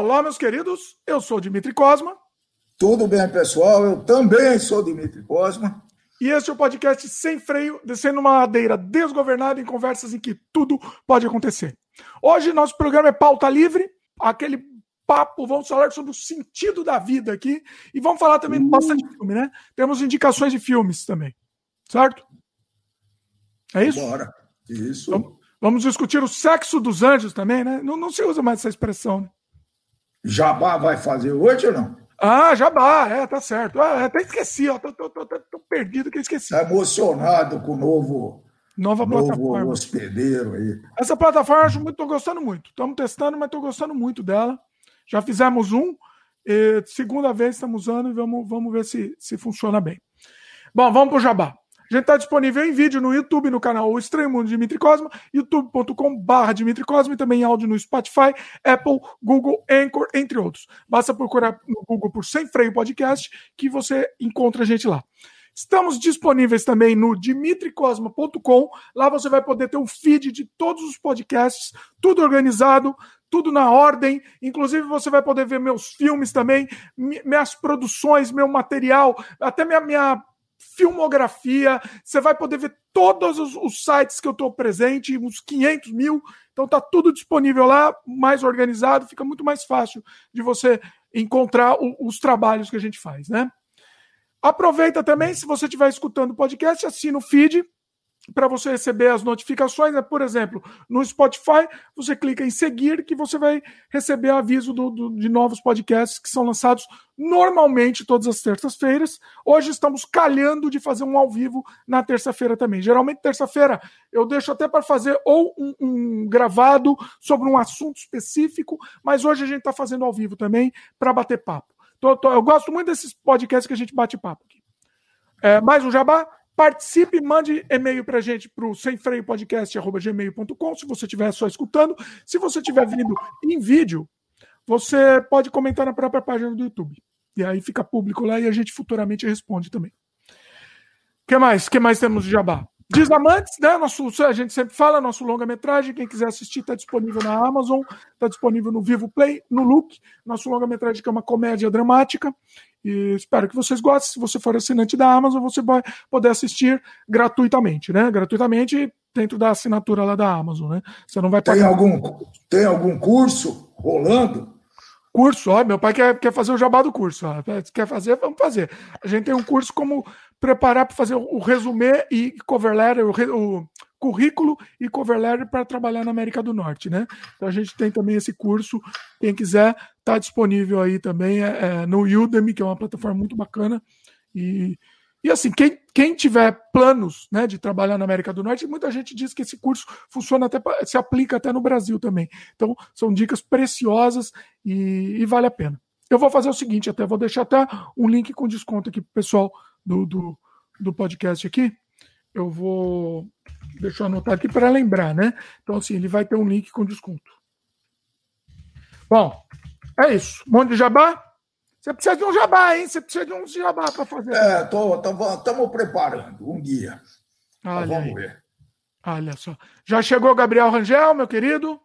Olá, meus queridos, eu sou Dimitri Cosma. Tudo bem, pessoal? Eu também sou Dimitri Cosma. E este é o podcast Sem Freio, descendo uma ladeira desgovernada em conversas em que tudo pode acontecer. Hoje, nosso programa é pauta livre, aquele papo, vamos falar sobre o sentido da vida aqui e vamos falar também uh. bastante filme, né? Temos indicações de filmes também, certo? É isso? Bora. Isso. Vamos, vamos discutir o sexo dos anjos também, né? Não, não se usa mais essa expressão, né? Jabá vai fazer hoje ou não? Ah, Jabá, é, tá certo. Ah, até esqueci, ó, tô, tô, tô, tô perdido que eu esqueci. Tá emocionado com o novo, Nova novo plataforma. hospedeiro aí. Essa plataforma eu acho muito, tô gostando muito. Estamos testando, mas tô gostando muito dela. Já fizemos um, segunda vez estamos usando e vamos, vamos ver se, se funciona bem. Bom, vamos pro Jabá. A gente está disponível em vídeo no YouTube, no canal O Estranho Mundo de Dimitri Cosma, youtube.com.br Dimitri Cosma e também em áudio no Spotify, Apple, Google, Anchor, entre outros. Basta procurar no Google por Sem Freio Podcast que você encontra a gente lá. Estamos disponíveis também no dimitricosma.com. Lá você vai poder ter um feed de todos os podcasts, tudo organizado, tudo na ordem. Inclusive, você vai poder ver meus filmes também, minhas produções, meu material, até minha, minha filmografia, você vai poder ver todos os, os sites que eu estou presente, uns 500 mil, então tá tudo disponível lá, mais organizado, fica muito mais fácil de você encontrar o, os trabalhos que a gente faz, né? Aproveita também, se você estiver escutando o podcast, assina o feed, para você receber as notificações, né? por exemplo, no Spotify, você clica em seguir que você vai receber aviso do, do, de novos podcasts que são lançados normalmente todas as terças-feiras. Hoje estamos calhando de fazer um ao vivo na terça-feira também. Geralmente, terça-feira, eu deixo até para fazer ou um, um, gravado sobre um assunto específico, mas hoje a gente está fazendo ao vivo também para bater papo. Tô, tô, eu gosto muito desses podcasts que a gente bate papo aqui. É, mais um jabá? Participe, mande e-mail para a gente para o semfreiopodcast.gmail.com se você estiver só escutando. Se você estiver vindo em vídeo, você pode comentar na própria página do YouTube. E aí fica público lá e a gente futuramente responde também. O que mais? que mais temos de jabá? Desamantes, né? Nosso, a gente sempre fala, nosso longa-metragem. Quem quiser assistir está disponível na Amazon, está disponível no Vivo Play, no Look. Nosso longa-metragem que é uma comédia dramática. E espero que vocês gostem. Se você for assinante da Amazon, você vai poder assistir gratuitamente, né? Gratuitamente dentro da assinatura lá da Amazon, né? Você não vai pagar. Tem algum, tem algum curso rolando? Curso, ó, meu pai quer, quer fazer o jabá do curso. Ó. Quer fazer, vamos fazer. A gente tem um curso como preparar para fazer o resumê e cover letter, o, o currículo e cover letter para trabalhar na América do Norte, né? Então a gente tem também esse curso. Quem quiser, está disponível aí também é, é, no Udemy, que é uma plataforma muito bacana. E, e assim, quem, quem tiver planos né, de trabalhar na América do Norte, muita gente diz que esse curso funciona até se aplica até no Brasil também. Então, são dicas preciosas e, e vale a pena. Eu vou fazer o seguinte, até vou deixar até um link com desconto aqui para o pessoal do, do, do podcast aqui. Eu vou. Deixa eu anotar aqui para lembrar, né? Então, assim, ele vai ter um link com desconto. Bom, é isso. Monte de jabá? Você precisa de um jabá, hein? Você precisa de um jabá para fazer. É, estamos preparando um dia. Olha vamos aí. ver. Olha só. Já chegou o Gabriel Rangel, meu querido.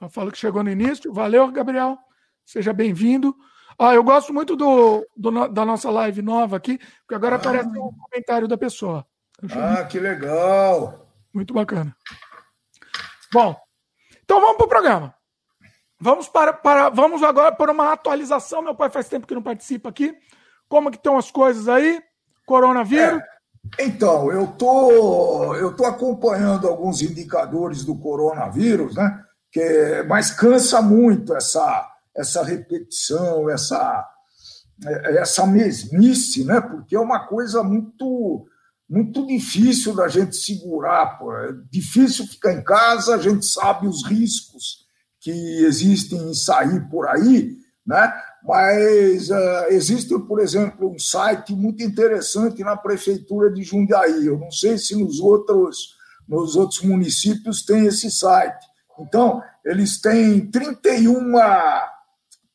Eu falo que chegou no início. Valeu, Gabriel. Seja bem-vindo. Ah, eu gosto muito do, do, da nossa live nova aqui, porque agora ah. aparece um comentário da pessoa. Ah, que legal! Muito bacana. Bom, então vamos para o programa. Vamos para, para, vamos agora para uma atualização. Meu pai faz tempo que não participa aqui. Como que estão as coisas aí? Coronavírus? É, então, eu tô, eu tô acompanhando alguns indicadores do coronavírus, né? Que, mas cansa muito essa essa repetição, essa, essa mesmice, né? porque é uma coisa muito, muito difícil da gente segurar. Pô. É difícil ficar em casa, a gente sabe os riscos que existem em sair por aí, né? mas uh, existe, por exemplo, um site muito interessante na prefeitura de Jundiaí. Eu não sei se nos outros, nos outros municípios tem esse site. Então, eles têm 31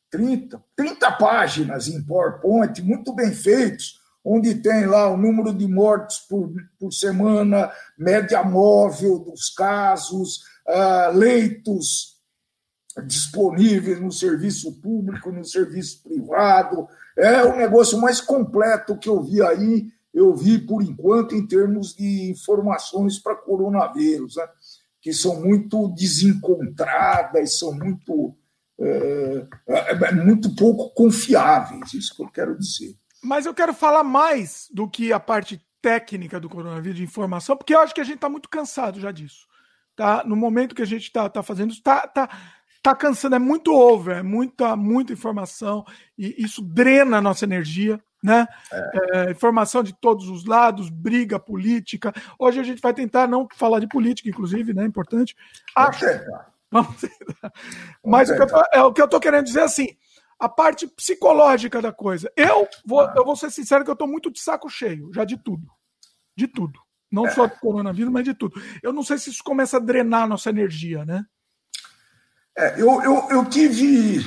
30, 30 páginas em PowerPoint, muito bem feitos, onde tem lá o número de mortes por, por semana, média móvel dos casos, uh, leitos disponíveis no serviço público, no serviço privado. É o negócio mais completo que eu vi aí, eu vi por enquanto em termos de informações para coronavírus, né? que são muito desencontradas, são muito, é, é, é, muito pouco confiáveis, isso que eu quero dizer. Mas eu quero falar mais do que a parte técnica do coronavírus de informação, porque eu acho que a gente está muito cansado já disso. Tá? No momento que a gente está tá fazendo está tá, tá cansando, é muito over, é muita, muita informação, e isso drena a nossa energia, né? É. É, informação de todos os lados, briga política. Hoje a gente vai tentar não falar de política, inclusive, né? Importante. Acho. Vamos tentar. Mas o que, tô, é, o que eu tô querendo dizer é assim, a parte psicológica da coisa. Eu vou, ah. eu vou ser sincero que eu tô muito de saco cheio, já de tudo. De tudo. Não é. só do coronavírus, mas de tudo. Eu não sei se isso começa a drenar a nossa energia, né? É, eu, eu, eu tive,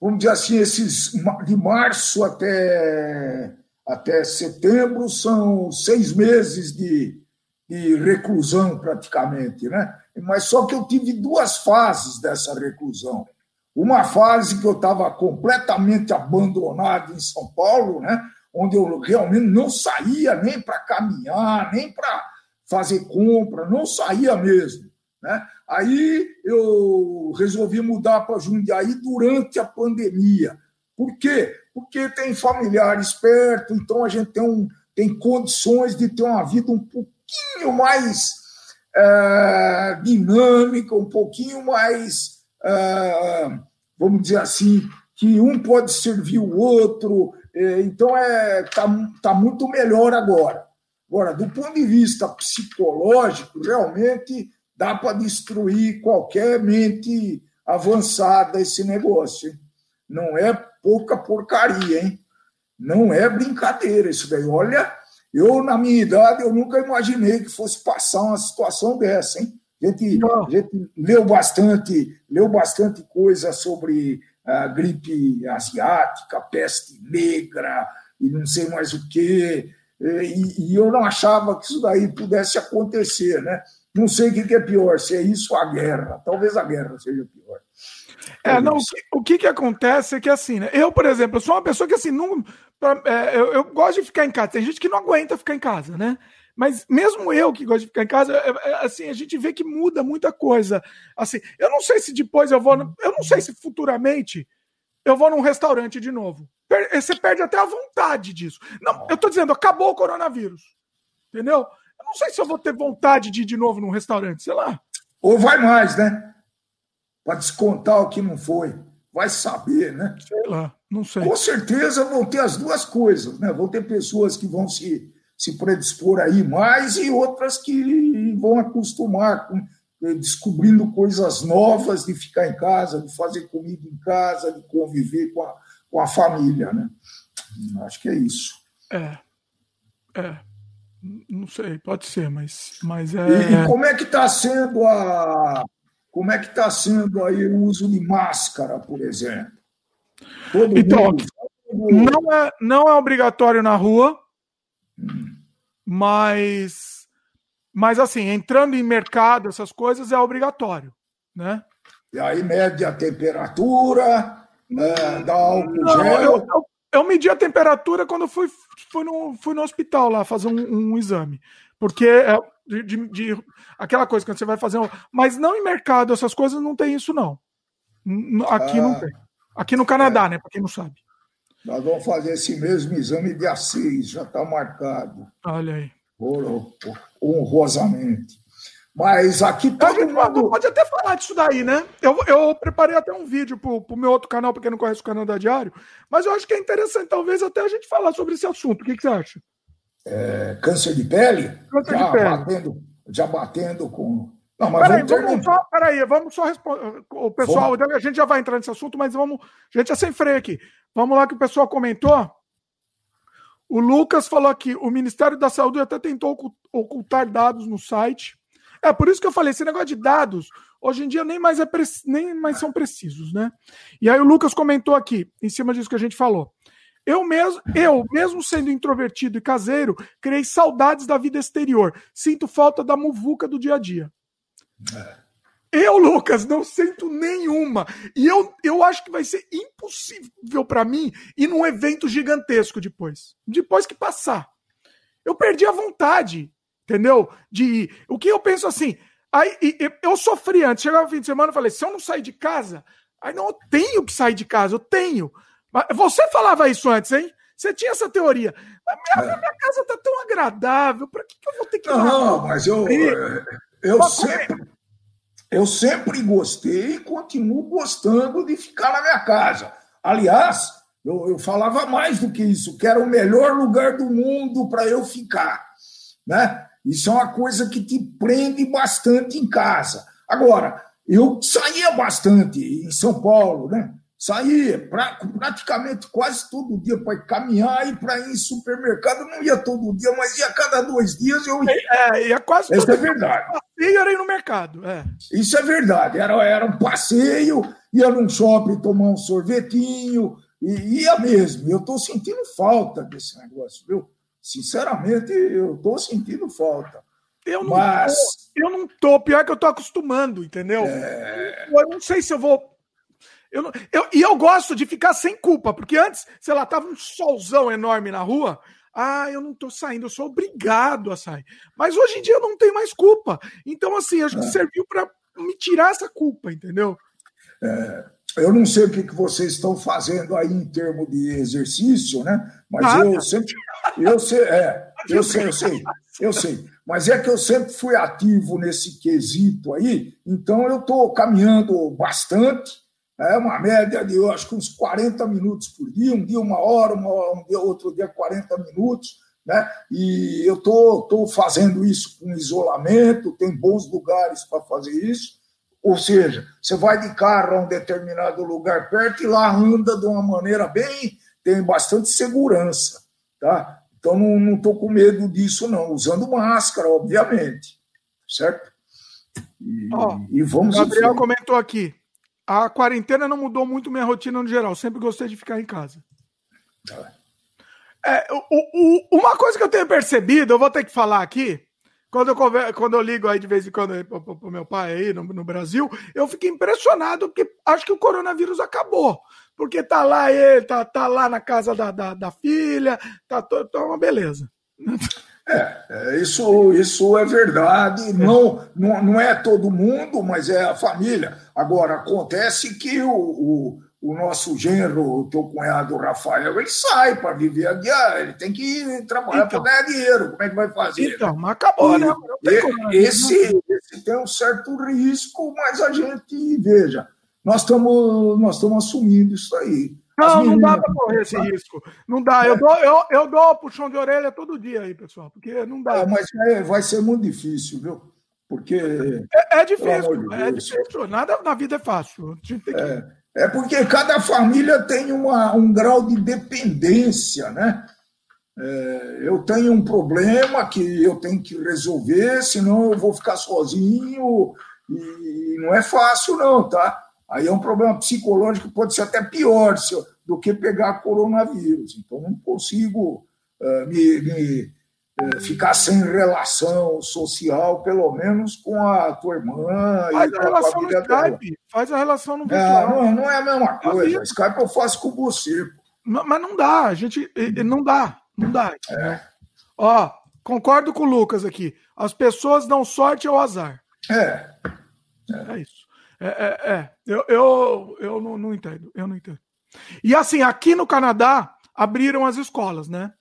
vamos dizer assim, esses de março até, até setembro são seis meses de, de reclusão praticamente, né? Mas só que eu tive duas fases dessa reclusão. Uma fase que eu estava completamente abandonado em São Paulo, né? onde eu realmente não saía nem para caminhar, nem para fazer compra, não saía mesmo. Né? Aí eu resolvi mudar para Jundiaí durante a pandemia. Por quê? Porque tem familiares perto, então a gente tem, um, tem condições de ter uma vida um pouquinho mais é, dinâmica, um pouquinho mais, é, vamos dizer assim, que um pode servir o outro. É, então é tá, tá muito melhor agora. Agora, do ponto de vista psicológico, realmente dá para destruir qualquer mente avançada esse negócio. Hein? Não é pouca porcaria, hein? Não é brincadeira isso daí. Olha, eu, na minha idade, eu nunca imaginei que fosse passar uma situação dessa, hein? A gente, a gente leu bastante, leu bastante coisa sobre a gripe asiática, peste negra e não sei mais o quê. E, e eu não achava que isso daí pudesse acontecer, né? Não sei o que é pior, se é isso ou a guerra. Talvez a guerra seja pior. É, não, o que, que acontece é que assim, né? Eu, por exemplo, sou uma pessoa que assim, não, pra, é, eu, eu, gosto de ficar em casa. Tem gente que não aguenta ficar em casa, né? Mas mesmo eu que gosto de ficar em casa, é, é, assim, a gente vê que muda muita coisa. Assim, eu não sei se depois eu vou, eu não sei se futuramente eu vou num restaurante de novo. Você perde até a vontade disso. Não, eu tô dizendo, acabou o coronavírus. Entendeu? Não sei se eu vou ter vontade de ir de novo num restaurante, sei lá. Ou vai mais, né? Para descontar o que não foi. Vai saber, né? Sei lá, não sei. Com certeza vão ter as duas coisas, né? Vão ter pessoas que vão se, se predispor aí mais e outras que vão acostumar com eh, descobrindo coisas novas de ficar em casa, de fazer comida em casa, de conviver com a, com a família, né? Acho que é isso. É. É. Não sei, pode ser, mas, mas é. E, e como é que está sendo a. Como é que está sendo aí o uso de máscara, por exemplo? Todo então, mundo... não, é, não é obrigatório na rua, hum. mas, mas assim, entrando em mercado, essas coisas é obrigatório, né? E aí mede a temperatura, é, dá álcool não, gel. Eu, eu, eu medi a temperatura quando fui, fui, no, fui no hospital lá fazer um, um exame. Porque é de, de, de, aquela coisa que você vai fazer. Mas não em mercado, essas coisas não tem isso, não. Aqui ah, não tem. Aqui no Canadá, é. né? Para quem não sabe. Nós vamos fazer esse mesmo exame dia 6, já está marcado. Olha aí. Honrosamente. Mas aqui todo mundo. Pode até falar disso daí, né? Eu, eu preparei até um vídeo pro, pro meu outro canal, porque não conhece o canal da Diário, mas eu acho que é interessante, talvez, até a gente falar sobre esse assunto. O que, que você acha? É, câncer de pele? Câncer já de pele. Batendo, já batendo com. Não, mas peraí, vamos, vamos só, peraí, vamos só responder. O pessoal, vamos. a gente já vai entrar nesse assunto, mas vamos. A gente é sem freio aqui. Vamos lá que o pessoal comentou. O Lucas falou aqui: o Ministério da Saúde até tentou ocultar dados no site é por isso que eu falei, esse negócio de dados, hoje em dia nem mais, é nem mais são precisos, né? E aí o Lucas comentou aqui, em cima disso que a gente falou. Eu mesmo, eu, mesmo sendo introvertido e caseiro, criei saudades da vida exterior. Sinto falta da muvuca do dia a dia. É. Eu, Lucas, não sinto nenhuma. E eu, eu acho que vai ser impossível para mim ir num evento gigantesco depois. Depois que passar. Eu perdi a vontade, entendeu? De ir. O que eu penso assim. Aí, eu sofri antes. Chegava o fim de semana e falei: se eu não sair de casa, aí não, eu tenho que sair de casa, eu tenho. Você falava isso antes, hein? Você tinha essa teoria. Mas minha, é. minha casa tá tão agradável, para que, que, eu vou ter que. Não, não mas eu, eu, sempre, eu sempre gostei e continuo gostando de ficar na minha casa. Aliás, eu, eu falava mais do que isso, que era o melhor lugar do mundo para eu ficar. Né? Isso é uma coisa que te prende bastante em casa. Agora, eu saía bastante em São Paulo, né? Saía pra, praticamente quase todo dia para caminhar e para ir em supermercado. Não ia todo dia, mas ia cada dois dias eu ia. É, ia quase Isso é verdade. Passeio era ir no mercado. É. Isso é verdade. Era, era um passeio, ia num shopping tomar um sorvetinho, e ia mesmo. Eu estou sentindo falta desse negócio, viu? Sinceramente, eu estou sentindo falta. Eu não, Mas... tô, eu não tô, pior que eu tô acostumando, entendeu? É... Eu não sei se eu vou eu, não, eu, e eu gosto de ficar sem culpa, porque antes, sei lá, tava um solzão enorme na rua. Ah, eu não tô saindo, eu sou obrigado a sair. Mas hoje em dia eu não tenho mais culpa. Então, assim, acho que é. serviu para me tirar essa culpa, entendeu? É, eu não sei o que, que vocês estão fazendo aí em termos de exercício, né? Mas Nada. eu sempre. Eu sei, é, eu sei, eu sei, eu sei. Mas é que eu sempre fui ativo nesse quesito aí, então eu estou caminhando bastante é uma média de, eu acho que uns 40 minutos por dia, um dia uma hora, uma, um dia, outro dia 40 minutos, né? E eu estou tô, tô fazendo isso com isolamento, tem bons lugares para fazer isso. Ou seja, você vai de carro a um determinado lugar perto e lá anda de uma maneira bem, tem bastante segurança, tá? Então não estou com medo disso, não, usando máscara, obviamente, certo? E, oh, e vamos. O Gabriel comentou aqui a quarentena não mudou muito minha rotina no geral. Sempre gostei de ficar em casa. É, o, o, uma coisa que eu tenho percebido, eu vou ter que falar aqui, quando eu, converso, quando eu ligo aí de vez em quando para o meu pai aí no, no, Brasil, eu fico impressionado porque acho que o coronavírus acabou. Porque tá lá ele, tá, tá lá na casa da, da, da filha, tá, tá uma beleza. É, é, isso, isso é verdade. Não, não, não é todo mundo, mas é a família. Agora, acontece que o, o, o nosso genro, o teu cunhado Rafael, ele sai para viver aqui, ah, ele tem que trabalhar então, para ganhar dinheiro. Como é que vai fazer? Então, mas acabou, né? e, né? Esse, esse tem um certo risco, mas a gente, veja, nós estamos nós assumindo isso aí. Não, não dá para correr esse risco. Não dá. Eu dou, eu, eu dou puxão de orelha todo dia aí, pessoal, porque não dá. É, mas é, vai ser muito difícil, viu? Porque. É, é difícil, de é difícil. Nada na vida é fácil. É, é, porque cada família tem uma, um grau de dependência, né? É, eu tenho um problema que eu tenho que resolver, senão eu vou ficar sozinho e não é fácil, não, tá? Aí é um problema psicológico que pode ser até pior do que pegar coronavírus. Então, não consigo uh, me, me uh, ficar sem relação social, pelo menos com a tua irmã. Faz a relação no Skype. Faz a relação no é, virtual. É, não, não, é a mesma coisa. A Skype eu faço com você. mas não dá. A gente não dá. Não dá. É. Ó, concordo com o Lucas aqui. As pessoas dão sorte ao azar. É. É, é isso. É, é, é. Eu, eu, eu não, não, entendo. Eu não entendo. E assim, aqui no Canadá abriram as escolas, né?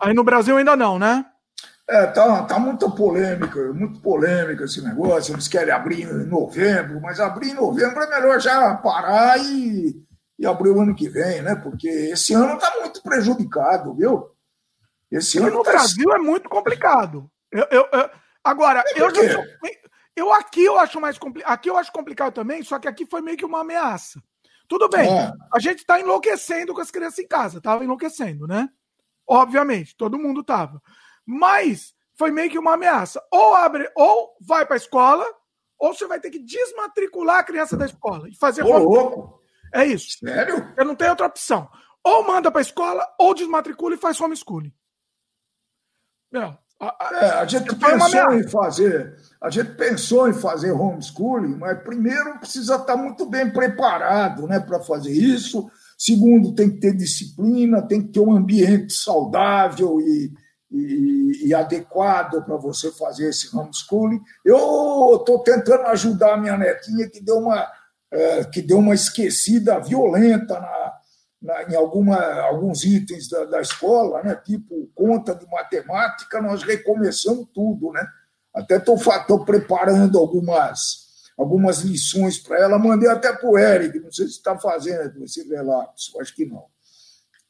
Aí no Brasil ainda não, né? É, tá, tá muito polêmica, muito polêmica esse negócio. Eles querem abrir em novembro, mas abrir em novembro é melhor já parar e, e abrir o ano que vem, né? Porque esse ano tá muito prejudicado, viu? Esse ano no tá... Brasil é muito complicado. Eu, eu, eu... Agora, eu já sou, eu aqui eu acho mais complicado. Aqui eu acho complicado também, só que aqui foi meio que uma ameaça. Tudo bem, é. a gente tá enlouquecendo com as crianças em casa, tava enlouquecendo, né? Obviamente, todo mundo tava. Mas foi meio que uma ameaça. Ou abre, ou vai para a escola, ou você vai ter que desmatricular a criança da escola e fazer Ô, louco. É isso. Sério? Eu não tenho outra opção. Ou manda para a escola, ou desmatricula e faz homeschooling. Meu, É, a gente pensou em fazer, a gente pensou em fazer homeschooling, mas primeiro precisa estar muito bem preparado, né, para fazer isso. Segundo, tem que ter disciplina, tem que ter um ambiente saudável e, e, e adequado para você fazer esse homeschooling. Eu estou tentando ajudar a minha netinha que deu uma é, que deu uma esquecida violenta na, na, em alguma, alguns itens da, da, escola, né? tipo conta de matemática, nós recomeçamos tudo. Né? Até estou preparando algumas, algumas lições para ela, mandei até para o Eric, não sei se está fazendo esse relapso, acho que não.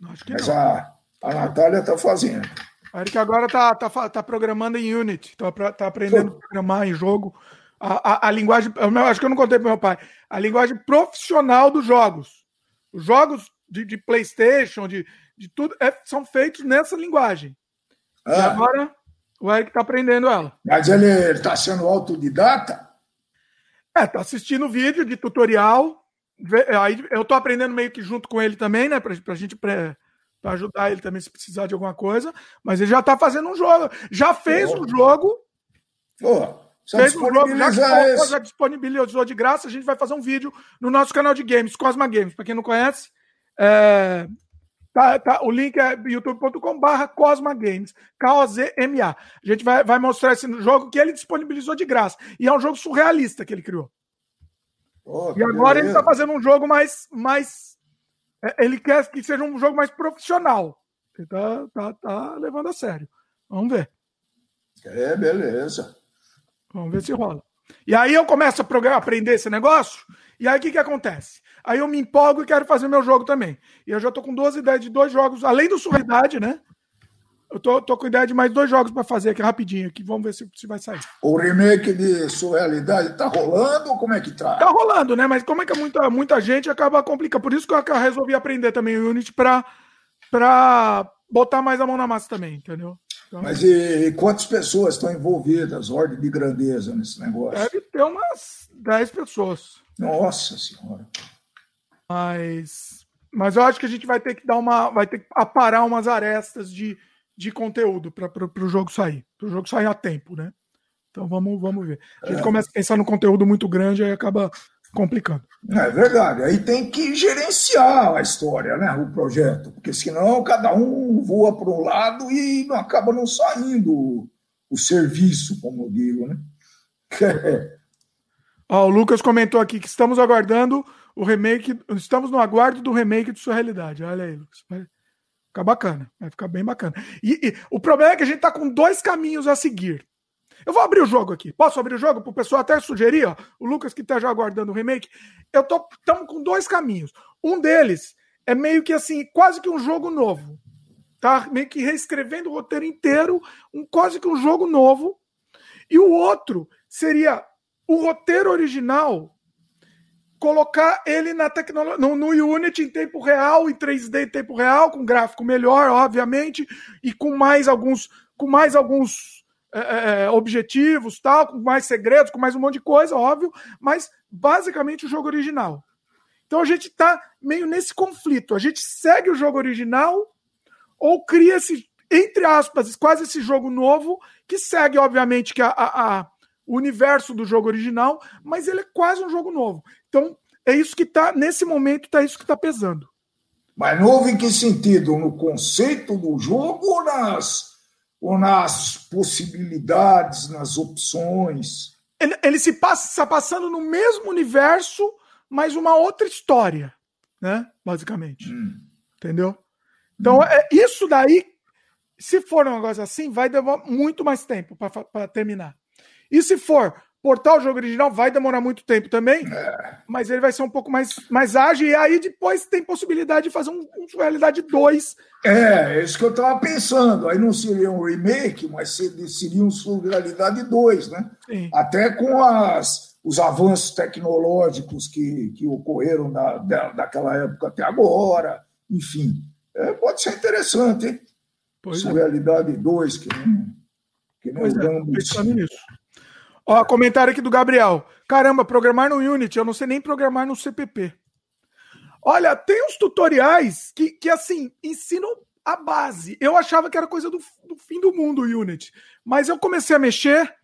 Acho que Mas não. A, a Natália está fazendo. A Eric agora está tá, tá programando em Unity, está tá aprendendo a programar em jogo. A, a, a linguagem, acho que eu não contei para meu pai, a linguagem profissional dos jogos. Os jogos de, de PlayStation, de, de tudo, é, são feitos nessa linguagem. Ah. E agora o Eric está aprendendo ela. Mas ele está sendo autodidata? É, tá assistindo vídeo de tutorial. Aí eu estou aprendendo meio que junto com ele também, né? Para a gente para ajudar ele também se precisar de alguma coisa. Mas ele já está fazendo um jogo. Já fez um jogo. Pô. Fez um jogo, já, já disponibilizou de graça. A gente vai fazer um vídeo no nosso canal de games, Cosma Games. Para quem não conhece, é, tá, tá, o link é youtube.com/barra Cosma Games, K-O-Z-M-A. A gente vai, vai mostrar esse jogo que ele disponibilizou de graça. E é um jogo surrealista que ele criou. Oh, e agora beleza. ele está fazendo um jogo mais. mais é, ele quer que seja um jogo mais profissional. Ele tá, tá, tá levando a sério. Vamos ver. É, beleza. Vamos ver se rola. E aí eu começo a aprender esse negócio, e aí o que, que acontece? Aí eu me empolgo e quero fazer meu jogo também. E eu já tô com duas ideias de dois jogos, além do Surrealidade, né? Eu tô, tô com ideia de mais dois jogos para fazer aqui rapidinho, aqui vamos ver se, se vai sair. O remake de Surrealidade tá rolando ou como é que tá? Tá rolando, né? Mas como é que muita, muita gente acaba complicando. Por isso que eu resolvi aprender também o Unity para pra botar mais a mão na massa também, entendeu? Então, Mas e, e, quantas pessoas estão envolvidas, ordem de grandeza nesse negócio? Deve ter umas 10 pessoas. Nossa Senhora. Mas, mas eu acho que a gente vai ter que dar uma. Vai ter que aparar umas arestas de, de conteúdo para o jogo sair. Para o jogo sair a tempo, né? Então vamos, vamos ver. A gente é. começa a pensar no conteúdo muito grande e acaba complicando. É verdade. Aí tem que gerenciar a história, né? O projeto, porque senão cada um voa para um lado e não acaba não saindo o, o serviço, como eu digo, né? Ó, o Lucas comentou aqui que estamos aguardando o remake, estamos no aguardo do remake de sua realidade. Olha aí, Lucas. Vai ficar bacana, vai ficar bem bacana. E, e o problema é que a gente está com dois caminhos a seguir. Eu vou abrir o jogo aqui. Posso abrir o jogo para o pessoal até sugerir? Ó, o Lucas que está já aguardando o remake. Eu tô estamos com dois caminhos. Um deles é meio que assim, quase que um jogo novo. Tá? Meio que reescrevendo o roteiro inteiro, um quase que um jogo novo. E o outro seria o roteiro original colocar ele na tecnologia no, no, Unity em tempo real, em 3D em tempo real, com gráfico melhor, obviamente, e com mais alguns com mais alguns é, é, é, objetivos, tal, com mais segredos, com mais um monte de coisa, óbvio, mas basicamente o jogo original. Então a gente está meio nesse conflito. A gente segue o jogo original ou cria esse, entre aspas, quase esse jogo novo, que segue, obviamente, que a, a, a o universo do jogo original, mas ele é quase um jogo novo. Então, é isso que está, nesse momento, tá isso que está pesando. Mas novo em que sentido? No conceito do jogo ou nas ou nas possibilidades, nas opções. Ele, ele se passa está passando no mesmo universo, mas uma outra história, né? Basicamente. Hum. Entendeu? Então, hum. é, isso daí, se for um negócio assim, vai demorar muito mais tempo para terminar. E se for portar o jogo original vai demorar muito tempo também, é. mas ele vai ser um pouco mais, mais ágil, e aí depois tem possibilidade de fazer um, um Realidade 2. É, é isso que eu estava pensando. Aí não seria um remake, mas seria um Surrealidade 2, né? Sim. Até com as, os avanços tecnológicos que, que ocorreram da, da, daquela época até agora, enfim. É, pode ser interessante, hein? Pois Surrealidade é. 2, que não, que não pois é, pensando nisso. Ó, comentário aqui do Gabriel. Caramba, programar no Unity, eu não sei nem programar no CPP. Olha, tem uns tutoriais que, que assim, ensinam a base. Eu achava que era coisa do, do fim do mundo o Unity. Mas eu comecei a mexer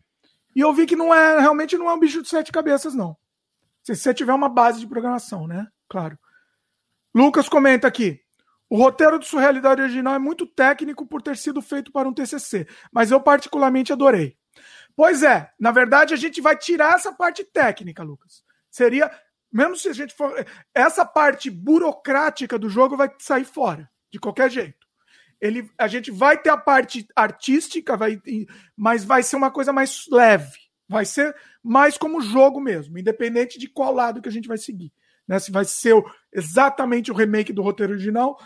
e eu vi que não é realmente não é um bicho de sete cabeças, não. Se você tiver uma base de programação, né? Claro. Lucas comenta aqui. O roteiro do Surrealidade Original é muito técnico por ter sido feito para um TCC, mas eu particularmente adorei. Pois é, na verdade a gente vai tirar essa parte técnica, Lucas. Seria, mesmo se a gente for. Essa parte burocrática do jogo vai sair fora, de qualquer jeito ele, a gente vai ter a parte artística, vai, mas vai ser uma coisa mais leve. Vai ser mais como jogo mesmo, independente de qual lado que a gente vai seguir. Né? Se vai ser o, exatamente o remake do roteiro original,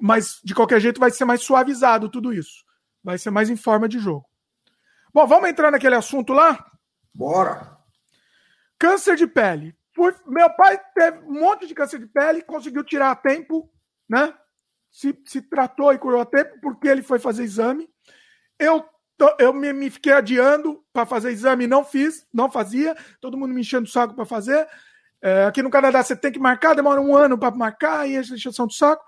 mas de qualquer jeito vai ser mais suavizado tudo isso. Vai ser mais em forma de jogo. Bom, vamos entrar naquele assunto lá? Bora! Câncer de pele. Meu pai teve um monte de câncer de pele, conseguiu tirar a tempo, né? se, se tratou e curou a tempo porque ele foi fazer exame. Eu, eu me, me fiquei adiando para fazer exame e não fiz, não fazia. Todo mundo me enchendo o saco para fazer. É, aqui no Canadá você tem que marcar, demora um ano para marcar e essa encheção do saco.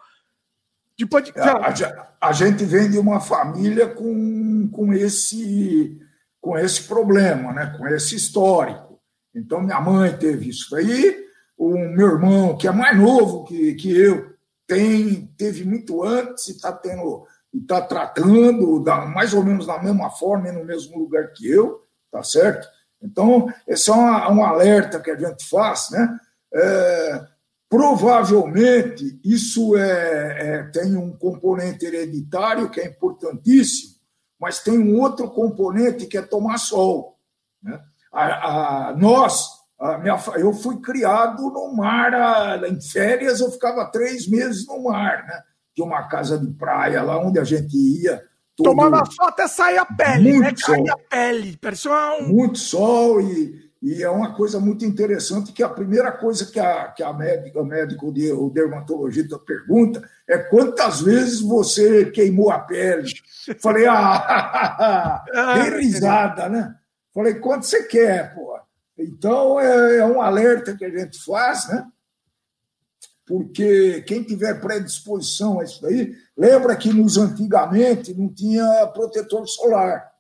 De... a, a, gente vem de uma família com, com, esse, com esse problema, né? com esse histórico. Então, minha mãe teve isso aí, o meu irmão, que é mais novo que, que eu, tem, teve muito antes e está tendo está tratando da, mais ou menos da mesma forma e no mesmo lugar que eu, tá certo? Então, esse é uma, um alerta que a gente faz, né? É, provavelmente isso é, é, tem um componente hereditário que é importantíssimo, mas tem um outro componente que é tomar sol. Né? A, a, nós, minha, eu fui criado no mar, em férias eu ficava três meses no mar, né? De uma casa de praia lá onde a gente ia. Todo... Tomava sol até sair a pele, muito né? Sol. a pele, parecia um... Muito sol e, e é uma coisa muito interessante que a primeira coisa que a, que a médica, o médico, de, o dermatologista pergunta é quantas vezes você queimou a pele. Falei, ah, bem risada, né? Falei, quanto você quer, pô? Então, é, é, um alerta que a gente faz, né? Porque quem tiver predisposição a isso daí, lembra que nos antigamente não tinha protetor solar.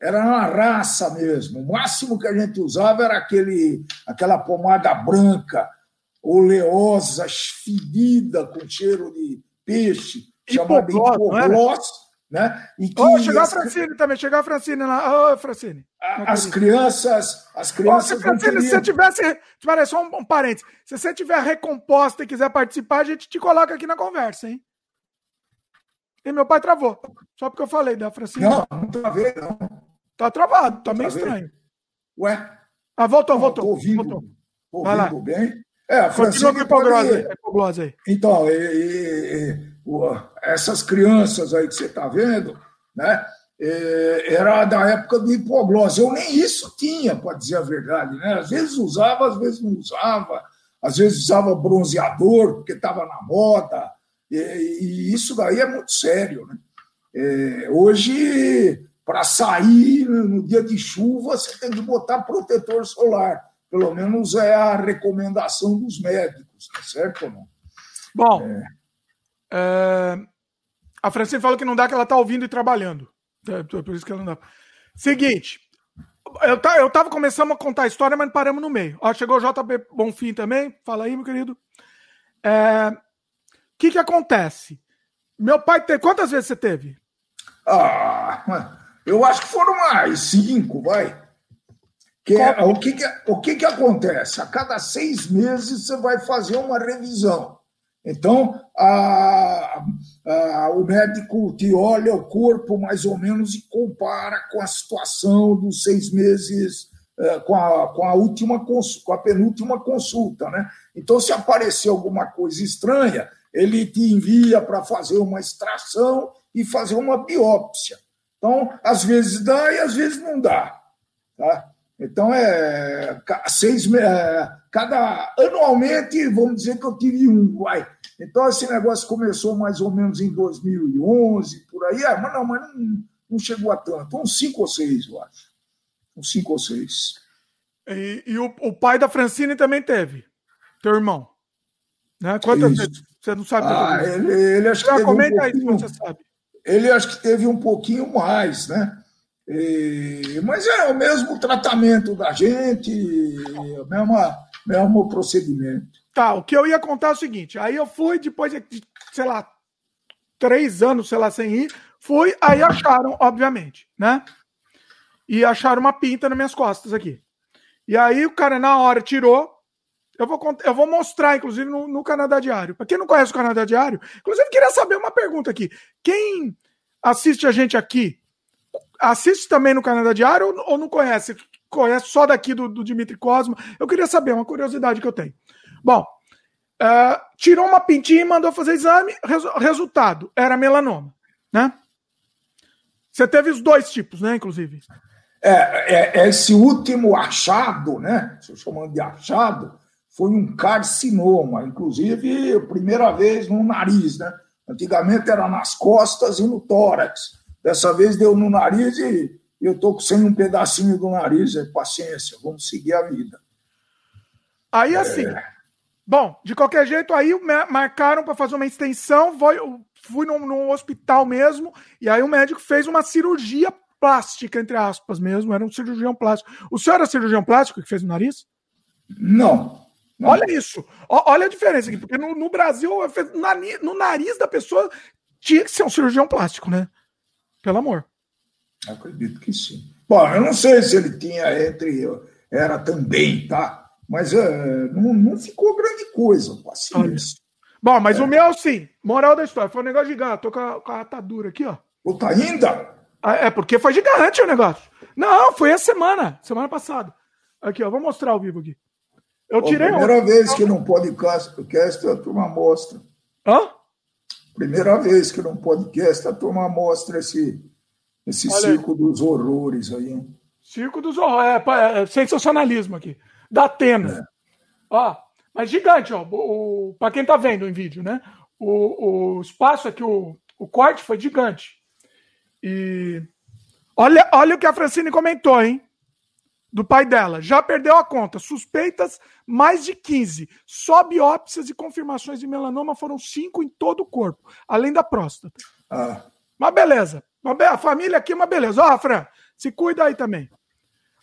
Era uma raça mesmo. O máximo que a gente usava era aquele, aquela pomada branca, oleosa, fedida, com cheiro de peixe, chamada hipoglós né? E que oh, chegou as... a Francine também, chegou a Francine lá. Ô, oh, Francine. As crianças. As crianças oh, Francine, se você tivesse. Peraí, só um, um parênteses. Se você tiver recomposta e quiser participar, a gente te coloca aqui na conversa, hein? E meu pai travou. Só porque eu falei da Francine. Não, não travei, não. Tá travado, tá meio estranho. Ué? Ah, voltou, não, voltou. Tô ouvindo, voltou. Tô ouvindo bem. É, a. Continua com pode... aí. Então, e, e, essas crianças aí que você está vendo, né? É, era da época do hipoglose. Eu nem isso tinha, para dizer a verdade. Né? Às vezes usava, às vezes não usava, às vezes usava bronzeador, porque estava na moda, e, e, isso daí é muito sério. Né? É, hoje, para sair no dia de chuva, você tem que botar protetor solar. Pelo menos é a recomendação dos médicos, tá certo ou não? Bom, é. É... A Francine falou que não dá, que ela tá ouvindo e trabalhando. É, por isso que ela não dá. Seguinte, eu, tá, eu tava começando a contar a história, mas paramos no meio. Ó, chegou o JB Bonfim também. Fala aí, meu querido. O é... que que acontece? Meu pai teve. Quantas vezes você teve? Ah, eu acho que foram mais cinco, vai. Que é, o que, que, o que, que acontece? A cada seis meses você vai fazer uma revisão. Então, a, a, o médico te olha o corpo mais ou menos e compara com a situação dos seis meses, é, com, a, com, a última, com a penúltima consulta. Né? Então, se aparecer alguma coisa estranha, ele te envia para fazer uma extração e fazer uma biópsia. Então, às vezes dá e às vezes não dá. Tá? Então, é, seis, é, cada anualmente, vamos dizer que eu tive um, vai. Então, esse negócio começou mais ou menos em 2011, por aí, é, mas não, mas não, não chegou a tanto, uns cinco ou seis, eu acho. Uns cinco ou seis. E, e o, o pai da Francine também teve, teu irmão? Né? Quantas vezes? Você não sabe ah, ele, ele acho que comenta um aí se você sabe. Ele acho que teve um pouquinho mais, né? E, mas é o mesmo tratamento da gente, o mesmo, mesmo procedimento. Tá, o que eu ia contar é o seguinte: aí eu fui, depois de, sei lá, três anos, sei lá, sem ir, fui, aí acharam, obviamente, né? E acharam uma pinta nas minhas costas aqui. E aí o cara, na hora, tirou. Eu vou, eu vou mostrar, inclusive, no, no Canadá Diário. Para quem não conhece o Canadá Diário, inclusive, queria saber uma pergunta aqui. Quem assiste a gente aqui, assiste também no Canadá Diário ou, ou não conhece? Conhece só daqui do, do Dimitri Cosma? Eu queria saber, uma curiosidade que eu tenho. Bom, uh, tirou uma pintinha e mandou fazer exame. Resu resultado, era melanoma, né? Você teve os dois tipos, né, inclusive? É, é, é esse último achado, né? Estou chamando de achado, foi um carcinoma, inclusive a primeira vez no nariz, né? Antigamente era nas costas e no tórax. Dessa vez deu no nariz e eu tô sem um pedacinho do nariz. É paciência, vamos seguir a vida. Aí assim, é... bom, de qualquer jeito, aí marcaram para fazer uma extensão. Foi, fui num, num hospital mesmo, e aí o médico fez uma cirurgia plástica, entre aspas mesmo, era um cirurgião plástico. O senhor era cirurgião plástico que fez o nariz? Não. Não. Olha isso. olha a diferença aqui, porque no, no Brasil, no nariz da pessoa tinha que ser um cirurgião plástico, né? Pelo amor. Acredito que sim. Bom, eu não sei se ele tinha entre. Era também, tá? Mas é, não, não ficou grande coisa, paciência. Bom, mas é. o meu, sim. Moral da história. Foi um negócio gigante. Tô com a, com a atadura aqui, ó. Puta, ainda? Ah, é porque foi gigante o negócio. Não, foi essa semana, semana passada. Aqui, ó, vou mostrar ao vivo aqui. Eu tirei. A primeira um... vez que não podcast, a turma mostra. Hã? Primeira vez que não podcast a turma mostra esse, esse circo aí. dos horrores aí. Circo dos horrores, é, é, sensacionalismo aqui. Da Atena. É. Ó, mas gigante, ó. O, para quem tá vendo em vídeo, né? O, o espaço aqui, o, o corte foi gigante. E olha, olha o que a Francine comentou, hein? Do pai dela. Já perdeu a conta. Suspeitas, mais de 15. Só biópsias e confirmações de melanoma foram cinco em todo o corpo, além da próstata. Ah. Mas beleza. A família aqui é uma beleza. Ó, Fran, se cuida aí também.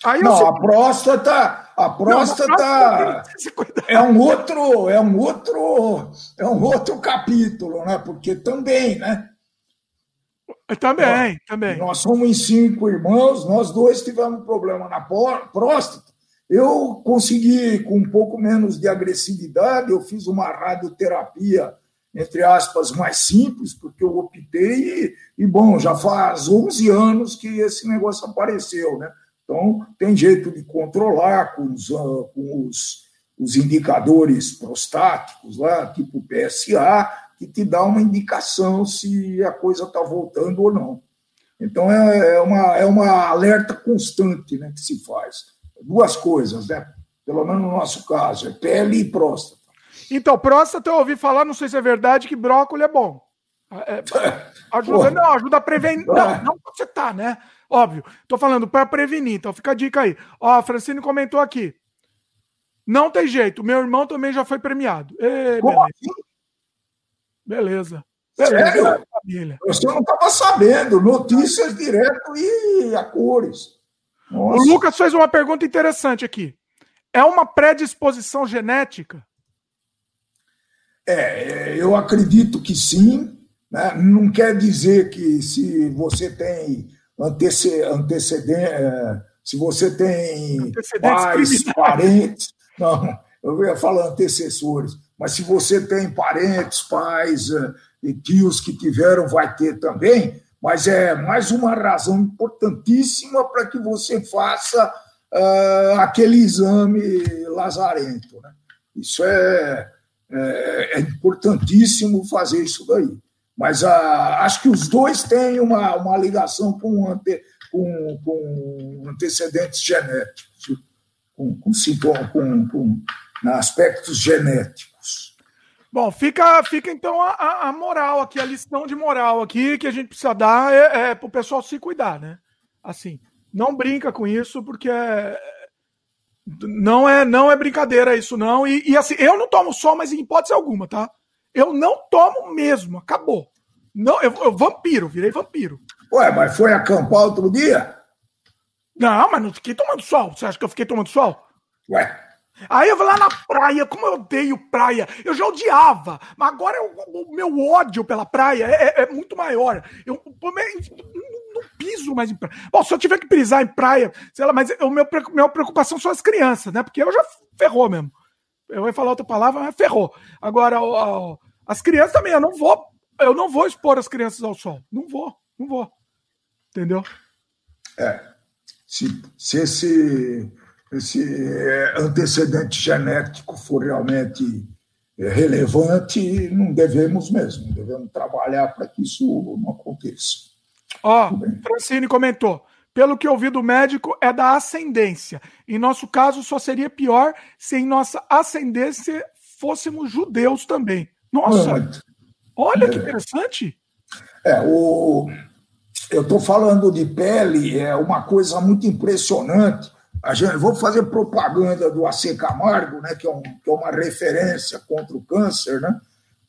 Aí não, a próstata, a próstata, não, a próstata é um outro, é um outro, é um outro capítulo, né? Porque também, né? Também, também. Nós somos cinco irmãos, nós dois tivemos problema na próstata. Eu consegui, com um pouco menos de agressividade, eu fiz uma radioterapia, entre aspas, mais simples, porque eu optei, e, e bom, já faz 11 anos que esse negócio apareceu, né? Então, tem jeito de controlar com os, uh, com os, os indicadores prostáticos lá, tipo PSA, que te dá uma indicação se a coisa está voltando ou não. Então, é, é, uma, é uma alerta constante né, que se faz. Duas coisas, né? Pelo menos no nosso caso, é pele e próstata. Então, próstata eu ouvi falar, não sei se é verdade, que brócolis é bom. É, ajuda, não, ajuda a prevenir. Não, não você tá, né? Óbvio. Tô falando para prevenir, então fica a dica aí. Ó, a Francine comentou aqui. Não tem jeito, meu irmão também já foi premiado. Ei, Como. Assim? Beleza. Sério? Família. Eu não estava sabendo. Notícias direto e a cores. Nossa. O Lucas fez uma pergunta interessante aqui. É uma predisposição genética? É, eu acredito que sim. Né? Não quer dizer que se você tem antece, antecedente, é, se você tem pais, parentes, não, eu ia falar antecessores, mas se você tem parentes, pais eh, e tios que tiveram, vai ter também. Mas é mais uma razão importantíssima para que você faça uh, aquele exame lazarento. Né? Isso é, é, é, importantíssimo fazer isso daí. Mas uh, acho que os dois têm uma, uma ligação com, ante, com, com antecedentes genéticos, com, com, com, com aspectos genéticos. Bom, fica, fica então a, a, moral aqui, a lição de moral aqui que a gente precisa dar é, é para o pessoal se cuidar, né? Assim, não brinca com isso, porque é, Não é, não é brincadeira isso, não. E, e, assim, eu não tomo sol, mas em hipótese alguma, tá? Eu não tomo mesmo, acabou. Não, eu, eu vampiro, virei vampiro. Ué, mas foi acampar outro dia? Não, mas não fiquei tomando sol. Você acha que eu fiquei tomando sol? Ué, Aí eu vou lá na praia, como eu odeio praia. Eu já odiava, mas agora eu, o meu ódio pela praia é, é, é muito maior. Eu, eu não, piso mais em praia. Bom, se eu tiver que pisar em praia, sei lá, mas o meu, minha preocupação são as crianças, né? Porque eu já ferrou mesmo. Eu ia falar outra palavra, mas ferrou. Agora, as crianças também, eu não vou, eu não vou expor as crianças ao sol. Não vou, não vou. Entendeu? É. Se, se esse esse é, antecedente genético for realmente é, relevante, não devemos mesmo, devemos trabalhar para que isso não aconteça. Ó, oh, Francine comentou. Pelo que ouvi do médico, é da ascendência. Em nosso caso, só seria pior se em nossa ascendência fôssemos judeus também. Nossa! Olha é. que interessante! É, o... eu estou falando de pele, é uma coisa muito impressionante a gente, vou fazer propaganda do AC Camargo, né, que, é um, que é uma referência contra o câncer. Né?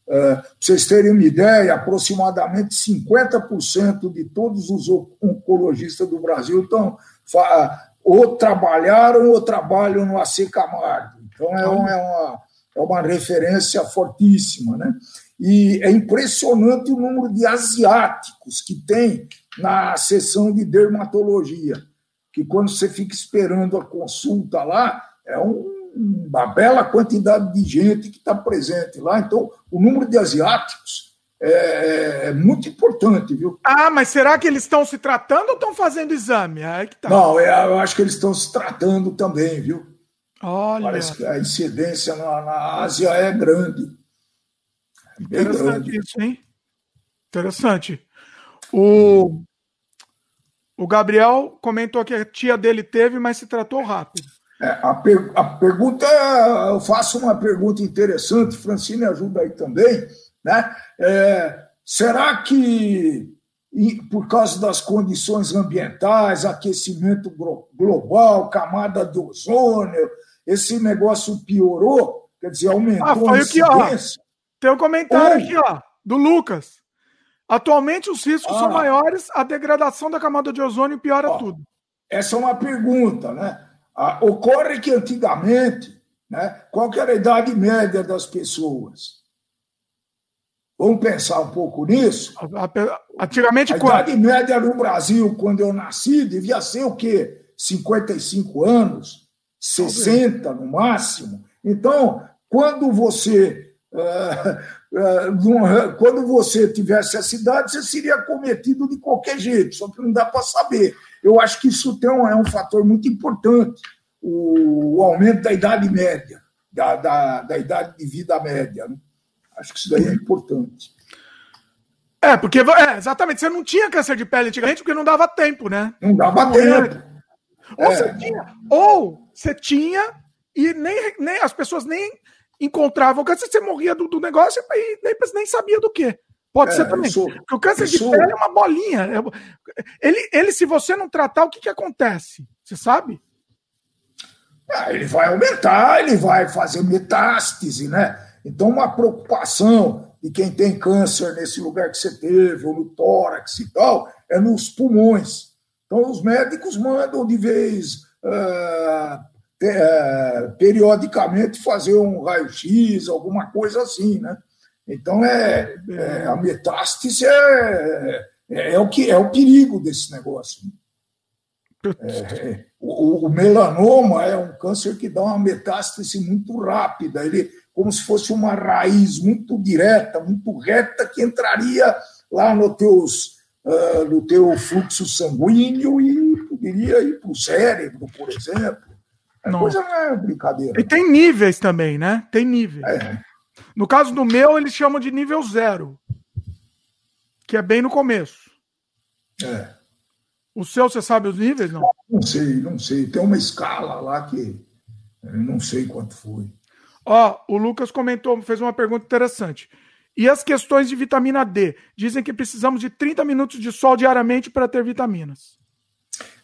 Uh, para vocês terem uma ideia, aproximadamente 50% de todos os oncologistas do Brasil estão, ou trabalharam ou trabalham no AC Camargo. Então, é, uma, é uma, é uma referência fortíssima. Né? E é impressionante o número de asiáticos que tem na seção de dermatologia que quando você fica esperando a consulta lá, é um, uma bela quantidade de gente que está presente lá. Então, o número de asiáticos é, é, muito importante, viu? Ah, mas será que eles estão se tratando ou estão fazendo exame? Que tá. Não, é, eu acho que eles estão se tratando também, viu? Olha. Parece que a incidência na, na Ásia é grande. É Interessante grande. isso, hein? Interessante. O, o Gabriel comentou que a tia dele teve, mas se tratou rápido. É, a, per, a, pergunta, eu faço uma pergunta interessante, Francine ajuda aí também, né? É, será que por causa das condições ambientais, aquecimento global, camada de ozônio, esse negócio piorou? Quer dizer, aumentou ah, foi a incidência? Aqui, ó. Tem um comentário Ou... aqui, ó, do Lucas. Atualmente os riscos ah. são maiores, a degradação da camada de ozônio piora Ó, tudo. Essa é uma pergunta, né? Ah, ocorre que antigamente, né, qual era a idade média das pessoas? Vamos pensar um pouco nisso? Antigamente, a idade média no Brasil, quando eu nasci, devia ser o quê? 55 anos, 60 no máximo. Então, quando você uh, quando você tivesse a cidade, você seria cometido de qualquer jeito, só que não dá para saber. Eu acho que isso tem um, é um fator muito importante, o, o aumento da idade média, da, da, da, idade de vida média. Né? Acho que isso daí é importante. É, porque é, exatamente, você não tinha câncer de pele antigamente porque não dava tempo, né? Não dava não tempo. Ou, é. você tinha, ou você tinha e nem, nem as pessoas nem encontrava o câncer, você morria do, do negócio e nem, nem sabia do que. Pode é, ser também. Porque o câncer de pele é uma bolinha. É ele, ele, se você não tratar, o que, que acontece? Você sabe? Ah, ele vai aumentar, ele vai fazer metástase, né? Então, uma preocupação de quem tem câncer nesse lugar que você teve, ou no tórax e tal, é nos pulmões. Então, os médicos mandam de vez uh, é, periodicamente fazer um raio-x, alguma coisa assim, né? Então, é, é a metástase é, é, é, o que, é o perigo desse negócio. Né? É, o, o, melanoma é um câncer que dá uma metástase muito rápida, ele como se fosse uma raiz muito direta, muito reta, que entraria lá no, teus, uh, no teu fluxo sanguíneo e poderia ir para o cérebro, por exemplo. Não. coisa não é brincadeira. E tem níveis também, né? Tem níveis. É. No caso do meu, eles chamam de nível zero, que é bem no começo. É. O seu, você sabe os níveis, não? Não sei, não sei. Tem uma escala lá que não sei quanto foi. Ó, o Lucas comentou, fez uma pergunta interessante. E as questões de vitamina D? Dizem que precisamos de 30 minutos de sol diariamente para ter vitaminas.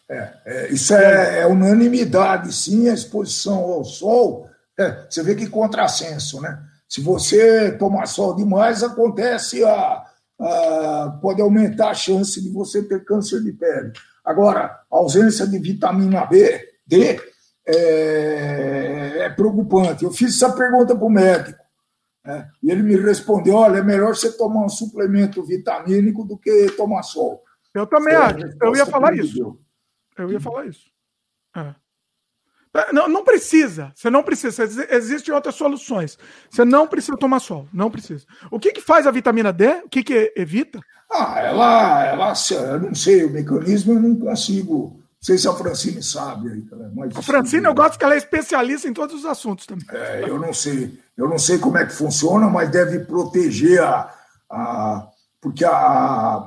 É, é, isso é, é, unanimidade, sim, a exposição ao sol. É, você vê que contrassenso, né? Se você tomar sol demais, acontece a, a, pode aumentar a chance de você ter câncer de pele. Agora, a ausência de vitamina B, D, é, é preocupante. Eu fiz essa pergunta para o médico. Né? E ele me respondeu: olha, é melhor você tomar um suplemento vitamínico do que tomar sol. Eu também acho. Eu ia falar isso. Eu ia falar isso. É. é. Não, não precisa. Você não precisa. Existem outras soluções. Você não precisa tomar sol. Não precisa. O que, que faz a vitamina D? O que, que evita? Ah, ela, ela, eu não sei o mecanismo, eu não consigo. Não sei se a Francine sabe. Aí, mas, a Francine, eu gosto que ela é especialista em todos os assuntos também. É, eu não sei. Eu não sei como é que funciona, mas deve proteger a. a porque a,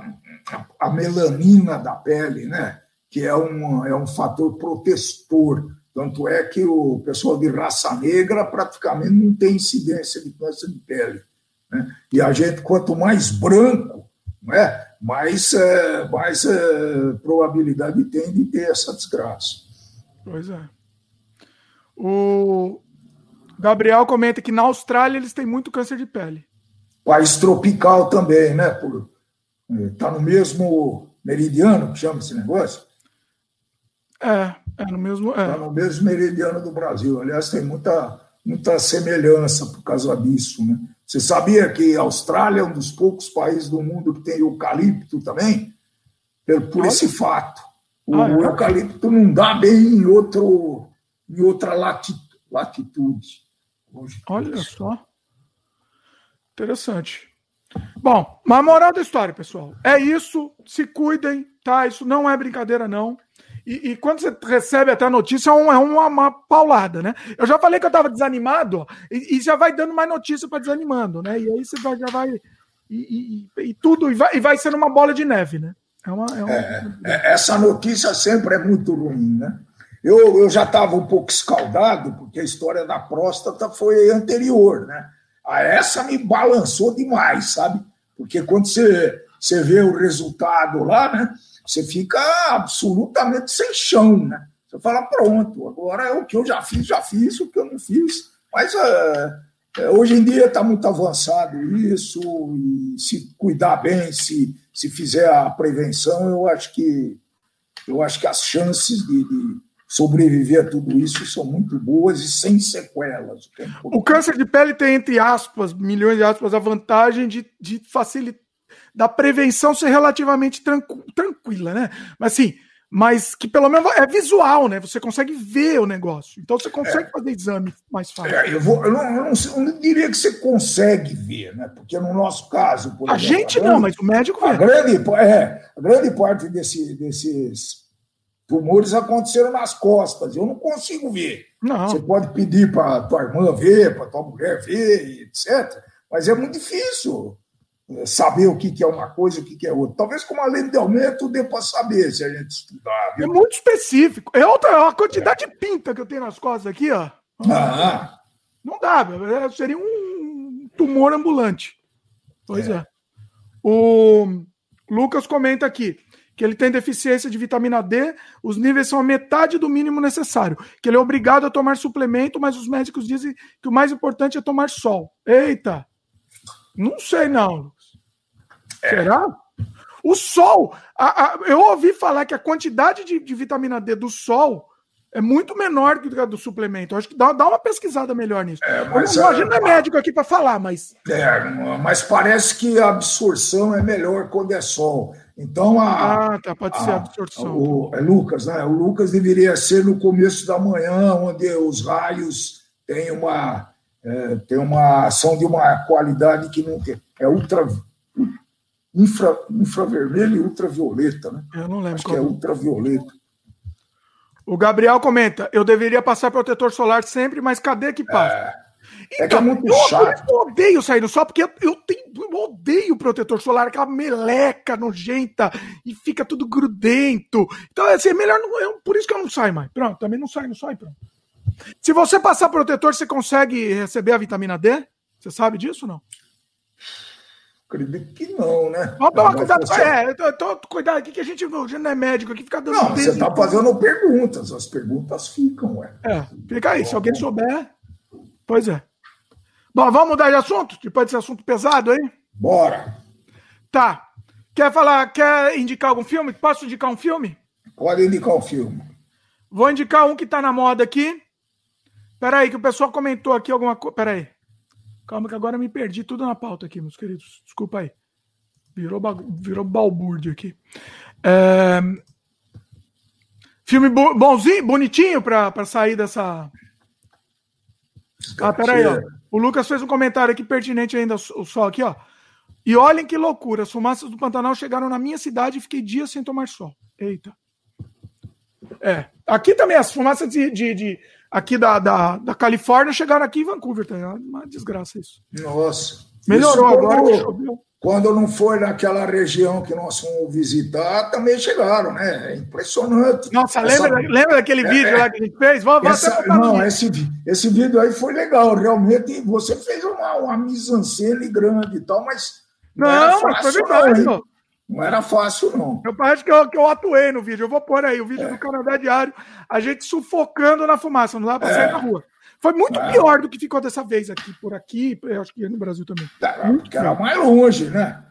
a melanina da pele, né? Que é um, é um fator protetor. Tanto é que o pessoal de raça negra praticamente não tem incidência de câncer de pele. Né? E a gente, quanto mais branco, né, mais, é, mais é, probabilidade tem de ter essa desgraça. Pois é. O Gabriel comenta que na Austrália eles têm muito câncer de pele. País tropical também, né? Está no mesmo meridiano, que chama esse negócio? É, é no mesmo. É. no mesmo meridiano do Brasil. Aliás, tem muita, muita semelhança por causa disso. Né? Você sabia que a Austrália é um dos poucos países do mundo que tem eucalipto também? Por, esse fato. O ah, é? eucalipto não dá bem em, outro, em outra latitude. Olha só. Interessante. Bom, mas a moral da história, pessoal, é isso. Se cuidem, tá? Isso não é brincadeira, não. E, e quando você recebe até a notícia, é, um, é uma, uma, paulada, né? Eu já falei que eu estava desanimado, e, e, já vai dando mais notícia para desanimando, né? E aí você vai, já vai. E, e tudo, vai, e vai sendo uma bola de neve, né? É uma, é uma... É, é essa notícia sempre é muito ruim, né? Eu, eu já estava um pouco escaldado, porque a história da próstata foi anterior, né? A essa me balançou demais, sabe? Porque quando você, você vê o resultado lá, né? Você fica absolutamente sem chão, né? Você fala, pronto, agora é o que eu já fiz, já fiz, o que eu não fiz. Mas é, é, hoje em dia está muito avançado isso, e se cuidar bem, se, se fizer a prevenção, eu acho que eu acho que as chances de, de sobreviver a tudo isso são muito boas e sem sequelas. O câncer de pele tem, entre aspas, milhões de aspas, a vantagem de, de facilitar, da prevenção ser relativamente tranqu, tranquila, né? Mas assim, mas que pelo menos é visual, né? Você consegue ver o negócio. Então você consegue é, fazer exame mais fácil. É, eu, vou, eu, não, eu, não, eu, não, diria que você consegue ver, né? Porque no nosso caso. a exemplo, gente a grande, não, mas o médico vê. A grande, é, a grande parte desse, desses tumores aconteceram nas costas. Eu não consigo ver. Não. Você pode pedir para tua irmã ver, para tua mulher ver, etc. Mas é muito difícil saber o que é uma coisa e o que é outra. Talvez com uma lei de aumento dê para saber se a gente estudar. Viu? É muito específico. É outra é a quantidade é. de pinta que eu tenho nas costas aqui, ó. Ah. Não dá, seria um tumor ambulante. Pois é. é. O Lucas comenta aqui que ele tem deficiência de vitamina D, os níveis são a metade do mínimo necessário, que ele é obrigado a tomar suplemento, mas os médicos dizem que o mais importante é tomar sol. Eita! Não sei não. É. Será? O sol, a, a, eu ouvi falar que a quantidade de, de vitamina D do sol é muito menor que a do suplemento. acho que dá, dá uma pesquisada melhor nisso. É, mas, não, a gente não é médico aqui para falar, mas. É, mas parece que a absorção é melhor quando é sol. Então a. Ah, tá, pode a, ser a absorção. O, é Lucas, né? O Lucas deveria ser no começo da manhã, onde os raios têm uma, é, têm uma ação de uma qualidade que não tem. É ultra. Infra, infravermelho e ultravioleta, né? Eu não lembro. Acho que é ultravioleta. O Gabriel comenta: eu deveria passar protetor solar sempre, mas cadê que passa? É, então, é que é então, muito eu, chato. Eu odeio sair no sol, porque eu, eu, tenho, eu odeio protetor solar, aquela meleca nojenta e fica tudo grudento. Então, assim, é melhor. Não, é por isso que eu não saio mais. Pronto, também não sai, não sai, pronto. Se você passar protetor, você consegue receber a vitamina D? Você sabe disso ou não? Acredito que não, né? Vamos tomar cuidado. Você... É, eu tô, cuidado aqui que a gente, a gente não é médico aqui, fica dando. Não, você está fazendo perguntas, as perguntas ficam, ué. É, fica aí, se alguém souber. Pois é. Bom, vamos mudar de assunto? Depois desse assunto pesado aí? Bora. Tá. Quer falar, quer indicar algum filme? Posso indicar um filme? Pode indicar um filme. Vou indicar um que tá na moda aqui. Peraí, que o pessoal comentou aqui alguma coisa. Peraí. Calma que agora me perdi tudo na pauta aqui, meus queridos. Desculpa aí. Virou, virou balbúrdio aqui. É... Filme bonzinho, bonitinho para sair dessa. Ah, peraí, ó. O Lucas fez um comentário aqui pertinente ainda, só aqui, ó. E olhem que loucura, as fumaças do Pantanal chegaram na minha cidade e fiquei dias sem tomar sol. Eita. É. Aqui também as fumaças de, de, de aqui da, da, da, Califórnia chegaram aqui em Vancouver, tá Uma desgraça isso. Nossa. Melhorou isso agora que choveu. Quando não foi naquela região que nós fomos visitar, também chegaram, né? É impressionante. Nossa, Essa... lembra, lembra daquele é, vídeo lá que a gente fez? Vamos, essa, não, esse, esse vídeo aí foi legal. Realmente, você fez uma, uma mise-en-scène grande e tal, mas. Não, não mas foi verdade. Não, não era fácil, não. Eu parece que eu, que eu atuei no vídeo. Eu vou pôr aí o vídeo é. do Canadá Diário, a gente sufocando na fumaça, não dá pra é. sair na rua. Foi muito é. pior do que ficou dessa vez aqui, por aqui, eu acho que no Brasil também. Era, porque era mais longe, né?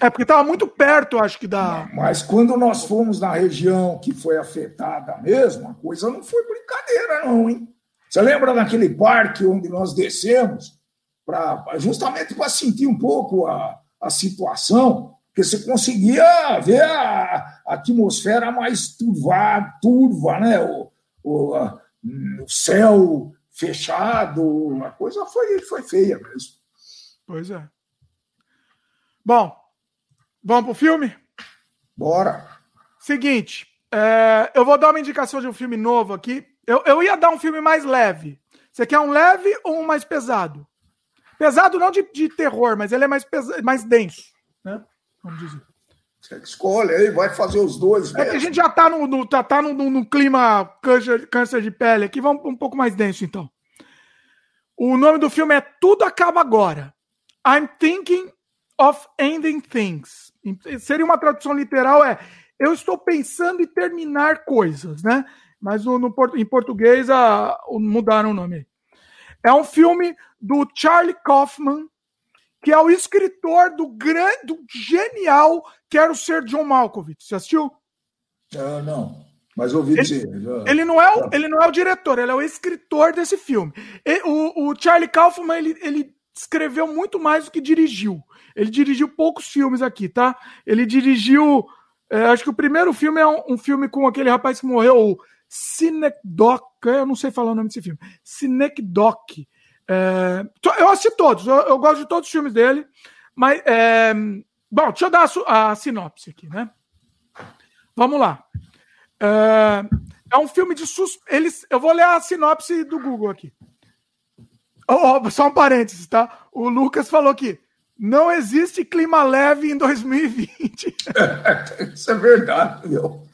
É porque estava muito perto, acho que da. Mas quando nós fomos na região que foi afetada mesmo, a coisa não foi brincadeira, não, hein? Você lembra daquele parque onde nós descemos, pra, justamente para sentir um pouco a, a situação? Porque você conseguia ver a, atmosfera mais turva, turva né? O, o, a, o, céu fechado, a coisa foi, foi feia mesmo. Pois é. Bom, vamos pro filme? Bora. Seguinte, é, eu vou dar uma indicação de um filme novo aqui. Eu, eu ia dar um filme mais leve. Você quer um leve ou um mais pesado? Pesado não de, de terror, mas ele é mais, pesa, mais denso? Vamos dizer. Você escolhe aí, vai fazer os dois. É que a gente já tá no, no tá, tá no, no, no, clima câncer, câncer de pele aqui, vamos um pouco mais denso então. O nome do filme é Tudo Acaba Agora. I'm Thinking of Ending Things. Seria uma tradução literal, é Eu estou pensando em terminar coisas, né? Mas no, no em português a, mudaram o nome. É um filme do Charlie Kaufman, que é o escritor do grande, do genial Quero Ser John Malkovich. Você assistiu? Uh, não, mas ouvi ele, dizer. Já... Ele, não é o, ele não é o diretor, ele é o escritor desse filme. E, o, o, Charlie Kaufman, ele, ele escreveu muito mais do que dirigiu. Ele dirigiu poucos filmes aqui, tá? Ele dirigiu. É, acho que o primeiro filme é um, um, filme com aquele rapaz que morreu, o Cinecdoc. Eu não sei falar o nome desse filme. Cinecdoc é, eu assisti todos, eu, eu, gosto de todos os filmes dele, mas. É, bom, deixa eu dar a, a, sinopse aqui, né? Vamos lá. É, é um filme de suspense. Eu vou ler a sinopse do Google aqui. Oh, oh, só um parênteses, tá? O Lucas falou que não existe clima leve em 2020. Isso é verdade, meu.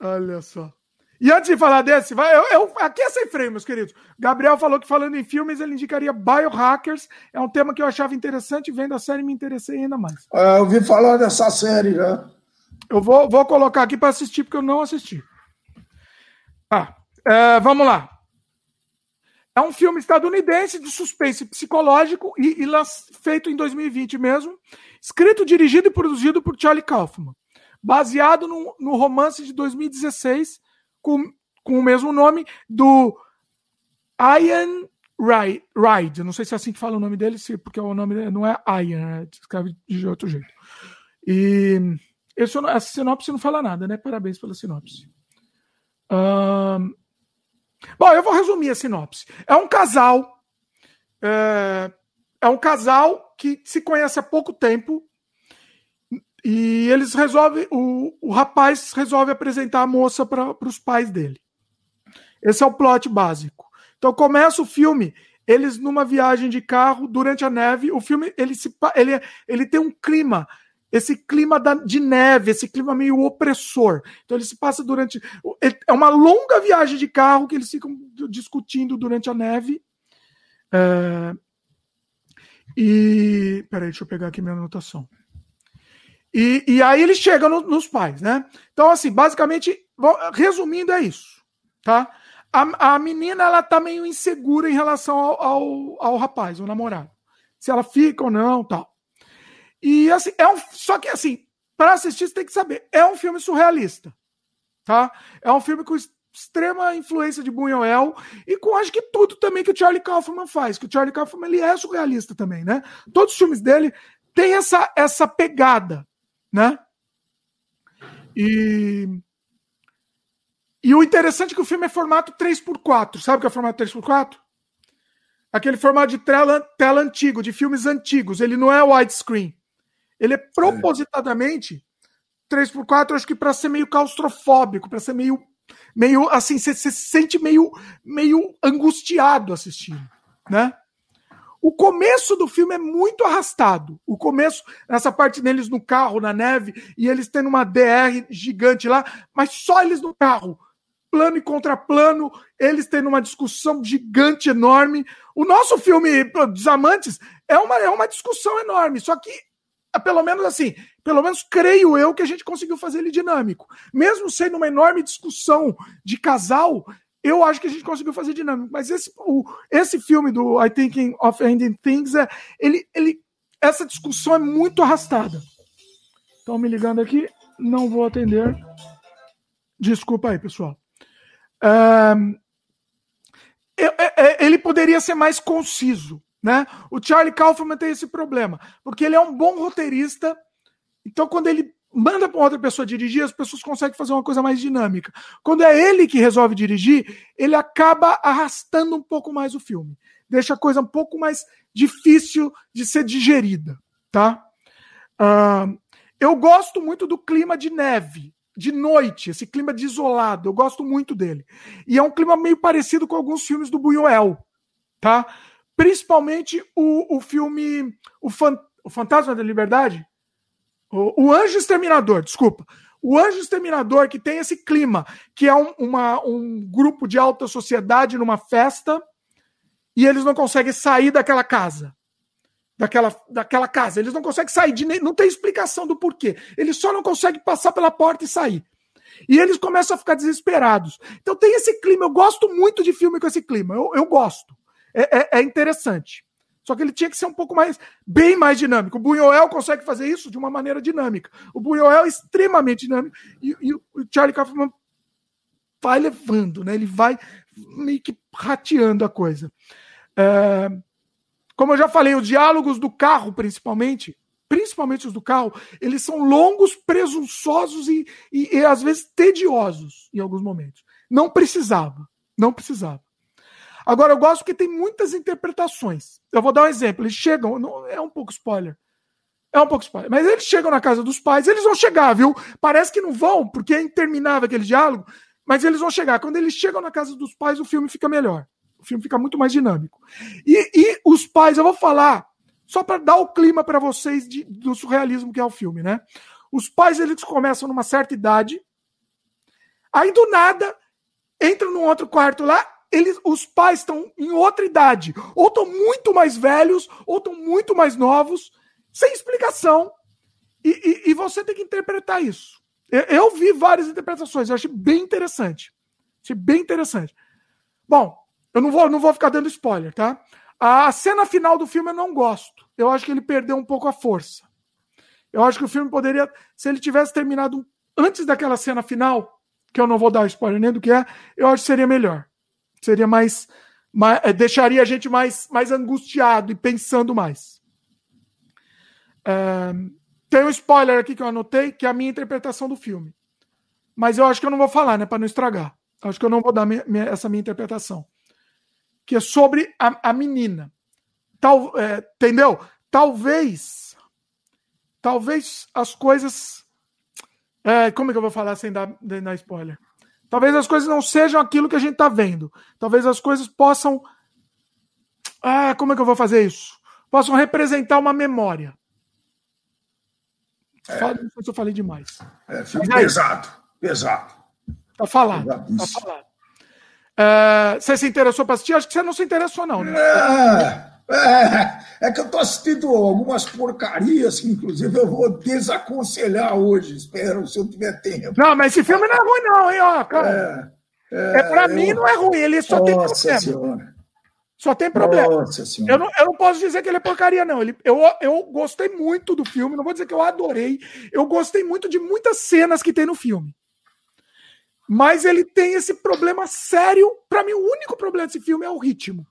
Olha só. E antes de falar desse, vai, eu, eu, aqui é sem freio, meus queridos. Gabriel falou que falando em filmes, ele indicaria Biohackers. É um tema que eu achava interessante, vendo a série me interessei ainda mais. É, eu ouvi falar dessa série já. Eu vou, vou colocar aqui para assistir, porque eu não assisti. Ah, é, vamos lá. É um filme estadunidense de suspense psicológico e, e feito em 2020 mesmo, escrito, dirigido e produzido por Charlie Kaufman, baseado no, no romance de 2016 com, com o mesmo nome do Ian Ride. Não sei se é assim que fala o nome dele, se, porque o nome dele não é Ian, né? escreve de outro jeito. E esse, essa sinopse não fala nada, né? Parabéns pela sinopse. Um, bom, eu vou resumir a sinopse. É um casal. É, é um casal que se conhece há pouco tempo e eles resolvem, o, o rapaz resolve apresentar a moça para os pais dele. Esse é o plot básico. Então começa o filme, eles numa viagem de carro durante a neve. O filme ele, se, ele, ele tem um clima, esse clima da, de neve, esse clima meio opressor. Então ele se passa durante. É uma longa viagem de carro que eles ficam discutindo durante a neve. É, E. Peraí, deixa eu pegar aqui minha anotação. E, e aí ele chega no, nos pais, né? Então, assim, basicamente, resumindo, é isso, tá? A, a menina, ela tá meio insegura em relação ao, ao, ao rapaz, ao namorado. Se ela fica ou não, tal. E, assim, é um. Só que, assim, para assistir, você tem que saber, é um filme surrealista, tá? É um filme com extrema influência de Buñuel e com acho que tudo também que o Charlie Kaufman faz, que o Charlie Kaufman ele é surrealista também, né? Todos os filmes dele têm essa, essa pegada, né? E e o interessante é que o filme é formato 3x4. Sabe o que é formato 3x4? Aquele formato de tela, tela antigo, de filmes antigos. Ele não é widescreen. Ele é propositadamente 3x4, acho que para ser meio claustrofóbico, para ser meio meio assim, você se sente meio, meio angustiado assistindo, né? O começo do filme é muito arrastado. O começo, nessa parte deles no carro, na neve, e eles tendo uma DR gigante lá, mas só eles no carro. Plano e contraplano, eles tendo uma discussão gigante, enorme. O nosso filme dos Amantes é uma, é uma discussão enorme, só que pelo menos assim, pelo menos creio eu que a gente conseguiu fazer ele dinâmico. Mesmo sendo uma enorme discussão de casal, eu acho que a gente conseguiu fazer dinâmico. Mas esse, o, esse filme do I Thinking of Ending Things, é, ele, ele, essa discussão é muito arrastada. Estão me ligando aqui, não vou atender. Desculpa aí, pessoal. Um, ele poderia ser mais conciso. Né? O Charlie Kaufman tem esse problema, porque ele é um bom roteirista, então quando ele manda para outra pessoa dirigir, as pessoas conseguem fazer uma coisa mais dinâmica. Quando é ele que resolve dirigir, ele acaba arrastando um pouco mais o filme, deixa a coisa um pouco mais difícil de ser digerida, tá? Uh, eu gosto muito do clima de neve, de noite, esse clima de isolado, eu gosto muito dele. E é um clima meio parecido com alguns filmes do Buñuel, tá? Principalmente o, o filme o, Fan, o Fantasma da Liberdade, o, o, Anjo Exterminador, desculpa. O Anjo Exterminador que tem esse clima, que é um, uma, um grupo de alta sociedade numa festa e eles não conseguem sair daquela casa. Daquela, daquela casa. Eles não conseguem sair, de, não tem explicação do porquê. Eles só não conseguem passar pela porta e sair. E eles começam a ficar desesperados. Então tem esse clima. Eu gosto muito de filme com esse clima. Eu, eu gosto é, é, é interessante. Só que ele tinha que ser um pouco mais, bem mais dinâmico. O Buñuel consegue fazer isso de uma maneira dinâmica. O Buñuel é extremamente dinâmico e, e o Charlie Kaufman vai levando, né? Ele vai meio que rateando a coisa. É, como eu já falei, os diálogos do carro, principalmente, principalmente os do carro, eles são longos, presunçosos e, e, e às vezes tediosos em alguns momentos. Não precisava, não precisava. Agora, eu gosto que tem muitas interpretações. Eu vou dar um exemplo. Eles chegam, não, é um pouco spoiler. É um pouco spoiler. Mas eles chegam na casa dos pais, eles vão chegar, viu? Parece que não vão, porque é interminável aquele diálogo, mas eles vão chegar. Quando eles chegam na casa dos pais, o filme fica melhor. O filme fica muito mais dinâmico. E, e os pais, eu vou falar, só para dar o clima para vocês de, do surrealismo que é o filme, né? Os pais, eles começam numa certa idade, aí do nada, entram num outro quarto lá eles, os pais estão em outra idade, ou estão muito mais velhos, ou estão muito mais novos, sem explicação. E, e, e, você tem que interpretar isso. Eu, eu, vi várias interpretações, eu achei bem interessante. Achei bem interessante. Bom, eu não vou, não vou ficar dando spoiler, tá? A cena final do filme eu não gosto. Eu acho que ele perdeu um pouco a força. Eu acho que o filme poderia, se ele tivesse terminado antes daquela cena final, que eu não vou dar spoiler nem do que é, eu acho que seria melhor seria mais, mais é, deixaria a gente mais, mais angustiado e pensando mais. É, tem um spoiler aqui que eu anotei, que é a minha interpretação do filme. Mas eu acho que eu não vou falar, né, para não estragar. Acho que eu não vou dar minha, minha, essa minha interpretação. Que é sobre a, a menina. Tal, é, entendeu? Talvez, talvez as coisas. É, como é que eu vou falar sem dar, sem dar spoiler? Talvez as coisas não sejam aquilo que a gente está vendo. Talvez as coisas possam. Ah, como é que eu vou fazer isso? Possam representar uma memória. É. Fala, não sei se eu falei demais. É, pesado, pesado. Tá falado. Tá falado. É, você se interessou para assistir? Acho que você não se interessou, não, né? É, É, é que eu estou assistindo algumas porcarias que, inclusive, eu vou desaconselhar hoje. Espero, se eu tiver tempo. Não, mas esse filme não é ruim, não, hein, ó, cara. É, é, é para eu... mim não é ruim, ele só Nossa tem problema. Senhora. Só tem problema. Nossa senhora. Eu, não, eu não posso dizer que ele é porcaria, não. Ele, eu, eu gostei muito do filme, não vou dizer que eu adorei. Eu gostei muito de muitas cenas que tem no filme. Mas ele tem esse problema sério. Para mim, o único problema desse filme é o ritmo.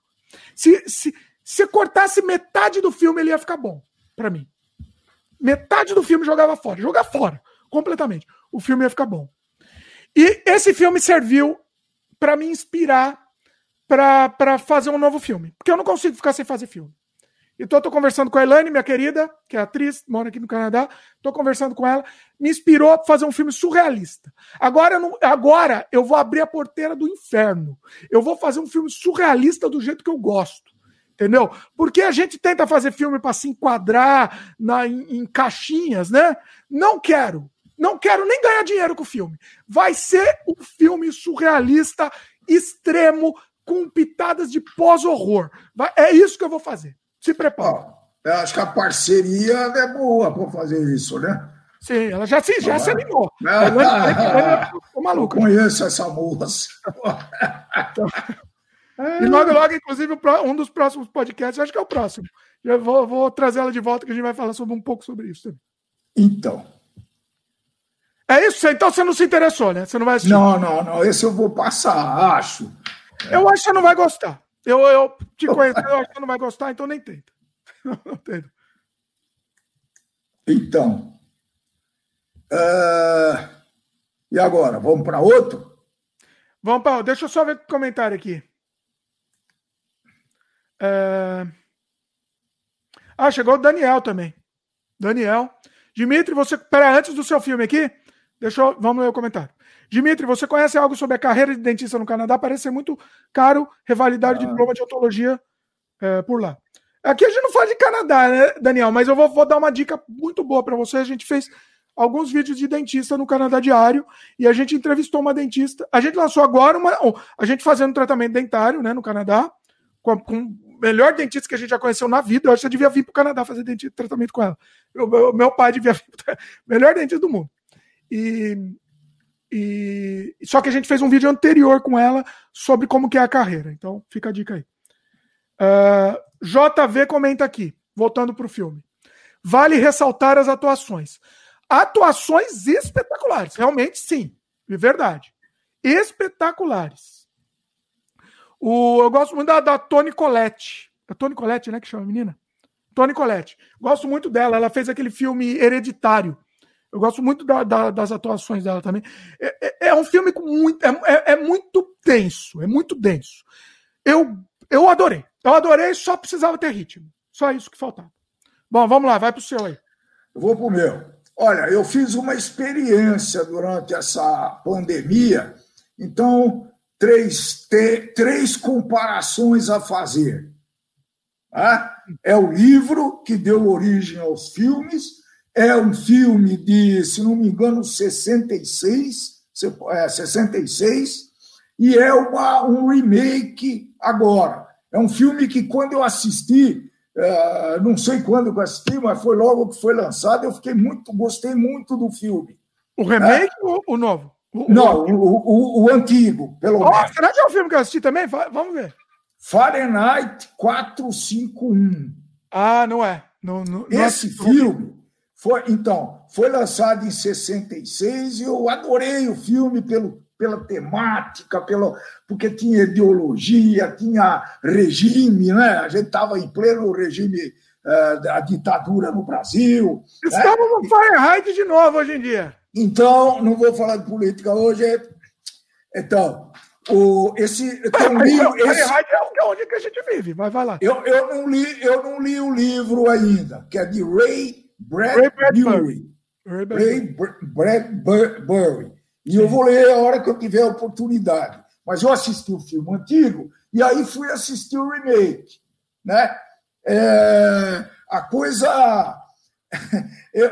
Se, se, se cortasse metade do filme, ele ia ficar bom, para mim. Metade do filme jogava fora, jogar fora, completamente. O filme ia ficar bom. E esse filme serviu para me inspirar para fazer um novo filme, porque eu não consigo ficar sem fazer filme. Então, eu tô conversando com a Elaine, minha querida, que é atriz, mora aqui no Canadá. Tô conversando com ela. Me inspirou a fazer um filme surrealista. Agora eu, não, agora eu vou abrir a porteira do inferno. Eu vou fazer um filme surrealista do jeito que eu gosto entendeu? Porque a gente tenta fazer filme para se enquadrar na, em, em, caixinhas, né? Não quero. Não quero nem ganhar dinheiro com o filme. Vai ser um filme surrealista, extremo, com pitadas de pós-horror. É isso que eu vou fazer. Se prepare. eu acho que a parceria é boa para fazer isso, né? Sim, ela já se, já ah, se animou. Ah, maluca. Eu conheço essa moça. Então, e logo, logo, inclusive, um dos próximos podcasts, acho que é o próximo. Eu vou, vou trazer ela de volta, que a gente vai falar sobre um pouco sobre isso. Então. É isso? Então você não se interessou, né? Você não vai assistir. Não, não, não. Esse eu vou passar, acho. Eu acho que você não vai gostar. Eu, eu te conheço, eu acho que você não vai gostar, então nem tenta. Não tenta. Então. Uh... E agora? Vamos para outro? Vamos para. Deixa eu só ver o comentário aqui. É... Ah, chegou o Daniel também. Daniel. Dimitri, você. Pera, antes do seu filme aqui, deixa eu. Vamos ler o comentário. Dimitri, você conhece algo sobre a carreira de dentista no Canadá? Parece ser muito caro revalidar ah. o diploma de odontologia é, por lá. Aqui a gente não fala de Canadá, né, Daniel? Mas eu vou, vou dar uma dica muito boa para você. A gente fez alguns vídeos de dentista no Canadá Diário e a gente entrevistou uma dentista. A gente lançou agora uma. A gente fazendo tratamento dentário né, no Canadá, com, com melhor dentista que a gente já conheceu na vida. Eu acho que você devia vir para o Canadá fazer dentista, tratamento com ela. Eu, meu pai devia vir. melhor dentista do mundo. E, e só que a gente fez um vídeo anterior com ela sobre como que é a carreira. Então fica a dica aí. Uh, ah, JV comenta aqui, voltando para o filme. Vale ressaltar as atuações. Atuações espetaculares, realmente sim, de verdade. Espetaculares. O, eu gosto muito da, da Toni Collette. É Toni Collette, né? Que chama a menina? Toni Collette. Gosto muito dela. Ela fez aquele filme Hereditário. Eu gosto muito da, da, das atuações dela também. É, é, é um filme com muito. É, é, é, muito denso. É muito denso. Eu, eu adorei. Eu adorei, só precisava ter ritmo. Só isso que faltava. Bom, vamos lá, vai pro seu aí. Eu vou pro meu. Olha, eu fiz uma experiência durante essa pandemia. Então, três, três comparações a fazer. Tá? É o livro que deu origem aos filmes, é um filme de, se não me engano, 66, 66 é, e é uma, um remake agora. É um filme que, quando eu assisti, é, não sei quando eu assisti, mas foi logo que foi lançado, eu fiquei muito, gostei muito do filme. O remake é? ou o novo? Não, o, o, o antigo, pelo oh, menos. Será que é o filme que eu assisti também? Vamos ver. Fahrenheit 451. Ah, não é. Não, não, Esse não é... filme foi, então, foi lançado em 66 e eu adorei o filme pelo, pela temática, pelo, porque tinha ideologia, tinha regime, né? A gente estava em pleno regime uh, da ditadura no Brasil. Né? Estamos né? no Fahrenheit de novo hoje em dia. Então, não vou falar de política hoje. Então, o, esse. Então, li, esse é onde que a gente vive, mas vai lá. Eu, eu, não li, eu não li o livro ainda, que é de Ray Bradbury. Ray Bradbury. E Sim. eu vou ler a hora que eu tiver a oportunidade. Mas eu assisti o filme antigo e aí fui assistir o remake. Né? É, a coisa. eu,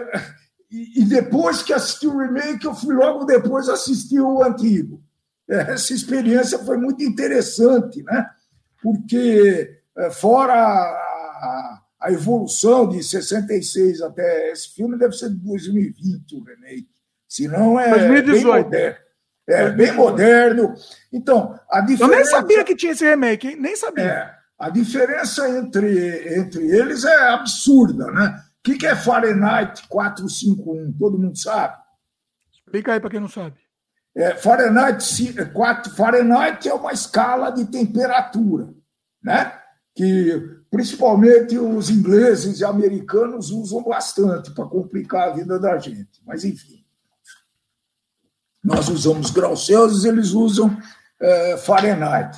e, e, depois que assisti o remake, eu fui logo depois assistir o antigo. É, essa experiência foi muito interessante, né? Porque, é, fora a, a evolução de 66 até esse filme deve ser de 2020, o remake. Senão é 2018. bem moderno. É, bem moderno. Então, a diferença. Eu nem sabia que tinha esse remake, hein? nem sabia. É, a diferença entre, entre eles é absurda, né? O que, que é Fahrenheit 451? Todo mundo sabe? Explica aí para quem não sabe. É, Fahrenheit, 4, Fahrenheit é uma escala de temperatura, né? que principalmente os ingleses e americanos usam bastante para complicar a vida da gente. Mas, enfim, nós usamos graus Celsius, eles usam é, Fahrenheit.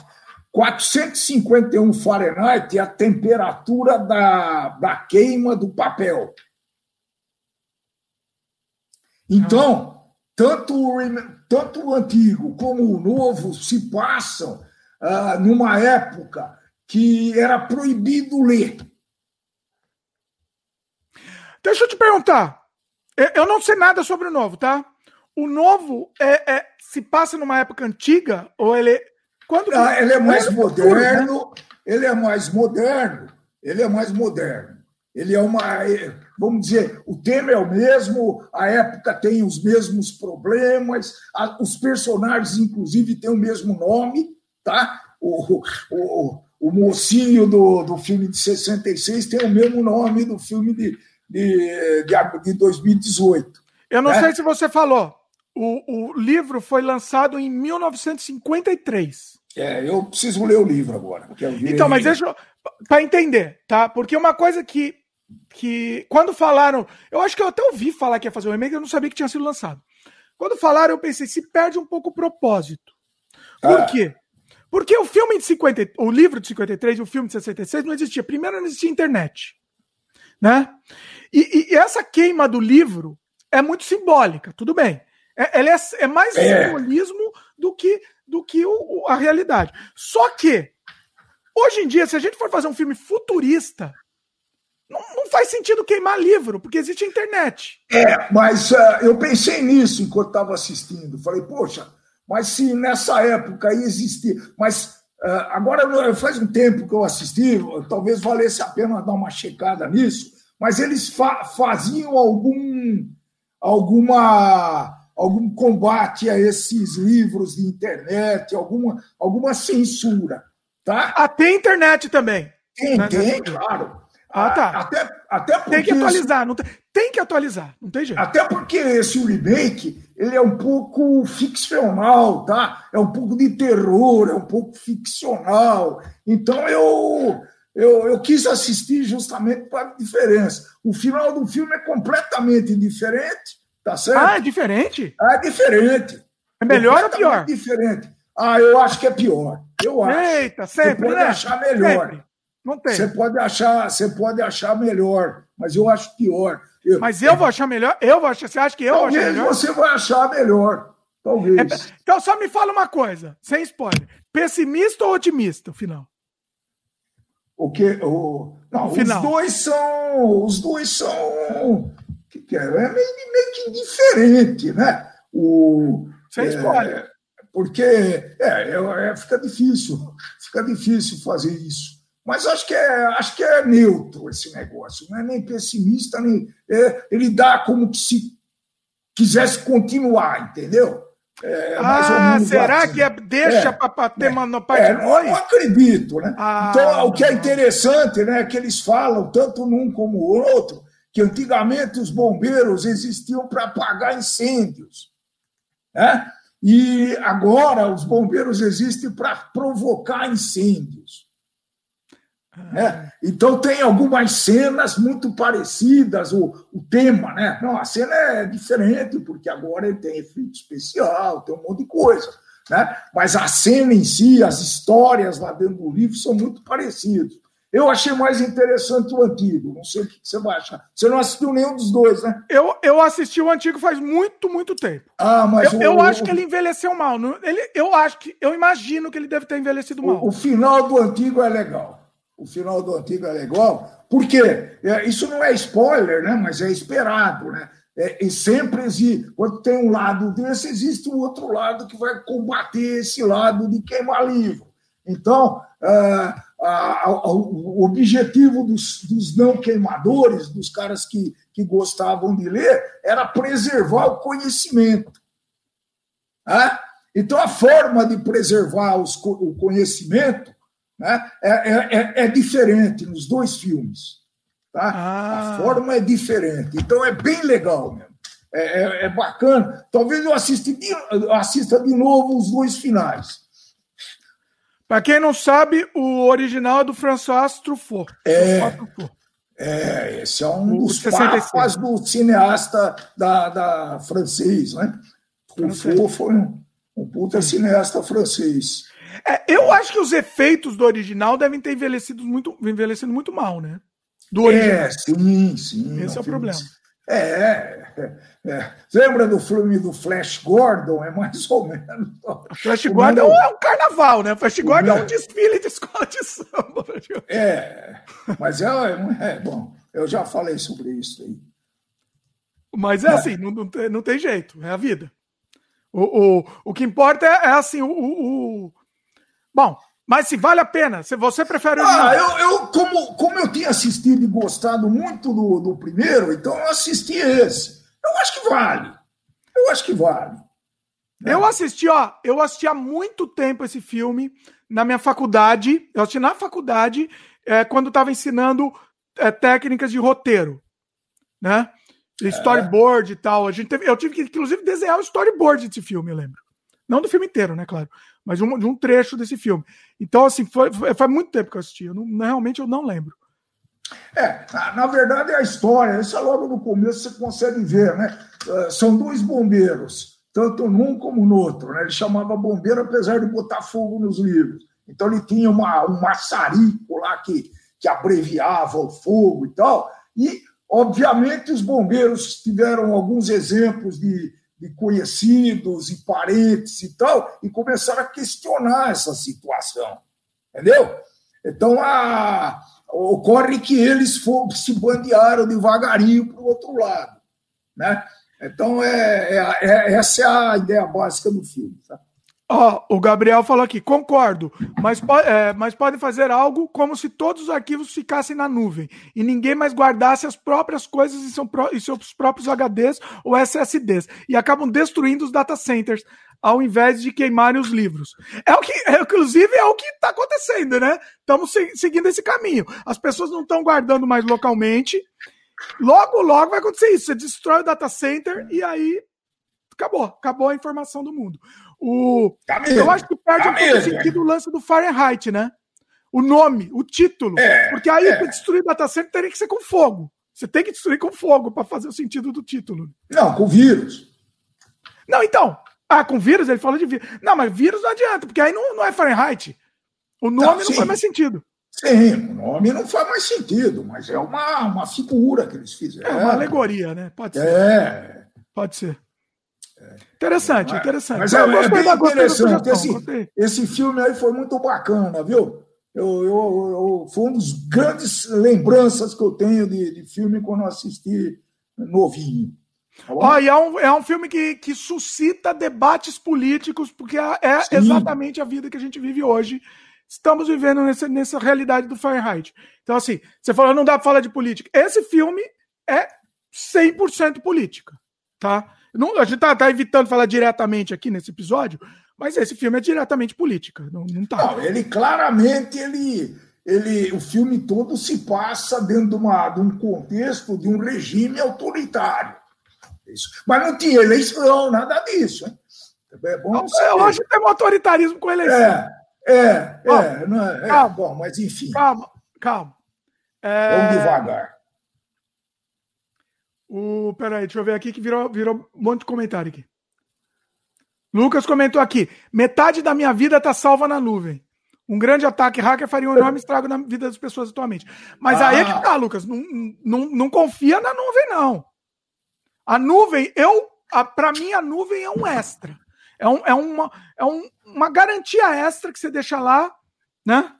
451 Fahrenheit é a temperatura da, da queima do papel. Então, tanto o, tanto o antigo como o novo se passam ah, numa época que era proibido ler. Deixa eu te perguntar. Eu não sei nada sobre o novo, tá? O novo é, é se passa numa época antiga ou ele quando ah, ele é mais moderno, ele é mais moderno, ele é mais moderno. Ele é uma, vamos dizer, o tema é o mesmo, a época tem os mesmos problemas, os personagens inclusive têm o mesmo nome, tá? O, o, o mocinho do, do filme de 66 tem o mesmo nome do filme de, de, de, de 2018. Eu não né? sei se você falou. O, o livro foi lançado em 1953. É, eu preciso ler o livro agora. então, mas deixa eu. Para entender, tá? Porque uma coisa que. que quando falaram. Eu acho que eu até ouvi falar que ia fazer o remake, eu não sabia que tinha sido lançado. Quando falaram, eu pensei, se perde um pouco o propósito. Por ah. quê? Porque o filme de 50, o livro de 53 e o filme de 66 não existia. Primeiro não existia internet, né? E, e essa queima do livro é muito simbólica, tudo bem. É, ela é, é mais é. simbolismo do que do que o, a realidade. Só que hoje em dia, se a gente for fazer um filme futurista, não, não, faz sentido queimar livro, porque existe a internet. É, mas uh, eu pensei nisso enquanto estava assistindo. Falei, poxa, mas se nessa época existia. Mas uh, agora faz um tempo que eu assisti, talvez valesse a pena dar uma checada nisso, mas eles fa faziam algum, alguma, algum combate a esses livros de internet, alguma, alguma censura. Tá? Até internet também. Tem, né? tem, claro. Ah, tá. Até, até tem que atualizar, não tem, tem que atualizar, não tem jeito. Até porque esse remake ele é um pouco ficcional, tá? É um pouco de terror, é um pouco ficcional. Então eu eu, eu quis assistir justamente para a diferença. O final do filme é completamente diferente, tá certo? Ah, é diferente? É diferente. É melhor ou pior? Diferente. Ah, eu acho que é pior. Eu acho. Eita, sempre, Você pode né? achar melhor. Sempre. Não tem. Você pode achar, você pode achar melhor, mas eu acho pior. Eu, mas eu vou achar melhor? Eu vou achar. Você acha que eu Talvez vou achar melhor? você vai achar melhor. Talvez. É, então só me fala uma coisa, sem spoiler. Pessimista ou otimista, final? O que? O, não, o os dois são. Os dois são. Que, que é, é meio, meio que diferente, né? O, sem é. Porque é, é, é, fica difícil, fica difícil fazer isso. Mas acho que é, acho que é neutro esse negócio, não é nem pessimista, nem. É, ele dá como que se quisesse continuar, entendeu? É, ah, será assim. que é, deixa é, para ter é, uma parte é, não, não acredito, né? Ah, então, o que é interessante, né, é que eles falam, tanto num como o outro, que antigamente os bombeiros existiam para apagar incêndios. Né? E agora os bombeiros existem para provocar incêndios. Né? Então tem algumas cenas muito parecidas, o, o tema, né? Não, a cena é diferente, porque agora ele tem efeito especial, tem um monte de coisa. Né? Mas a cena em si, as histórias lá dentro do livro são muito parecidas. Eu achei mais interessante o antigo. Não sei o que você vai achar. Você não assistiu nenhum dos dois, né? Eu, eu assisti o antigo faz muito, muito tempo. Ah, mas eu, o, eu acho que ele envelheceu mal. Ele, eu acho que eu imagino que ele deve ter envelhecido mal. O, o final do antigo é legal o final do antigo é legal, porque é, isso não é spoiler, né? mas é esperado. Né? É, e sempre existe, quando tem um lado desse, existe um outro lado que vai combater esse lado de queimar livro. Então, uh, a, a, o objetivo dos, dos, não queimadores, dos caras que, que gostavam de ler, era preservar o conhecimento. Né? Então, a forma de preservar os, o conhecimento né, é, é, é, é diferente nos dois filmes. Tá? Ah. A forma é diferente. Então, é bem legal mesmo. É, é, é bacana. Talvez eu assista de, assista de novo os dois finais. Para quem não sabe, o original é do François Truffaut. É, Truffaut. é esse é um o dos 66. papas do cineasta da, da francês, né? Truffaut foi um, um puta cineasta francês. É, eu acho que os efeitos do original devem ter envelhecido muito, envelhecido muito mal, né? Do original. É, sim, sim. Esse é o problema. É, é, é. Lembra do filme do Flash Gordon? É mais ou menos. O Flash o Gordon meu... é um carnaval, né? O Flash Gordon é um desfile de escola de samba. É, mas é, é, bom. Eu já falei sobre isso aí. Mas é, é. assim, não, não, tem, não tem jeito, é a vida. O, o, o que importa é, é assim, o, o, Bom, mas se vale a pena, se você prefere. Ah, eu, eu como, como eu tinha assistido e gostado muito do, do primeiro, então eu assisti esse. Eu acho que vale. Eu acho que vale. Né? Eu assisti, ó, eu assisti há muito tempo esse filme na minha faculdade. Eu assisti na faculdade é, quando estava ensinando é, técnicas de roteiro, né? É. Storyboard é. e tal. A gente teve, eu tive que, inclusive, desenhar o storyboard desse filme, eu lembro. Não do filme inteiro, né, claro mas um, de um trecho desse filme. Então, assim, foi, foi, muito tempo que eu assisti. Eu não, realmente eu não lembro. É, na verdade é a história, isso é logo no começo você consegue ver, né? Uh, são dois bombeiros, tanto num como no outro, né? Ele chamava bombeiro apesar de botar fogo nos livros. Então ele tinha uma, um maçarico lá que, que abreviava o fogo e tal. E, obviamente, os bombeiros tiveram alguns exemplos de, de conhecidos e parentes e tal, e começaram a questionar essa situação. Entendeu? Então, a, ocorre que eles for, se bandearam devagarinho para o outro lado. Né? Então, é, é, é, essa é a ideia básica do filme. Tá? Ó, oh, o Gabriel falou aqui, concordo, mas, é, mas pode fazer algo como se todos os arquivos ficassem na nuvem e ninguém mais guardasse as próprias coisas em, seu, seus próprios HDs ou SSDs e acabam destruindo os data centers ao invés de queimarem os livros. É o que, é, inclusive, é o que está acontecendo, né? Estamos se, seguindo esse caminho. As pessoas não estão guardando mais localmente. Logo, logo vai acontecer isso. Você destrói o data center e aí acabou, acabou a informação do mundo. O, tá eu acho que perde tá um pouco o sentido o lance do Fahrenheit, né? O nome, o título. É, porque aí, é. para destruir data center, teria que ser com fogo. Você tem que destruir com fogo para fazer o sentido do título. Não, com vírus. Não, então. Ah, com vírus? Ele fala de vírus. Não, mas vírus não adianta, porque aí não, não é Fahrenheit. O nome não, não faz mais sentido. Sim, o nome não faz mais sentido, mas é uma, uma figura que eles fizeram. É uma alegoria, né? Pode ser. É. Pode ser. Interessante, interessante. Mas é, é bem interessante. Esse, esse filme aí foi muito bacana, viu? Eu, eu, eu, foi um dos grandes lembranças que eu tenho de, de filme quando eu assisti novinho. Tá oh, é, um, é um filme que, que suscita debates políticos, porque é, é exatamente a vida que a gente vive hoje. Estamos vivendo nessa, nessa realidade do Fahrenheit. Então, assim, você falou, não dá pra falar de política. Esse filme é 100% política, tá? Não, a gente tá, tá, evitando falar diretamente aqui nesse episódio, mas esse filme é diretamente política. Não, não tá. Não, ele claramente ele, ele, o filme todo se passa dentro de, uma, de um contexto de um regime autoritário. Isso. Mas não tinha eleição, nada disso. Hein? É bom eu acho que tem um autoritarismo com eleição. É, é, é, não é, é calma, bom, mas enfim. Calma, calma. É... Vamos devagar. O, peraí, deixa eu ver aqui que virou, virou um monte de comentário aqui. Lucas comentou aqui: metade da minha vida está salva na nuvem. Um grande ataque hacker faria um enorme estrago na vida das pessoas atualmente. Mas ah. aí é que tá, Lucas. Não, não, não confia na nuvem, não. A nuvem, eu. Para mim, a nuvem é um extra. É, um, é, uma, é um, uma garantia extra que você deixa lá, né?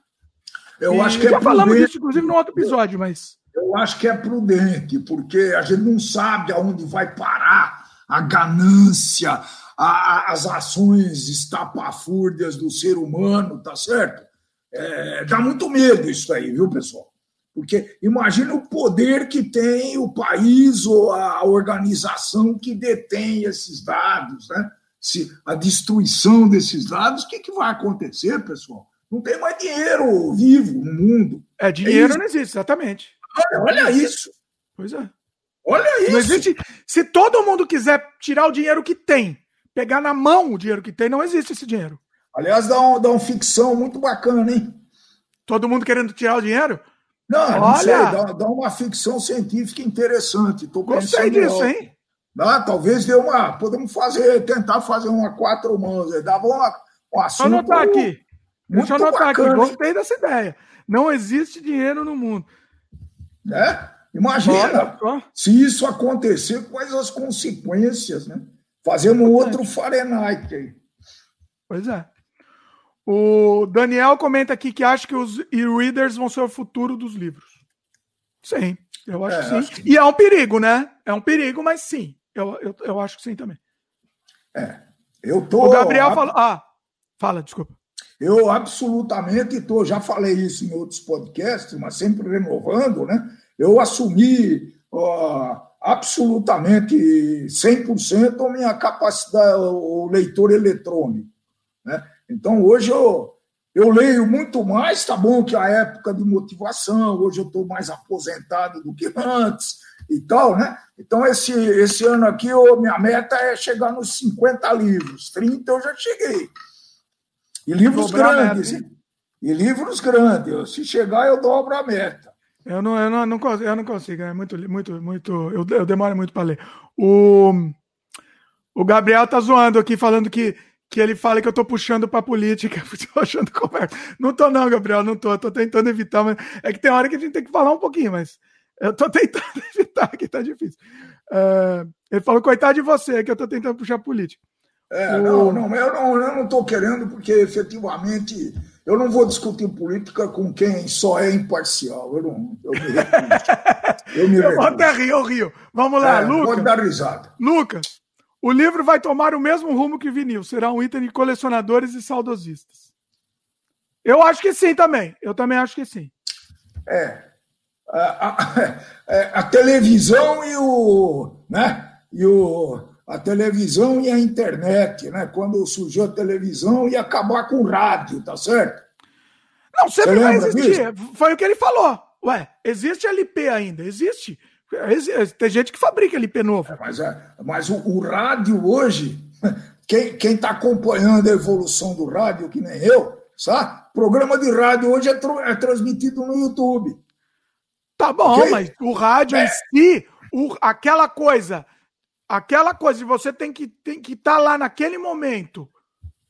Eu e acho que é já falamos disso, inclusive, no outro episódio, mas. Eu acho que é prudente, porque a gente não sabe aonde vai parar a ganância, a, as ações estapafúrdias do ser humano, tá certo? é, dá muito medo isso aí, viu, pessoal? Porque imagina o poder que tem o país ou a organização que detém esses dados, né? Se a destruição desses dados, o que, que vai acontecer, pessoal? Não tem mais dinheiro vivo no mundo. É, dinheiro é não existe, exatamente. Olha, olha isso. Pois é. Olha isso. Não existe. Se todo mundo quiser tirar o dinheiro que tem, pegar na mão o dinheiro que tem, não existe esse dinheiro. Aliás, dá, um, dá uma ficção muito bacana, hein? Todo mundo querendo tirar o dinheiro? Não, Olha, não sei, dá, dá, uma ficção científica interessante. Tô Gostei disso, hein? Dá, talvez dê uma. Podemos fazer, tentar fazer uma quatro mãos. Dava uma, um assunto. Deixa eu anotar aqui. Deixa eu anotar bacana, aqui. Gostei dessa ideia. Não existe dinheiro no mundo. É? Imagina se isso acontecer, quais as consequências, né? Fazendo um outro Fahrenheit aí. Pois é. O Daniel comenta aqui que acha que os e-readers vão ser o futuro dos livros. Sim, eu acho, é, que sim. Acho que... E é um perigo, né? É um perigo, mas sim. Eu, eu, eu acho que sim também. É. Eu tô. O Gabriel falou. Ah, fala, desculpa. Eu absolutamente estou, já falei isso em outros podcasts, mas sempre renovando, né? Eu assumi ó, absolutamente 100% a minha capacidade, o leitor eletrônico. Né? Então, hoje eu, eu leio muito mais, tá bom que a época de motivação, hoje eu estou mais aposentado do que antes e tal, né? Então, esse, esse ano aqui, minha meta é chegar nos 50 livros, 30 eu já cheguei. E livros grandes, meta, e livros grandes. Se chegar, eu dobro a meta. Eu não, eu não, não, consigo, eu não consigo, é muito, muito, muito. Eu, eu demoro muito para ler. O, o Gabriel tá zoando aqui, falando que, que ele fala que eu tô puxando pra política, tô achando conversa. Não tô, não, Gabriel, não tô. Tô tentando evitar, mas é que tem hora que a gente tem que falar um pouquinho, mas eu tô tentando evitar, que tá difícil. Uh, ele falou, coitado de você, que eu tô tentando puxar política. É, não, não, eu não, tô querendo, porque efetivamente eu não vou discutir política com quem só é imparcial. Eu não. Eu me recuso. Eu, me eu vou até rir, eu rio. Vamos lá, é, Lucas. Pode dar risada. Lucas, o livro vai tomar o mesmo rumo que vinil. Será um item de colecionadores e saudosistas. Eu acho que sim também. Eu também acho que sim. É. A, a, é, a televisão e o. Né? E o a televisão e a internet, né? Quando surgiu a televisão ia acabar com o rádio, tá certo? Não, sempre vai existir. Disso? Foi o que ele falou. Ué, existe LP ainda? Existe. Tem gente que fabrica LP novo. É, mas é, mas o, o, rádio hoje, quem está acompanhando a evolução do rádio, que nem eu, sabe? Programa de rádio hoje é, é transmitido no YouTube. Tá bom, okay? mas o rádio é. em si, o, aquela coisa aquela coisa de você tem que tem que estar tá lá naquele momento,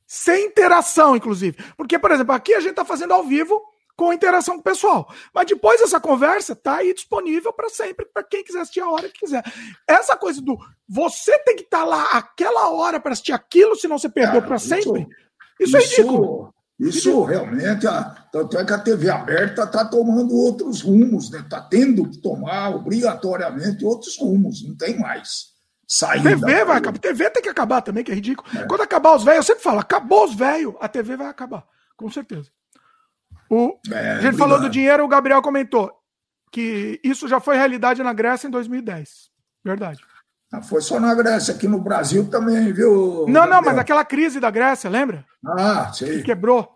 sem interação, inclusive. Porque, por exemplo, aqui a gente está fazendo ao vivo com interação com o pessoal. Mas depois essa conversa tá aí disponível para sempre, para quem quiser assistir a hora que quiser. Essa coisa do você tem que estar tá lá aquela hora para assistir aquilo, senão você perdeu para sempre. Isso, isso, é ridículo. Isso realmente, a, tanto é que a TV aberta está tomando outros rumos, está né? Tá tendo que tomar obrigatoriamente outros rumos, não tem mais saída. TV vai acabar. TV tem que acabar também, que é ridículo. É. Quando acabar os velhos, eu sempre falo, acabou os velhos, a TV vai acabar. Com certeza. O, é, a gente falou do dinheiro, o Gabriel comentou que isso já foi realidade na Grécia em 2010. Verdade. Não foi só na Grécia, aqui no Brasil também, viu? Não, Gabriel? não, mas aquela crise da Grécia, lembra? Ah, sei. Que quebrou.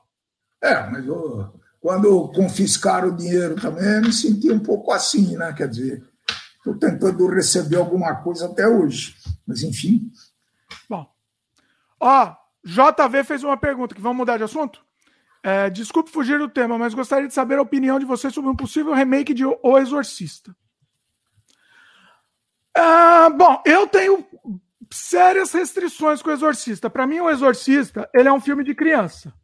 É, mas eu, quando confiscaram o dinheiro também, eu me senti um pouco assim, né? Quer dizer, Estou tentando receber alguma coisa até hoje. Mas, enfim. Bom. Ó, JV fez uma pergunta, que vamos mudar de assunto? É, desculpe fugir do tema, mas gostaria de saber a opinião de você sobre um possível remake de O Exorcista. Ah, bom, eu tenho sérias restrições com o Exorcista. Para mim, o Exorcista ele é um filme de criança.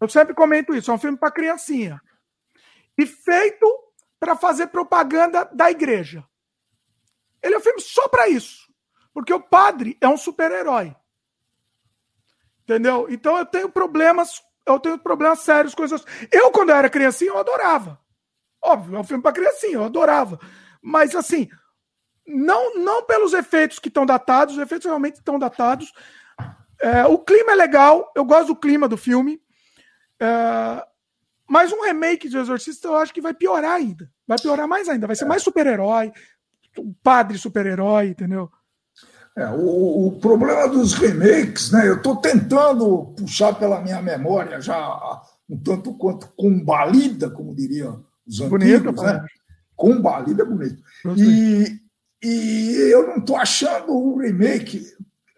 Eu sempre comento isso, é um filme para criancinha. E feito para fazer propaganda da igreja. Ele é um filme só para isso. Porque o padre é um super-herói. Entendeu? Então eu tenho problemas, eu tenho problemas sérios com isso. Eu, quando eu era criancinha, eu adorava. Óbvio, é um filme para criancinha, eu adorava. Mas assim, não, não pelos efeitos que estão datados, os efeitos realmente estão datados. É, o clima é legal, eu gosto do clima do filme. É, mas um remake de Exorcista eu acho que vai piorar ainda. Vai piorar mais ainda. Vai ser é. mais super-herói, um padre super-herói, entendeu? É, o, o, problema dos remakes, né? Eu estou tentando puxar pela minha memória já um tanto quanto combalida, como diriam os antigos, bonito, né? Combalida é bonito. E, e eu não estou achando um remake.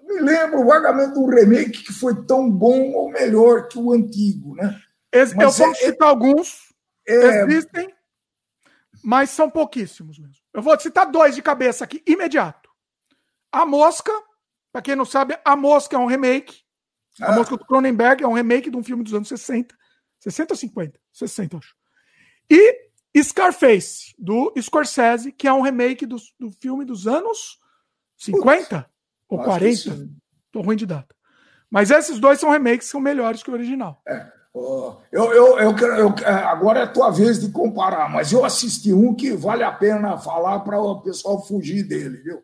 Me lembro vagamente um remake que foi tão bom ou melhor que o antigo, né? Esse, eu posso é, citar alguns. É, existem, mas são pouquíssimos mesmo. Eu vou citar dois de cabeça aqui, imediato. A Mosca, para quem não sabe, A Mosca é um remake. A ah. Mosca do Cronenberg é um remake de um filme dos anos 60. 60 ou 50? 60, acho. E Scarface, do Scorsese, que é um remake do, do filme dos anos 50 ou 40. Tô ruim de data. Mas esses dois são remakes que são melhores que o original. É. Eu, eu, eu, eu, é, agora é a tua vez de comparar, mas eu assisti um que vale a pena falar para o pessoal fugir dele, viu?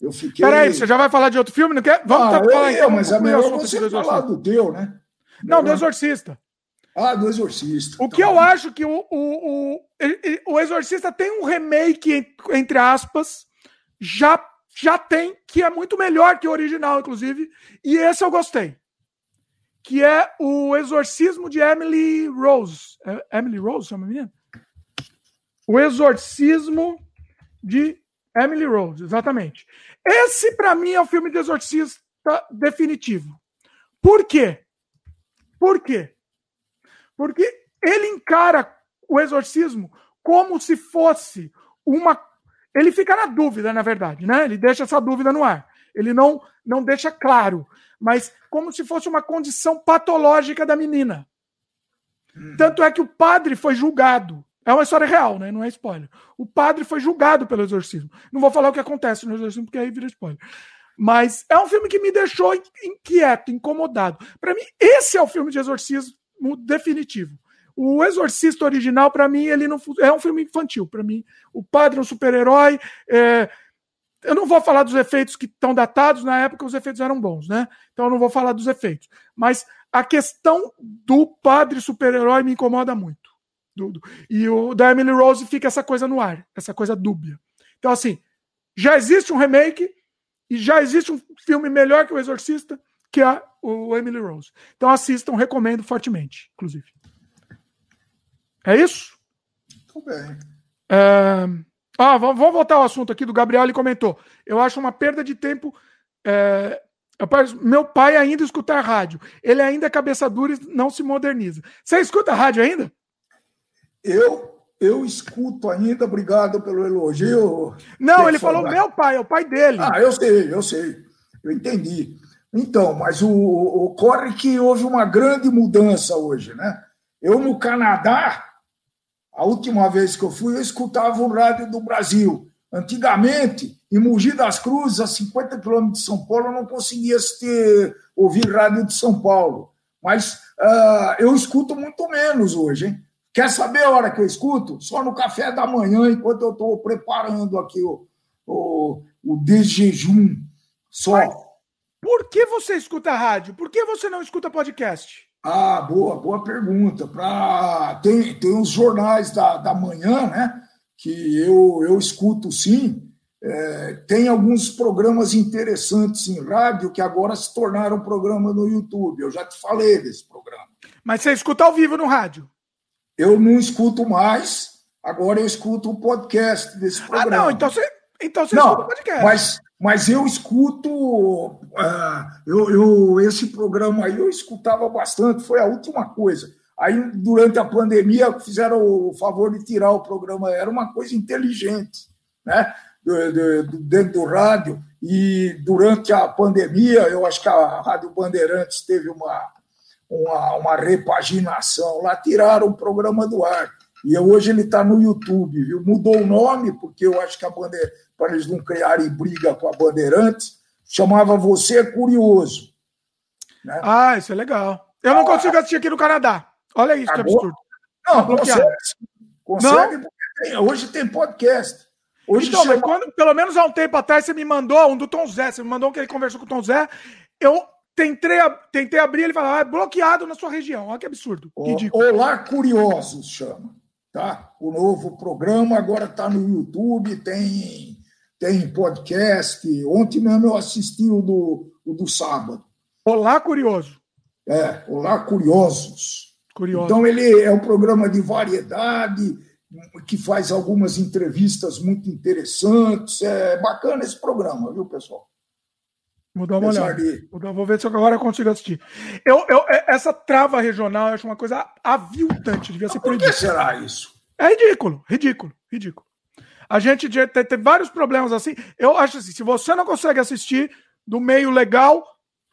Eu fiquei. Peraí, você já vai falar de outro filme? Não quer? Vamos ah, falar então. Mas é melhor você do falar do teu, né? Não, do Exorcista. Ah, do Exorcista. O tá que eu acho que o, o, o, o Exorcista tem um remake, entre aspas, já, já tem, que é muito melhor que o original, inclusive, e esse eu gostei. Que é o Exorcismo de Emily Rose. É Emily Rose, chama a menina? O Exorcismo de Emily Rose, exatamente. Esse, para mim, é o filme de exorcista definitivo. Por quê? Por quê? Porque ele encara o exorcismo como se fosse uma. Ele fica na dúvida, na verdade, né? Ele deixa essa dúvida no ar. Ele não, não deixa claro, mas como se fosse uma condição patológica da menina. Hum. Tanto é que o padre foi julgado. É uma história real, né? Não é spoiler. O padre foi julgado pelo exorcismo. Não vou falar o que acontece no exorcismo, porque aí vira spoiler. Mas é um filme que me deixou inquieto, incomodado. Para mim, esse é o filme de exorcismo definitivo. O Exorcista original, para mim, ele não é um filme infantil. Para mim, o padre é um super-herói. É... Eu não vou falar dos efeitos que estão datados, na época os efeitos eram bons, né? Então eu não vou falar dos efeitos. Mas a questão do padre super-herói me incomoda muito. E o da Emily Rose fica essa coisa no ar, essa coisa dúbia. Então, assim, já existe um remake e já existe um filme melhor que o Exorcista, que é o Emily Rose. Então assistam, recomendo fortemente, inclusive. É isso? Tudo bem. É... Ah, vamos, voltar ao assunto aqui do Gabriel. Ele comentou: Eu acho uma perda de tempo. É... Meu pai ainda escutar rádio. Ele ainda é cabeça dura e não se moderniza. Você escuta rádio ainda? Eu eu escuto ainda, obrigado pelo elogio. Não, ele falou meu pai, é o pai dele. Ah, eu sei, eu sei. Eu entendi. Então, mas o, ocorre que houve uma grande mudança hoje, né? Eu no Canadá, a última vez que eu fui, eu escutava o rádio do Brasil. Antigamente, em Mogi das Cruzes, a 50 quilômetros de São Paulo, eu não conseguia ter, ouvir rádio de São Paulo. Mas uh, eu escuto muito menos hoje, hein? Quer saber a hora que eu escuto? Só no café da manhã, enquanto eu estou preparando aqui o, o, o de jejum. Só. Mas por que você escuta rádio? Por que você não escuta podcast? Ah, boa, boa pergunta. Pra... Tem, tem os jornais da, da manhã, né? Que eu, eu escuto sim. É, tem alguns programas interessantes em rádio que agora se tornaram programa no YouTube. Eu já te falei desse programa. Mas você escuta ao vivo no rádio? Eu não escuto mais, agora eu escuto o podcast desse programa. Ah, não, então você, então você não, escuta o podcast. Mas mas eu escuto, uh, eu, eu, esse programa aí eu escutava bastante, foi a última coisa. Aí, durante a pandemia, fizeram o favor de tirar o programa, era uma coisa inteligente, né? dentro do rádio. E durante a pandemia, eu acho que a Rádio Bandeirantes teve uma, uma, uma repaginação lá, tiraram o programa do ar. E hoje ele está no YouTube, viu? Mudou o nome, porque eu acho que a Bandeira, para eles não criarem briga com a Bandeirantes, chamava Você é Curioso. Né? Ah, isso é legal. Eu não ah, consigo assistir aqui no Canadá. Olha isso, que absurdo. Não, tá consegue. Consegue, não? porque tem, hoje tem podcast. Hoje então, chama... quando, pelo menos há um tempo atrás, você me mandou um do Tom Zé, você me mandou um que ele conversou com o Tom Zé. Eu tentei, tentei abrir, ele fala, ah, é bloqueado na sua região. Olha que absurdo. Olá, curiosos, chama. Tá? O novo programa agora está no YouTube, tem, tem podcast. Ontem mesmo eu assisti o do, o do sábado. Olá, curioso. É, Olá, curiosos. Curioso. Então, ele é um programa de variedade, que faz algumas entrevistas muito interessantes. É bacana esse programa, viu, pessoal? Vou dar uma olhada. Vou ver se eu agora consigo assistir. Eu, eu, é, essa trava regional eu acho uma coisa aviltante, devia ser. Por que será isso? É ridículo, ridículo, ridículo. A gente tem vários problemas assim. Eu acho assim, se você não consegue assistir do meio legal,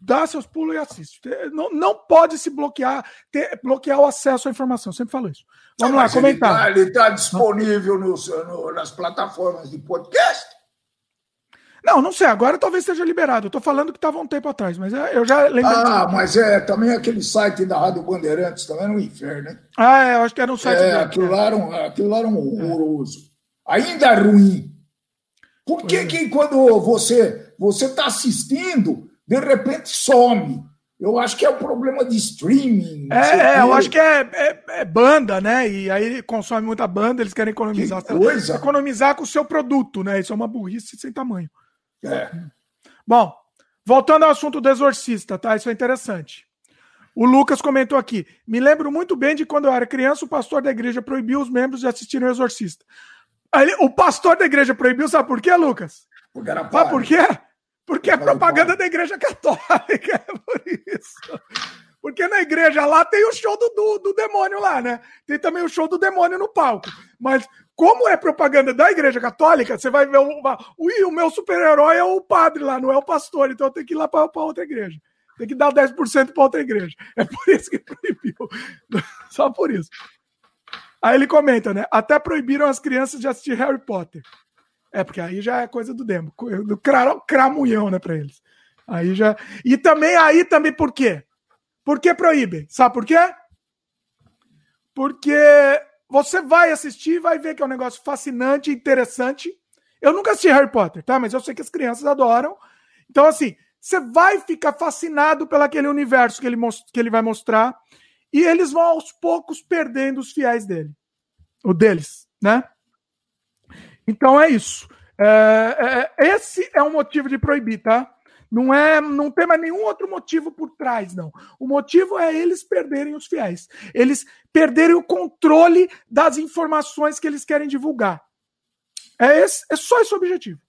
dá seus pulos e assiste. Não, não pode se bloquear, ter, bloquear o acesso à informação. Eu sempre falo isso. Vamos não, lá, comentar. Ele está tá disponível nos, no, nas plataformas de podcast? Não, não sei, agora talvez esteja liberado. Eu tô falando que estava um tempo atrás, mas é, eu já lembro. Ah, mas é também aquele site da Rádio Bandeirantes, também era um inferno, né? Ah, é, eu acho que era um site. É, aquilo lá, era um, aquilo lá era um horroroso. É. Ainda ruim. Por que, é. que quando você você está assistindo, de repente some? Eu acho que é um problema de streaming. É, é eu acho que é, é, é, banda, né? E aí consome muita banda, eles querem economizar. Que coisa. Economizar com o seu produto, né? Isso é uma burrice sem tamanho. É. Bom, voltando ao assunto do exorcista, tá? Isso é interessante. O Lucas comentou aqui. Me lembro muito bem de quando eu era criança, o pastor da igreja proibiu os membros de assistirem o exorcista. Aí, o pastor da igreja proibiu, sabe por quê, Lucas? Porque era sabe por quê? Porque é propaganda da igreja católica, é por isso. Porque na igreja lá tem o show do, do, do, demônio lá, né? Tem também o show do demônio no palco. Mas como é propaganda da Igreja Católica, você vai ver o, o, o meu super-herói é o padre lá, não é o pastor, então eu tenho que ir lá para outra igreja. Tem que dar 10% para outra igreja. É por isso que proibiu. Só por isso. Aí ele comenta, né? Até proibiram as crianças de assistir Harry Potter. É, porque aí já é coisa do demo, do cramunhão, né, para eles. Aí já. E também aí também por quê? Por que proíbem? Sabe por quê? Porque você vai assistir vai ver que é um negócio fascinante, interessante. Eu nunca assisti Harry Potter, tá? Mas eu sei que as crianças adoram. Então, assim, você vai ficar fascinado pelo aquele universo que ele, que ele vai mostrar. E eles vão aos poucos perdendo os fiéis dele. O deles, né? Então é isso. É, é, esse é um motivo de proibir, tá? Não é, não tem mais nenhum outro motivo por trás, não. O motivo é eles perderem os fiéis. Eles perderem o controle das informações que eles querem divulgar. É, esse, é só esse o objetivo.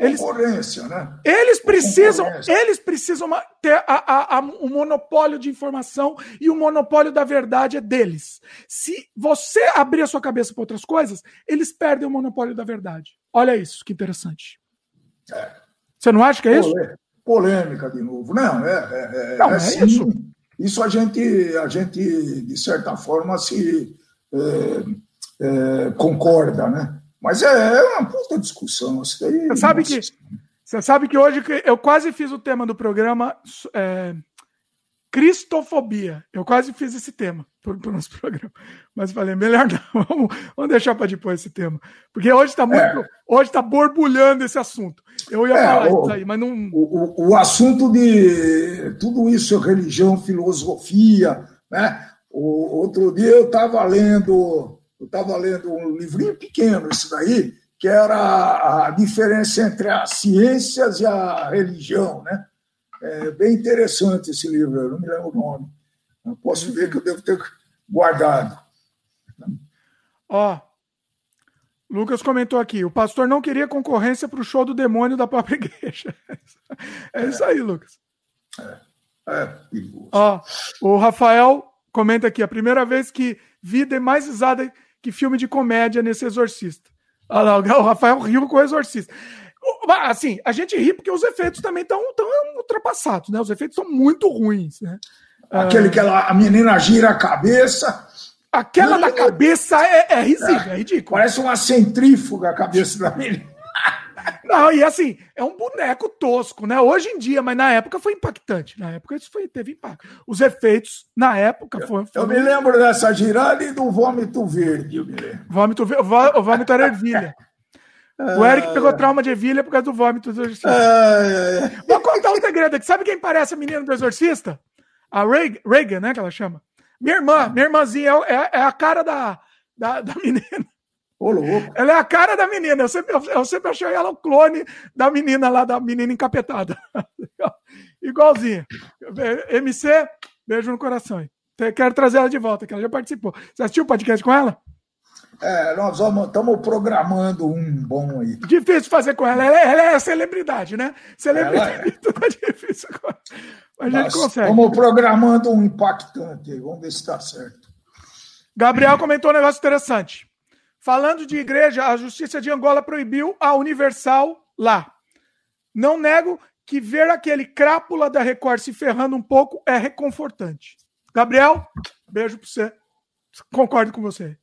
Eles, concorrência, né? Eles precisam, eles precisam ter a, a, a, um monopólio de informação e o monopólio da verdade é deles. Se você abrir a sua cabeça para outras coisas, eles perdem o monopólio da verdade. Olha isso, que interessante. É. Você não acha que é isso? polêmica de novo. Não, é, é, é, Não, é, é isso. Isso a gente, a gente, de certa forma, se é, é, concorda, né? Mas é, é uma puta discussão. Isso daí, você, sabe que, você sabe que hoje eu quase fiz o tema do programa é, Cristofobia. Eu quase fiz esse tema para o nosso programa. Mas falei, melhor não, vamos, vamos deixar para depois esse tema. Porque hoje está muito. É. Hoje está borbulhando esse assunto. Eu ia é, falar o, isso aí, mas não. O, o, assunto de tudo isso, religião, filosofia, né? O, outro dia eu estava lendo, eu estava lendo um livrinho pequeno, isso daí, que era a diferença entre as ciências e a religião, né? É bem interessante esse livro, eu não me lembro o nome. Eu posso ver que eu devo ter guardado. Ó, Lucas comentou aqui: o pastor não queria concorrência para o show do demônio da própria igreja. É isso aí, Lucas. É, é Ó, o Rafael comenta aqui: a primeira vez que vida é mais risada que filme de comédia nesse Exorcista. Olha lá, o Rafael riu com o Exorcista. Assim, a gente ri porque os efeitos também estão tão ultrapassados, né? Os efeitos são muito ruins, né? Aquele que ela, a menina gira a cabeça. Aquela da cabeça é, é risível, é, é ridículo. Parece uma centrífuga a cabeça da menina. Não, e assim, é um boneco tosco, né? Hoje em dia, mas na época foi impactante. Na época isso foi, teve impacto. Os efeitos, na época, foram. Eu me lembro dessa girada e do vômito verde, eu me lembro. Vômito, o vômito era ervilha. O Eric pegou trauma de Evilha por causa do vômito do exorcista. É, Vou contar um segredo aqui. Sabe quem parece a menina do exorcista? A Reagan, né? Que ela chama. Minha irmã, minha irmãzinha é, é a cara da, da, da menina. Ô, louco. Ela é a cara da menina. Eu sempre, eu, sempre achei ela o clone da menina lá, da menina encapetada. Igualzinha. MC, beijo no coração. Quero trazer ela de volta, que ela já participou. Você assistiu o podcast com ela? É, nós estamos programando um bom aí. Difícil fazer com ela. Ela é, ela é celebridade, né? Celebridade, é. tudo é difícil. Mas a gente consegue. Estamos programando um impactante aí. Vamos ver se está certo. Gabriel comentou um negócio interessante. Falando de igreja, a justiça de Angola proibiu a Universal lá. Não nego que ver aquele crápula da Record se ferrando um pouco é reconfortante. Gabriel, beijo para você. Concordo com você.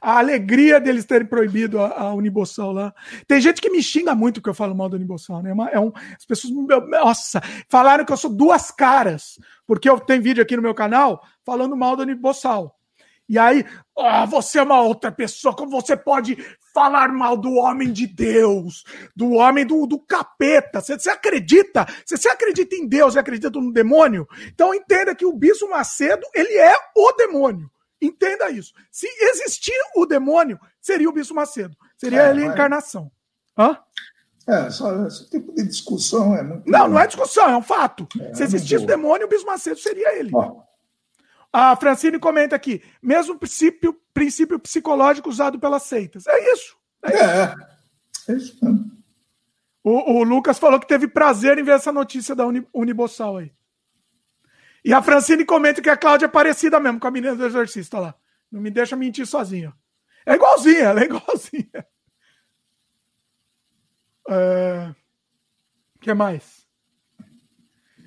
A alegria deles terem proibido a, a Unibossal lá. Tem gente que me xinga muito que eu falo mal da Unibossal, né? É, é um, as pessoas, nossa, falaram que eu sou duas caras, porque eu tenho vídeo aqui no meu canal falando mal da Unibossal. E aí, oh, você é uma outra pessoa, como você pode falar mal do homem de Deus, do homem do, do capeta? Você, você acredita? Você, você acredita em Deus e acredita no demônio? Então entenda que o Bispo Macedo, ele é o demônio. Entenda isso. Se existir o demônio, seria o Bispo Macedo. Seria é, ele a encarnação. Hã? É, só, esse tipo de discussão é muito. Não, não é discussão, é um fato. É, Se existisse o demônio, o Bispo Macedo seria ele. Ó. A Francine comenta aqui: mesmo princípio, princípio psicológico usado pelas seitas. É isso. É, é. é isso O, o, Lucas falou que teve prazer em ver essa notícia da Uni, Unibossal aí. E a Francine comenta que a Cláudia é parecida mesmo com a menina do exorcista lá. Não me deixa mentir sozinho. É igualzinha, ela é igualzinha. O é... que mais?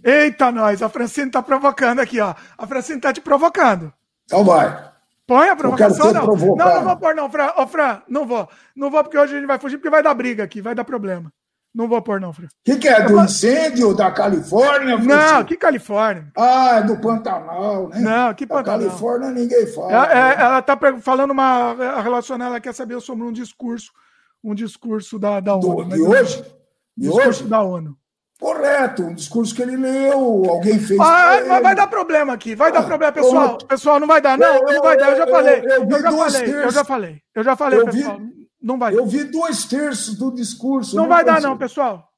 Eita, nós, a Francine tá provocando aqui, ó. A Francine tá te provocando. Então vai. Põe a provocação, não. Não, não vou pôr, não, Fran. Ô, Fran, não vou. Não vou, porque hoje a gente vai fugir, porque vai dar briga aqui, vai dar problema. Não vou pôr, não, Fran. O que, que, é? Do incêndio da Califórnia? Não, que Califórnia? Ah, é do Pantanal, né? Não, que Pantanal. Da Califórnia ninguém fala. Ela, é, né? ela tá falando uma. Relacionada, ela quer saber sobre um discurso. Um discurso da, da ONU. Do, de hoje? De discurso hoje? da ONU. Correto, um discurso que ele leu, alguém fez. Ah, mas vai dar problema aqui, vai ah, dar problema, pessoal. Pessoal, não vai dar, não, não vai dar, eu já falei. Eu, eu, eu já falei, eu já falei, eu já falei, pessoal. Vi, não vai. Eu vi dois terços do discurso. Não, não vai dar, não, pessoal.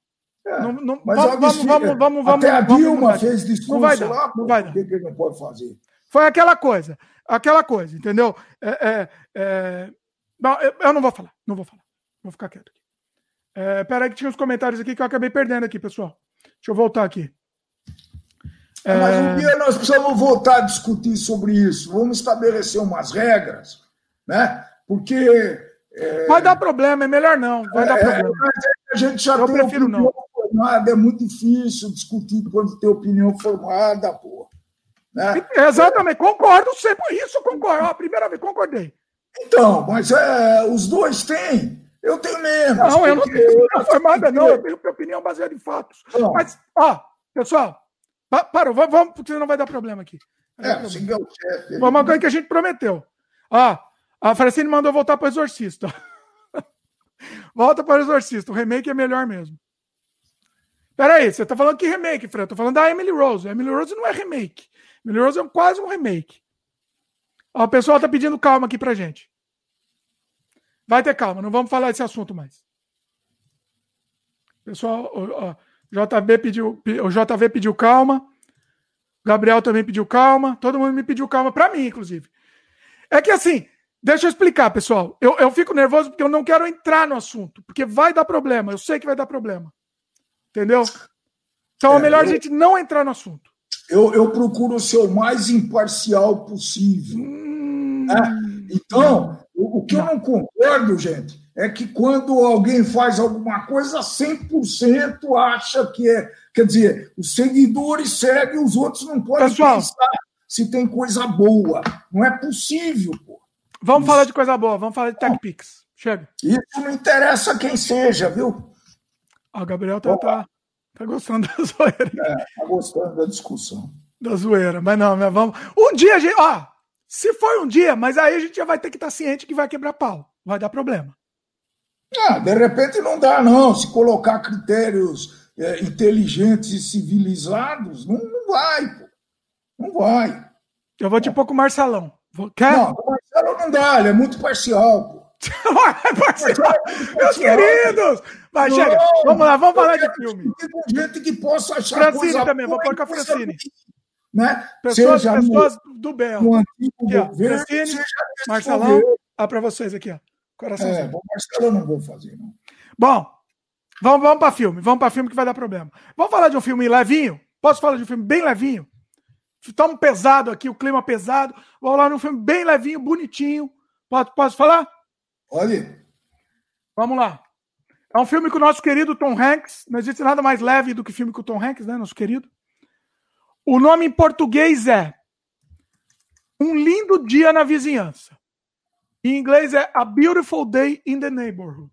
É, não, não, mas vamos, vamos, vamos, vamos, vamos. Até a Dilma vamos, fez discurso não vai dar, lá, não vai dar. Que, ele não pode fazer? Foi aquela coisa, aquela coisa, entendeu? É, é, é... Não, eu, eu, não vou falar, não vou falar. Vou ficar quieto. É, peraí que tinha uns comentários aqui que eu acabei perdendo aqui, pessoal. Deixa eu voltar aqui. É, mas um dia nós precisamos voltar a discutir sobre isso. Vamos estabelecer umas regras, né? Porque é... Vai dar problema, é melhor não. Vai é, dar problema. A gente já Eu tem prefiro não. formada, é muito difícil discutir quando tem opinião formada, pô. Né? Exatamente, concordo sempre. Isso concordo. a primeira vez, concordei. Então, mas é, os dois têm. Eu tenho menos. Não, eu não tenho opinião formada, não. Eu tenho opinião baseada em fatos. Não. Mas, ó, pessoal, para, vamos, porque senão vai dar problema aqui. É, o chefe. Vamos uma coisa que a gente prometeu. Ó, a Francine mandou voltar para o Exorcista. Volta para o Exorcista. O remake é melhor mesmo. Peraí, você tá falando que remake, Fran? Eu tô falando da Emily Rose. A Emily Rose não é remake. Emily Rose é quase um remake. Ó, o pessoal tá pedindo calma aqui pra gente. Vai ter calma, não vamos falar desse assunto mais. Pessoal, ó, JV pediu, o JV pediu calma. O Gabriel também pediu calma. Todo mundo me pediu calma, para mim, inclusive. É que assim, Deixa eu explicar, pessoal. Eu, eu fico nervoso porque eu não quero entrar no assunto, porque vai dar problema. Eu sei que vai dar problema. Entendeu? Então é, é melhor eu, a gente não entrar no assunto. Eu, eu procuro ser o mais imparcial possível. Hum... Né? Então, o, o que não. eu não concordo, gente, é que quando alguém faz alguma coisa, 100% acha que é. Quer dizer, os seguidores seguem, os outros não podem Pessoal, pensar se tem coisa boa. Não é possível, pô. Vamos Isso. falar de coisa boa, vamos falar de TechPix. Chega. Isso não interessa quem seja, viu? Ah, o Gabriel tá, tá, tá, gostando da zoeira. É, tá gostando da discussão. Da zoeira, mas não, mas vamos. Um dia a gente. Ó, se for um dia, mas aí a gente já vai ter que estar tá ciente que vai quebrar pau. Vai dar problema. Ah, de repente não dá, não. Se colocar critérios é, inteligentes e civilizados, não, não vai, pô. Não vai. Eu vou te pôr com o Marcelão. Quer? Não, o Marcelo não dá, ele é muito parcial, pô. parcial. Meus queridos! Não, chega. Vamos lá, vamos falar de filme. Tem gente que possa achar Francine também, vou pôr com a Francine. Né? Pessoas, pessoas no, do bem. No antigo governo, Francine, Marcelão, ah, para vocês aqui, ó. Coração. É, bom, Marcelo não vou fazer, não. Bom, vamos, vamos para filme. Vamos para filme que vai dar problema. Vamos falar de um filme levinho? Posso falar de um filme bem levinho? Estamos pesado aqui, o clima pesado. Vou falar de um filme bem levinho, bonitinho. Posso, posso falar? Olha. Vamos lá. É um filme com o nosso querido Tom Hanks. Não existe nada mais leve do que filme com o Tom Hanks, né, nosso querido? O nome em português é Um Lindo Dia na Vizinhança. Em inglês é A Beautiful Day in the Neighborhood.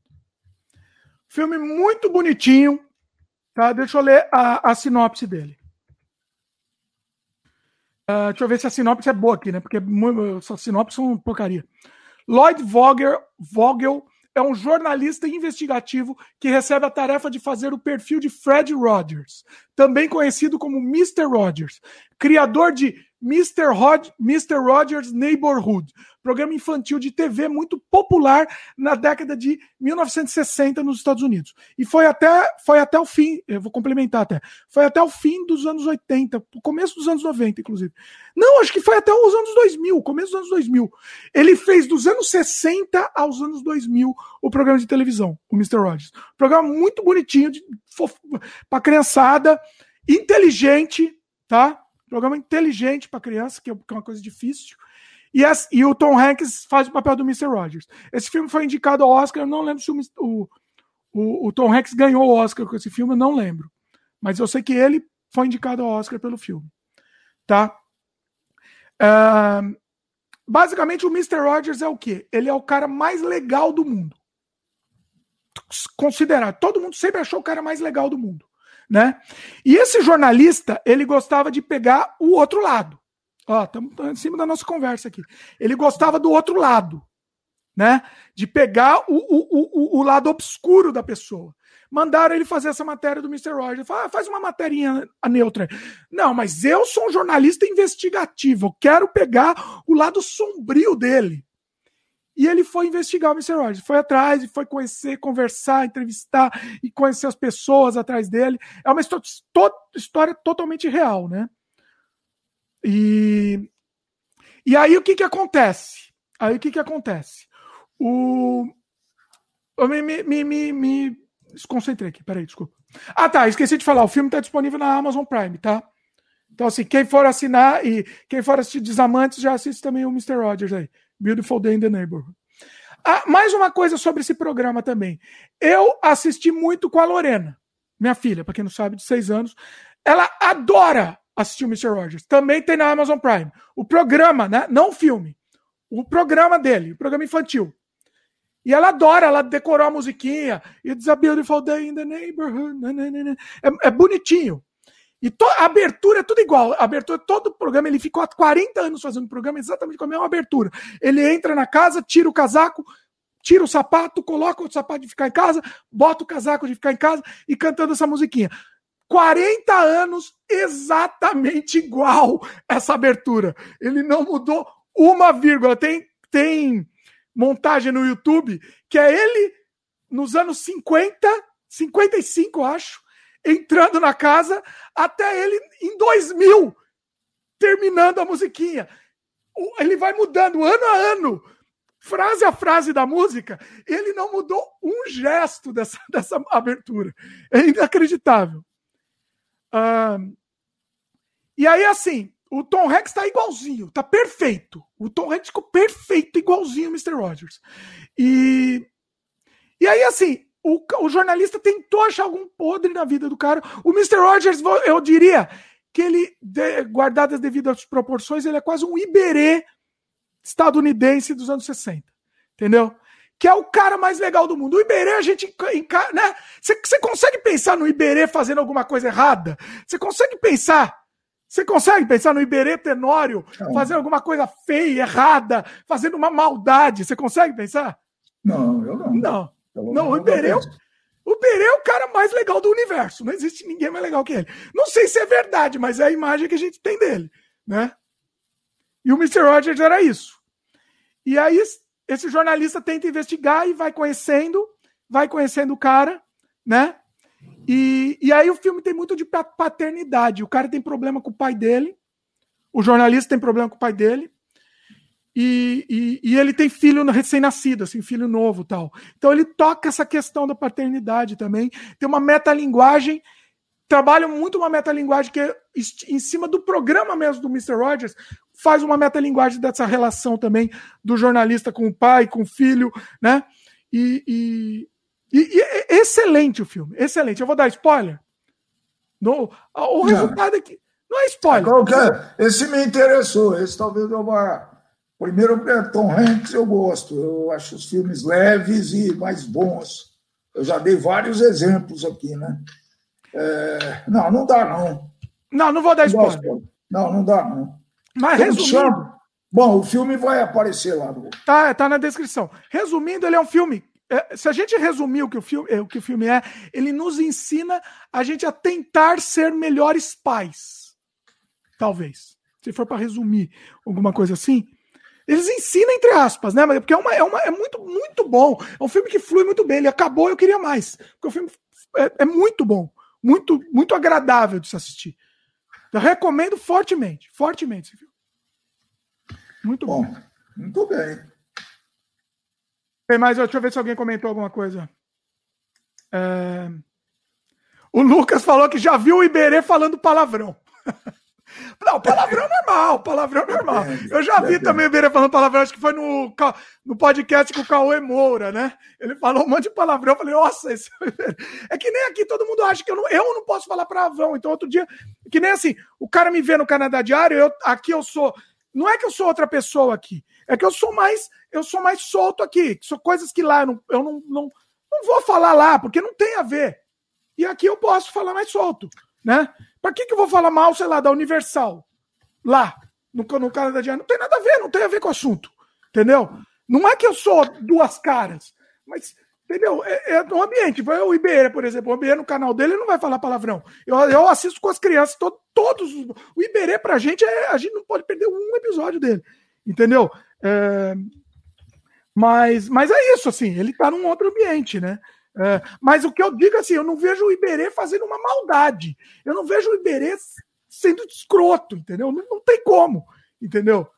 Filme muito bonitinho. Tá? Deixa eu ler a, a sinopse dele. Uh, deixa eu ver se a sinopse é boa aqui, né? Porque essas sinopses são porcaria. Lloyd Vogel, Vogel é um jornalista investigativo que recebe a tarefa de fazer o perfil de Fred Rogers, também conhecido como Mr. Rogers, criador de Mr. Rod Mr. Rogers Neighborhood, programa infantil de TV muito popular na década de 1960 nos Estados Unidos. E foi até, foi até o fim, eu vou complementar até, foi até o fim dos anos 80, começo dos anos 90, inclusive. Não, acho que foi até os anos 2000, começo dos anos 2000. Ele fez dos anos 60 aos anos 2000 o programa de televisão, o Mr. Rogers. Programa muito bonitinho, para criançada, inteligente, tá? Programa inteligente para criança, que é uma coisa difícil. E, as, e, o Tom Hanks faz o papel do Mr. Rogers. Esse filme foi indicado ao Oscar, eu não lembro se o, o, o, Tom Hanks ganhou o Oscar com esse filme, eu não lembro. Mas eu sei que ele foi indicado ao Oscar pelo filme. Tá? Uh, basicamente, o Mr. Rogers é o quê? Ele é o cara mais legal do mundo. Considerado. Todo mundo sempre achou o cara mais legal do mundo né? E esse jornalista, ele gostava de pegar o outro lado. Ó, estamos em cima da nossa conversa aqui. Ele gostava do outro lado, né? De pegar o, o, o, o lado obscuro da pessoa. Mandaram ele fazer essa matéria do Mr. Rogers. Ah, faz uma materinha neutra. Não, mas eu sou um jornalista investigativo. Eu quero pegar o lado sombrio dele. E ele foi investigar o Mr. Rogers, foi atrás e foi conhecer, conversar, entrevistar e conhecer as pessoas atrás dele. É uma história, to história totalmente real, né? E, e aí o que que acontece? Aí o que que acontece? O... Eu me, me, me, me, desconcentrei aqui, peraí, desculpa. Ah, tá, esqueci de falar, o filme está disponível na Amazon Prime, tá? Então, assim, quem for assinar e quem for assistir Desamantes já assiste também o Mr. Rogers aí. Beautiful Day in the Neighborhood. Ah, mais uma coisa sobre esse programa também. Eu assisti muito com a Lorena, minha filha, para quem não sabe, de seis anos. Ela adora assistir o Mr. Rogers. Também tem na Amazon Prime. O programa, né? Não o filme. O programa dele, o programa infantil. E ela adora, ela decorou a musiquinha. It's a beautiful day in the neighborhood. É, é bonitinho. E a abertura é tudo igual. A abertura, todo o programa, ele ficou há 40 anos fazendo o programa exatamente com a mesma abertura. Ele entra na casa, tira o casaco, tira o sapato, coloca o sapato de ficar em casa, bota o casaco de ficar em casa e cantando essa musiquinha. 40 anos exatamente igual essa abertura. Ele não mudou uma vírgula. Tem, tem montagem no YouTube que é ele nos anos 50, 55, acho, entrando na casa até ele em 2000 terminando a musiquinha. Ele vai mudando ano a ano, frase a frase da música, ele não mudou um gesto dessa, dessa abertura. É inacreditável. e aí, assim, o Tom Hanks está igualzinho, tá perfeito. O Tom Hanks ficou perfeito, igualzinho o Mr. Rogers. E, e aí, assim, o, o jornalista tentou achar algum podre na vida do cara. O Mr. Rogers, eu diria que ele, guardado as devidas proporções, ele é quase um Iberê estadunidense dos anos 60. Entendeu? Que é o cara mais legal do mundo. O Iberê, a gente. Né? Você consegue pensar no Iberê fazendo alguma coisa errada? Você consegue pensar? Você consegue pensar no Iberê Tenório fazendo alguma coisa feia, errada, fazendo uma maldade? Você consegue pensar? Não, eu não. Não. Não, o Iberê, é o Iberê é o cara mais legal do universo. Não existe ninguém mais legal que ele. Não sei se é verdade, mas é a imagem que a gente tem dele, né? E o Mr. Rogers era isso. E aí esse jornalista tenta investigar e vai conhecendo, vai conhecendo o cara, né? E, e aí o filme tem muito de paternidade. O cara tem problema com o pai dele, o jornalista tem problema com o pai dele, e, e, e ele tem filho recém-nascido, assim, filho novo tal. Então ele toca essa questão da paternidade também. Tem uma metalinguagem, trabalha muito uma metalinguagem que é em cima do programa mesmo do Mr. Rogers, faz uma metalinguagem dessa relação também do jornalista com o pai, com o filho, né? E, e, é excelente o filme, excelente. Eu vou dar spoiler. No, o resultado. É não é spoiler. Qualquer, esse me interessou. Esse talvez eu vá. Primeiro, é Tom Hanks eu gosto. Eu acho os filmes leves e mais bons. Eu já dei vários exemplos aqui, né? É... Não, não dá, não. Não, não vou dar spoiler. Não, não dá, não. Mas Como resumindo. Chama? Bom, o filme vai aparecer lá no. Tá, tá na descrição. Resumindo, ele é um filme. É, se a gente resumir o que o, filme, é, o que o filme é, ele nos ensina a gente a tentar ser melhores pais. Talvez. Se for para resumir alguma coisa assim. Eles ensinam, entre aspas, né? Porque é, uma, é, uma, é muito, muito bom. É um filme que flui muito bem. Ele acabou, eu queria mais. Porque o filme é, é muito bom. Muito, muito agradável de se assistir. Eu recomendo fortemente, fortemente esse filme. Muito bom. bom. Muito bem. Tem mais? Deixa eu ver se alguém comentou alguma coisa. É... O Lucas falou que já viu o Iberê falando palavrão. Não, palavrão normal, palavrão normal. Eu já vi também o Iberê falando palavrão, acho que foi no, no podcast com o Cauê Moura, né? Ele falou um monte de palavrão, eu falei, nossa, esse... é que nem aqui todo mundo acha que eu não, eu não posso falar palavrão. Então, outro dia, que nem assim, o cara me vê no Canadá Diário, eu, aqui eu sou. Não é que eu sou outra pessoa aqui, é que eu sou mais, eu sou mais solto aqui. São coisas que lá eu não, eu não, não, não vou falar lá, porque não tem a ver. E aqui eu posso falar mais solto, né? Para que, que eu vou falar mal, sei lá, da Universal? Lá, no, no Canadá. Não tem nada a ver, não tem a ver com o assunto. Entendeu? Não é que eu sou duas caras, mas, entendeu? É, é um ambiente. O Iberê, por exemplo, o Iberê no canal dele não vai falar palavrão. Eu, eu assisto com as crianças, to, todos. O Iberê pra gente é. A gente não pode perder um episódio dele. Entendeu? É, mas, mas é isso, assim, ele tá num outro ambiente, né? É, mas o que eu digo assim, eu não vejo o Iberê fazendo uma maldade. Eu não vejo o Iberê sendo escroto, entendeu? Não, não tem como, entendeu?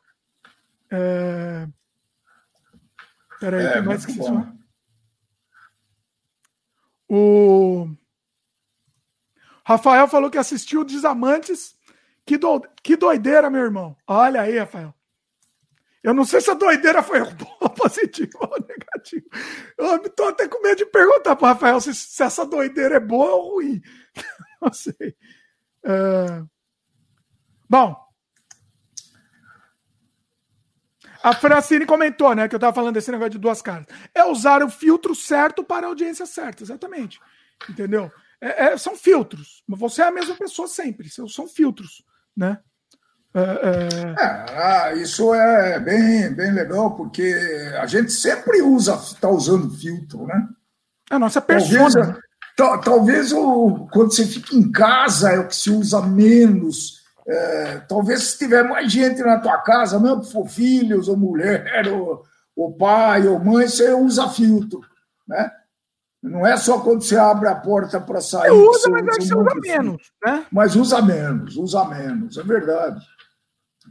É... Peraí, é, mais que isso? O Rafael falou que assistiu Desamantes. Que, do... que doideira, meu irmão. Olha aí, Rafael. Eu não sei se a doideira foi positiva ou negativa. Eu estou até com medo de perguntar para o Rafael se, se, essa doideira é boa ou ruim. Não sei. É... Bom. A Francine comentou, né, que eu estava falando desse negócio de duas caras. É usar o filtro certo para a audiência certa, exatamente. Entendeu? É, é, são filtros. Você é a mesma pessoa sempre. São filtros, né? É, é... Ah, isso é bem, bem legal, porque a gente sempre usa, está usando filtro, né? A nossa persona. Talvez, talvez o, quando você fica em casa é o que se usa menos. É, talvez se tiver mais gente na tua casa, mesmo que for filhos, ou mulher, ou, ou pai, ou mãe, você usa filtro, né? Não é só quando você abre a porta para sair. Você usa, mas você usa menos, né? Mas usa menos, usa menos, é verdade.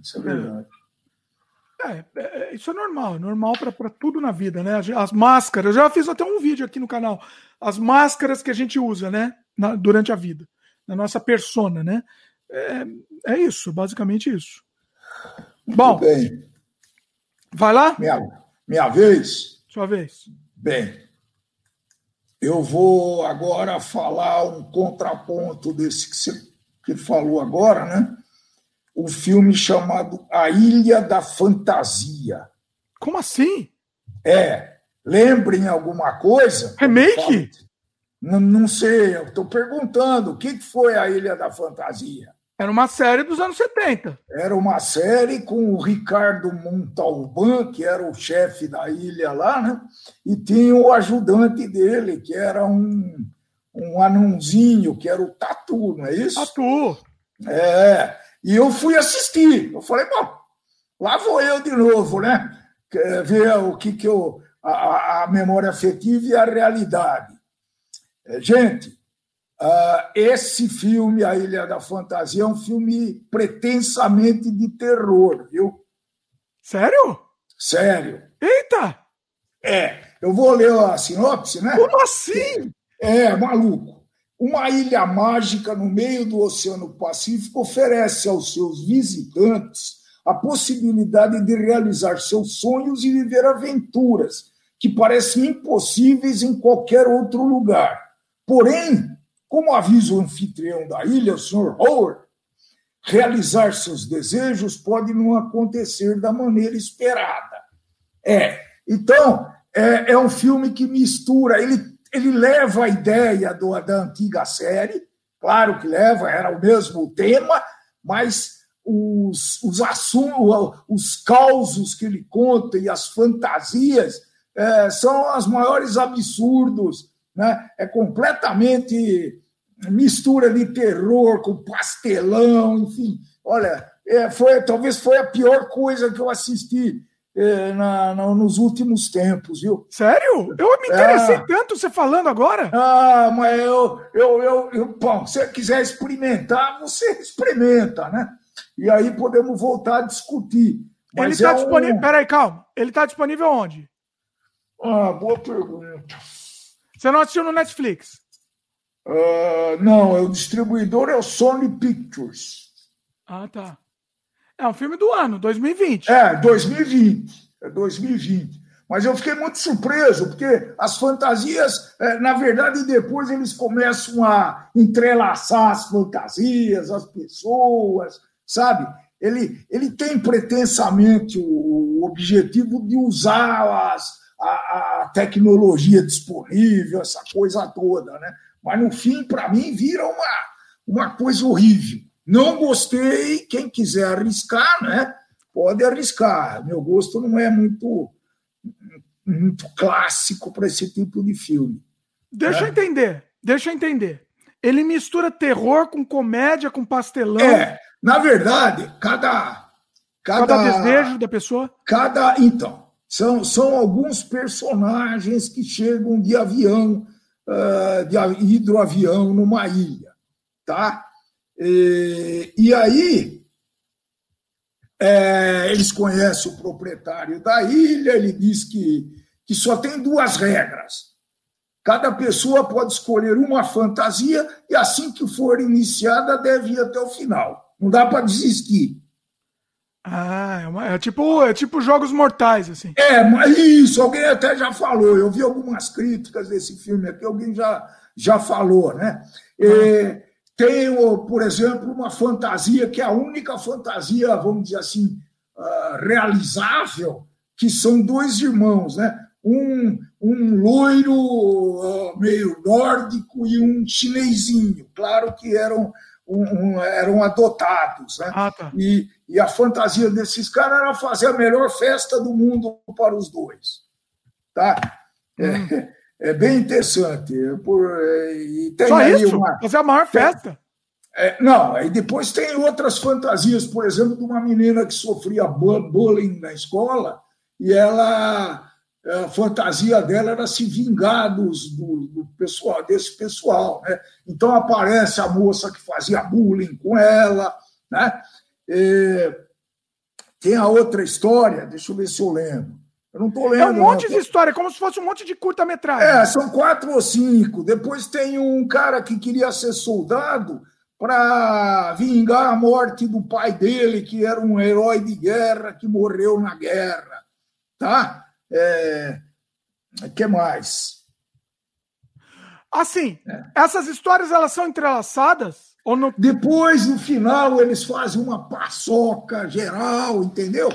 Isso é verdade. É, é, é isso é normal, é normal para tudo na vida, né? As máscaras, eu já fiz até um vídeo aqui no canal. As máscaras que a gente usa, né? Na, durante a vida, na nossa persona, né? É, é isso, basicamente isso. Muito Bom, bem. vai lá? Minha, minha vez? Sua vez. Bem, eu vou agora falar um contraponto desse que você que falou agora, né? Um filme chamado A Ilha da Fantasia. Como assim? É. Lembrem alguma coisa? Remake? Não, não sei, eu estou perguntando. O que foi A Ilha da Fantasia? Era uma série dos anos 70. Era uma série com o Ricardo Montalban, que era o chefe da ilha lá, né? E tinha o ajudante dele, que era um, um anãozinho, que era o Tatu, não é isso? Tatu. É. E eu fui assistir. Eu falei, bom, lá vou eu de novo, né? Ver o que, que eu. A, a memória afetiva e a realidade. É, gente, Uh, esse filme, A Ilha da Fantasia, é um filme pretensamente de terror, viu? Sério? Sério. Eita! É, eu vou ler a sinopse, né? Como assim? É, maluco. Uma ilha mágica no meio do Oceano Pacífico oferece aos seus visitantes a possibilidade de realizar seus sonhos e viver aventuras que parecem impossíveis em qualquer outro lugar. Porém, como avisa o anfitrião da ilha, o Sr. Howard, realizar seus desejos pode não acontecer da maneira esperada. É, então, é, é um filme que mistura, ele, ele leva a ideia do, da antiga série, claro que leva, era o mesmo tema, mas os, os assuntos, os causos que ele conta e as fantasias é, são os maiores absurdos né? é completamente mistura de terror com pastelão, enfim. Olha, é, foi, talvez foi a pior coisa que eu assisti é, na, na, nos últimos tempos, viu? Sério? Eu me interessei é. tanto você falando agora. Ah, mas eu, eu, eu, eu bom, se você quiser experimentar, você experimenta, né? E aí podemos voltar a discutir. Mas Ele está é disponível. Um... Peraí, calma. Ele está disponível onde? Ah, boa pergunta. Você não assistiu no Netflix? Uh, não, o distribuidor é o Sony Pictures. Ah, tá. É um filme do ano, 2020. É, 2020. É 2020. Mas eu fiquei muito surpreso, porque as fantasias, é, na verdade, depois eles começam a entrelaçar as fantasias, as pessoas, sabe? Ele, ele tem pretensamente o, objetivo de usar as, a, a tecnologia disponível, essa coisa toda, né? Mas no fim, para mim, vira uma, uma coisa horrível. Não gostei, quem quiser arriscar, né? Pode arriscar. Meu gosto não é muito, muito clássico para esse tipo de filme. Deixa né? eu entender, deixa eu entender. Ele mistura terror com comédia, com pastelão. É, na verdade, cada. Cada, cada desejo da pessoa? Cada. Então, são, são alguns personagens que chegam de avião, uh, de hidroavião numa ilha. Tá? E, e aí, é, eles conhecem o proprietário da ilha, ele diz que, que só tem duas regras. Cada pessoa pode escolher uma fantasia e assim que for iniciada deve ir até o final. Não dá para desistir. Ah, é, uma, é, tipo, é tipo jogos mortais, assim. É, mas isso, alguém até já falou. Eu vi algumas críticas desse filme aqui, alguém já, já falou, né? E, tem, por exemplo, uma fantasia que é a única fantasia, vamos dizer assim, uh, realizável, que são dois irmãos, né? Um, um loiro uh, meio nórdico e um chinesinho. Claro que eram um, um, eram adotados. Né? Ah, tá. e, e a fantasia desses caras era fazer a melhor festa do mundo para os dois. Tá? Hum. É, é bem interessante. Por, e tem Só isso? Uma, fazer a maior festa? É, não, e depois tem outras fantasias, por exemplo, de uma menina que sofria bullying na escola e ela a fantasia dela era se vingar dos, do, do, pessoal, desse pessoal. Né? Então aparece a moça que fazia bullying com ela. Né? E tem a outra história, deixa eu ver se eu lembro. Eu não estou lendo. É um monte não. de história, como se fosse um monte de curta-metragem. É, são quatro ou cinco. Depois tem um cara que queria ser soldado para vingar a morte do pai dele, que era um herói de guerra que morreu na guerra. Tá? É, que mais? Assim, é. essas histórias elas são entrelaçadas? Ou no... Depois, no final, eles fazem uma paçoca geral, entendeu?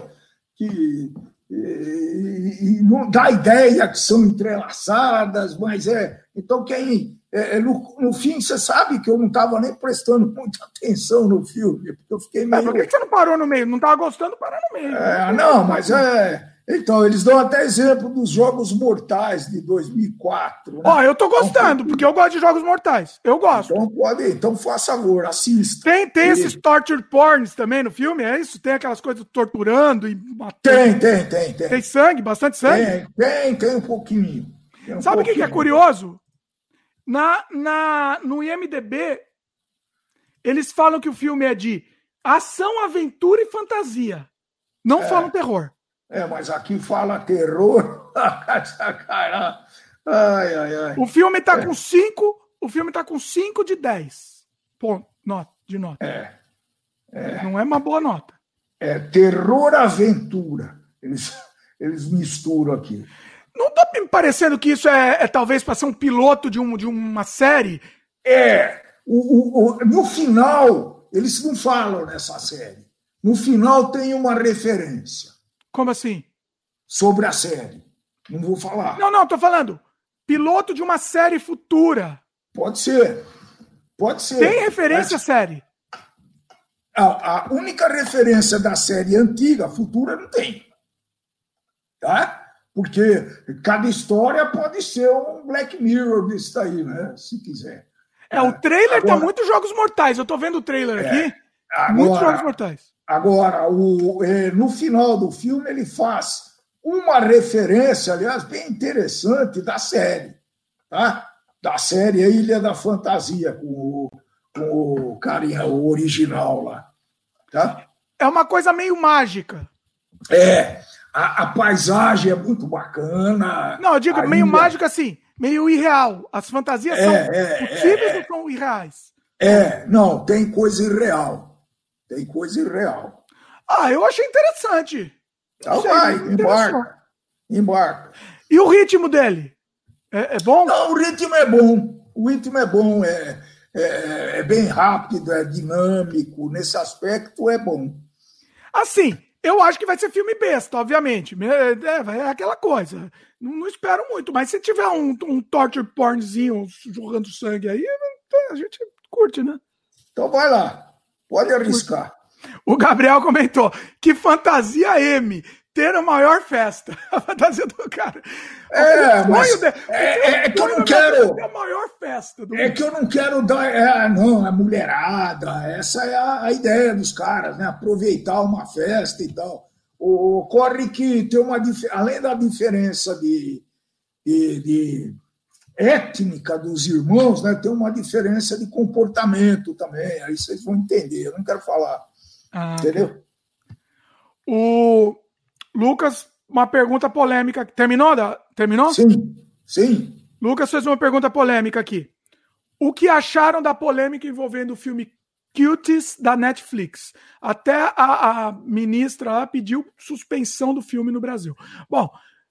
Que e, e, não dá ideia que são entrelaçadas, mas é. Então, quem. É, é, no, no fim, você sabe que eu não estava nem prestando muita atenção no filme, porque eu fiquei meio. Mas por que você não parou no meio? Não estava gostando, parar no meio. É, não, mas é. Então, eles dão até exemplo dos Jogos Mortais de 2004. Né? Ó, eu tô gostando, porque eu gosto de Jogos Mortais. Eu gosto. Então, pode, então faça favor, assista. Tem, tem e... esses torture porns também no filme, é isso? Tem aquelas coisas torturando e matando. Tem, tem, tem, tem. Tem sangue, bastante sangue? Tem, tem, tem um pouquinho. Tem um Sabe o que, que é curioso? Na, na, no IMDB, eles falam que o filme é de ação, aventura e fantasia. Não é. falam terror. É, mas aqui fala terror. ai, ai, ai. O filme tá é. com 5. O filme tá com 5 de 10. Ponto. Nota, de nota. É. é. Não é uma boa nota. É terror aventura. Eles, eles misturam aqui. Não tá me parecendo que isso é, é talvez para ser um piloto de, um, de uma série? É. O, o, o, no final, eles não falam nessa série. No final tem uma referência. Como assim? Sobre a série. Não vou falar. Não, não, tô falando. Piloto de uma série futura. Pode ser. Pode ser. Tem referência Mas... à série? A, a, única referência da série antiga, futura, não tem. Tá? Porque cada história pode ser um Black Mirror desse daí, né? Se quiser. É, o trailer tá agora, tá muito Jogos Mortais. Eu tô vendo o trailer é, aqui. Agora, muitos Jogos Mortais. Agora, o, é, no final do filme, ele faz uma referência, aliás, bem interessante, da série. Tá? Da série A Ilha da Fantasia, com o, com o carinha, o original lá. Tá? É uma coisa meio mágica. É, a, a paisagem é muito bacana. Não, eu digo meio ilha... mágica assim, meio irreal. As fantasias é, são é, possíveis é, ou são irreais? É, não, tem coisa irreal. Tem coisa irreal. Ah, eu achei interessante. Então vai, embarca. Embarca. E o ritmo dele? É, é, bom? Não, o ritmo é bom. O ritmo é bom, é, é, é bem rápido, é dinâmico. Nesse aspecto é bom. Assim, eu acho que vai ser filme besta, obviamente. É, é, é aquela coisa. Não, não, espero muito, mas se tiver um, um torture pornzinho jogando sangue aí, a gente curte, né? Então vai lá. Pode arriscar. O Gabriel comentou: que fantasia M ter a maior festa. A fantasia do cara. É, mas de... é, é, que eu não quero. É a maior festa. é mundo. que eu não quero dar. É, não, a mulherada. Essa é a, a, ideia dos caras, né? Aproveitar uma festa e tal. Ocorre que tem uma. Além da diferença de, de, de étnica dos irmãos, né, tem uma diferença de comportamento também. Aí vocês vão entender. Eu não quero falar. Ah, entendeu? O Lucas, uma pergunta polêmica. Terminou? Da... Terminou? Sim, sim. Lucas fez uma pergunta polêmica aqui. O que acharam da polêmica envolvendo o filme Cuties da Netflix? Até a, a ministra pediu suspensão do filme no Brasil. Bom,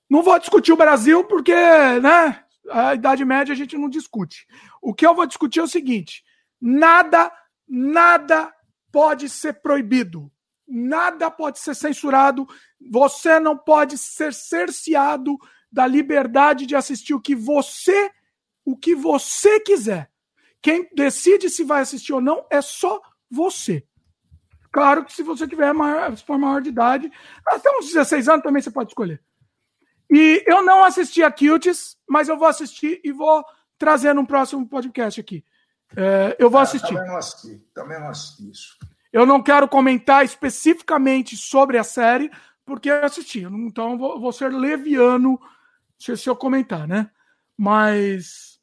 não vou discutir o Brasil porque, né? A Idade Média a gente não discute. O que eu vou discutir é o seguinte: nada, nada pode ser proibido. Nada pode ser censurado. Você não pode ser cerceado da liberdade de assistir o que você, o que você quiser. Quem decide se vai assistir ou não é só você. Claro que se você tiver maior, se for maior de idade, até uns 16 anos também você pode escolher. E eu não assisti a Cuties, mas eu vou assistir e vou trazer num próximo podcast aqui. É, eu vou é, assistir. Também não assisti, também não assisti isso. Eu não quero comentar especificamente sobre a série, porque eu assisti. Então vou, vou ser leviano se, se eu comentar, né? Mas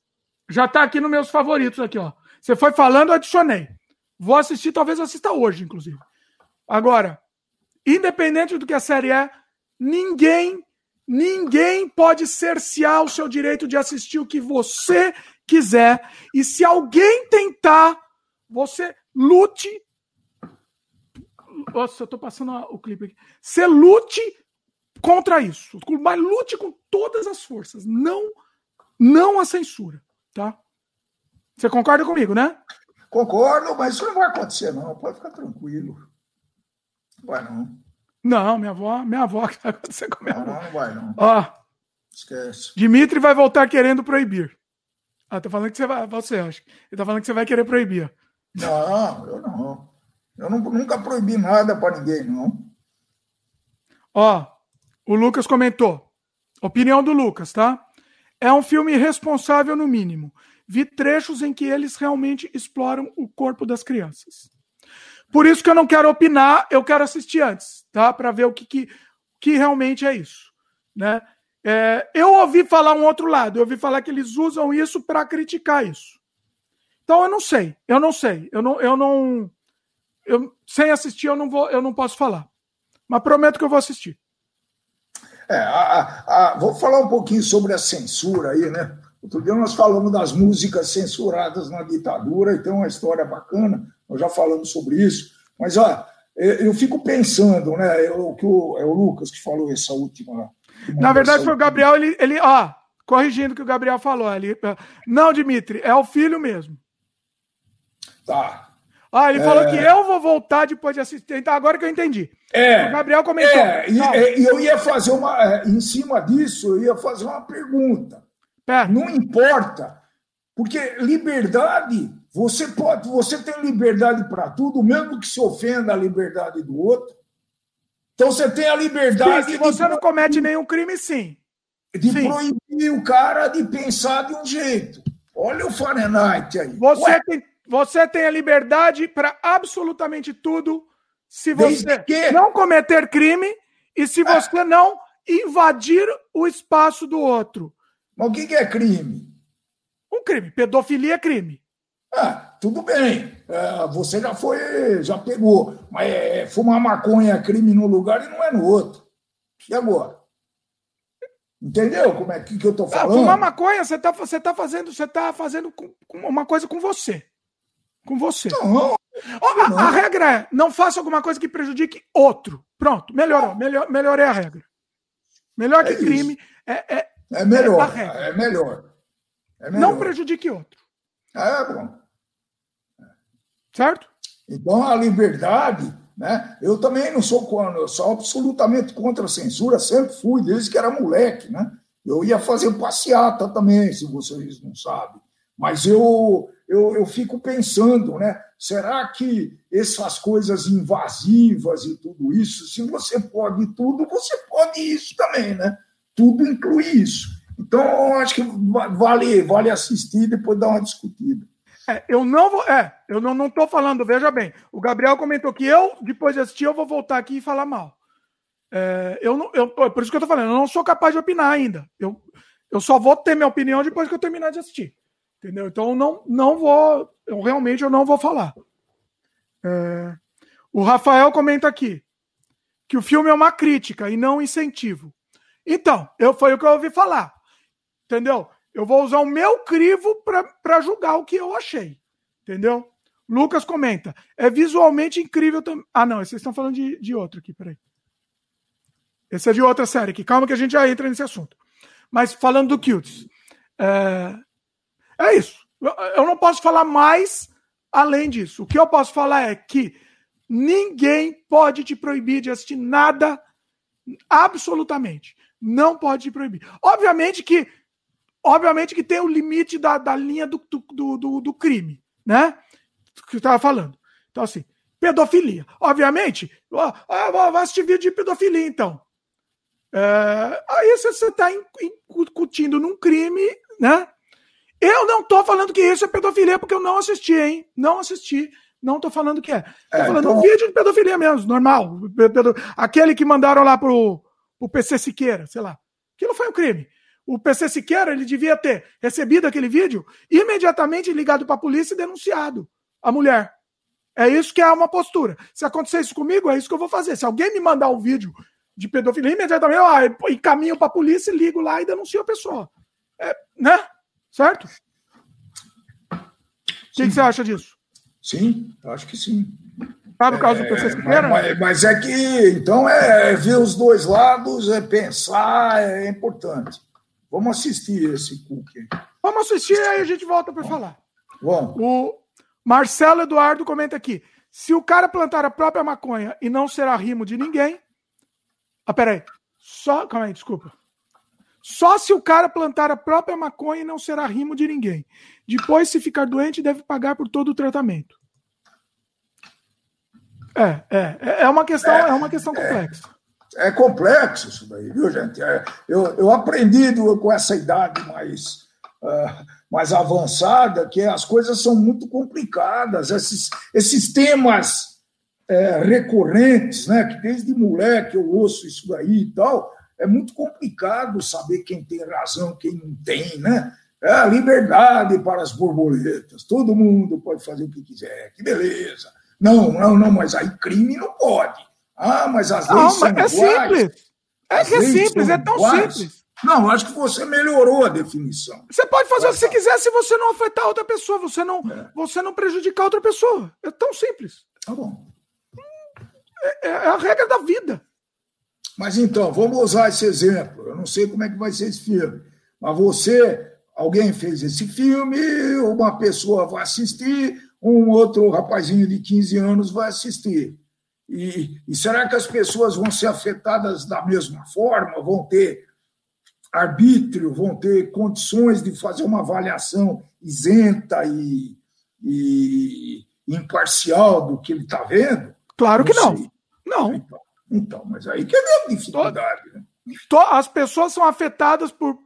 já está aqui nos meus favoritos aqui, ó. Você foi falando, eu adicionei. Vou assistir, talvez assista hoje, inclusive. Agora, independente do que a série é, ninguém Ninguém pode cercear o seu direito de assistir o que você quiser. E se alguém tentar, você lute. Nossa, eu tô passando o clipe aqui. Você lute contra isso. Mas lute com todas as forças. Não, não a censura, tá? Você concorda comigo, né? Concordo, mas isso não vai acontecer, não. Pode ficar tranquilo. Vai não. Não, minha avó, minha avó que vai acontecer com minha Não, avó. não vai, não. Ó, Esquece. Dimitri vai voltar querendo proibir. Ah, tá falando que você vai. Você acha? Ele tá falando que você vai querer proibir. Não, eu não. Eu não- nunca proibi nada para ninguém, não. Ó, o Lucas comentou. Opinião do Lucas, tá? É um filme irresponsável no mínimo. Vi trechos em que eles realmente exploram o corpo das crianças. Por isso que eu não quero opinar, eu quero assistir antes, tá? Para ver o que, que, que realmente é isso, né? É, eu ouvi falar um outro lado, eu ouvi falar que eles usam isso para criticar isso. Então eu não sei, eu não sei, eu não, eu não, eu, sem assistir eu não vou, eu não posso falar, mas prometo que eu vou assistir. É, a- a- vou falar um pouquinho sobre a censura aí, né? Outro dia nós falamos das músicas censuradas na ditadura e tem uma história bacana, nós já falamos sobre isso. Mas, ó, eu, fico pensando, né? Eu, que o, é o Lucas que falou essa última. Na verdade foi o Gabriel, ele, ele, ó, corrigindo o que o Gabriel falou, ele, não, Dimitri, é o filho mesmo. Tá. Ah, ele falou que eu vou voltar depois de assistir. Então, agora que eu entendi. É, O Gabriel comentou. é, e, e eu ia fazer uma. é, Em cima disso, eu ia fazer uma pergunta. pera. Não importa, porque liberdade, você pode, você tem liberdade para tudo, mesmo que se ofenda a liberdade do outro. Então você tem a Sim, liberdade se você de, não comete nenhum crime, sim. de sim. proibir o cara de pensar de um jeito. Olha o Fahrenheit aí. Você Ué, tem, você tem a liberdade para absolutamente tudo se você que- não cometer crime e se você não invadir o espaço do outro. mas o que que é crime? Um crime. Pedofilia é crime. Ah, tudo bem. Ah, você já foi, já pegou. Mas é, fumar maconha é crime num lugar e não é no outro. E agora? Entendeu como é que, que eu estou Ah, falando? fumar maconha, você tá, você tá fazendo, você tá fazendo com- com uma coisa com você. Com você. Não, Ó, a, não. a regra é, não faça alguma coisa que prejudique outro. Pronto, melhorou. Melhor, melhorei a regra. Melhor que É crime é, é é melhor. a regra. É melhor. É melhor. não prejudique outro. É bom. Certo? Então, a liberdade, né? Eu também não sou contra, sou absolutamente contra a censura, sempre fui, desde que era moleque, né? Eu ia fazer passeata também, se vocês não sabem. Mas eu, eu, eu fico pensando, né? Será que essas coisas invasivas e tudo isso, se você pode tudo, você pode isso também, né? Tudo inclui isso. Então, eu acho que va- vale, vale assistir e depois dar uma discutida. É, eu não vou. É, eu não, não tô falando, veja bem. O Gabriel comentou que eu, depois de assistir, eu vou voltar aqui e falar mal. É, eu não, eu, por isso que eu tô falando, eu não sou capaz de opinar ainda. Eu, eu só vou ter minha opinião depois que eu terminar de assistir. Entendeu? Então não, não vou. Eu realmente eu não vou falar. É, o Rafael comenta aqui que o filme é uma crítica e não um incentivo. Então, eu foi o que eu ouvi falar. Entendeu? Eu vou usar o meu crivo para julgar o que eu achei. Entendeu? Lucas comenta. É visualmente incrível também. Ah, não, vocês estão falando de, de outro aqui, peraí. Esse é de outra série aqui. Calma que a gente já entra nesse assunto. Mas falando do Cutes. É, é isso. Eu não posso falar mais além disso. O que eu posso falar é que ninguém pode te proibir de assistir nada, absolutamente. Não pode te proibir. Obviamente que, obviamente que tem o limite da, da linha do, do, do, do crime, né? Que eu estava falando. Então, assim, pedofilia. Obviamente, ó, vai assistir vídeo de pedofilia, então. É, aí você está incutindo num crime, né? Eu não tô falando que isso é pedofilia, porque eu não assisti, hein? Não assisti. Não tô falando que é. Tô É, falando então- um vídeo de pedofilia mesmo, normal. Aquele que mandaram lá pro, pro PC Siqueira, sei lá. Aquilo foi um crime. O PC Siqueira, ele devia ter recebido aquele vídeo, imediatamente ligado pra polícia e denunciado a mulher. É isso que é uma postura. Se acontecer isso comigo, é isso que eu vou fazer. Se alguém me mandar um vídeo de pedofilia, imediatamente eu ah, encaminho pra polícia, ligo lá e denuncio a pessoa. É, né? Certo? O que, que você acha disso? Sim, acho que sim. Tá no caso do PC É, Siqueira? mas, mas- mas é que, então, é ver os dois lados, é pensar, é importante. Vamos assistir esse cookie. Vamos assistir e aí a gente volta para falar. Vamos. O Marcelo Eduardo comenta aqui: se o cara plantar a própria maconha e não será rimo de ninguém, Ah, peraí. Só. Calma aí, desculpa. Só se o cara plantar a própria maconha não será rimo de ninguém. Depois, se ficar doente, deve pagar por todo o tratamento. É, é, é, é uma questão, é, é uma questão complexa. É, complexo isso daí, viu, gente? É, eu, eu aprendi com essa idade mais, uh, mais avançada que as coisas são muito complicadas. Esses, esses temas é, recorrentes, né? Que desde moleque eu ouço isso daí e tal é muito complicado saber quem tem razão, quem não tem, né? É a liberdade para as borboletas. Todo mundo pode fazer o que quiser. Que beleza. Não, não, não, mas aí crime não pode. Ah, mas as leis não, são é iguais. Simples. É que é simples, é tão iguais. simples. Não, acho que você melhorou a definição. Você pode fazer o que você quiser se você não afetar outra pessoa, você não, é. você não prejudicar outra pessoa. É tão simples. Tá bom. É, é a regra da vida. Mas então, vamos usar esse exemplo. Eu não sei como é que vai ser esse filme, mas você, alguém fez esse filme, uma pessoa vai assistir, um outro rapazinho de 15 anos vai assistir. E, e será que as pessoas vão ser afetadas da mesma forma? Vão ter arbítrio, vão ter condições de fazer uma avaliação isenta e, e imparcial do que ele está vendo? Claro não que não. Não. Então, então, mas aí que é a dificuldade. Né? As pessoas são afetadas por,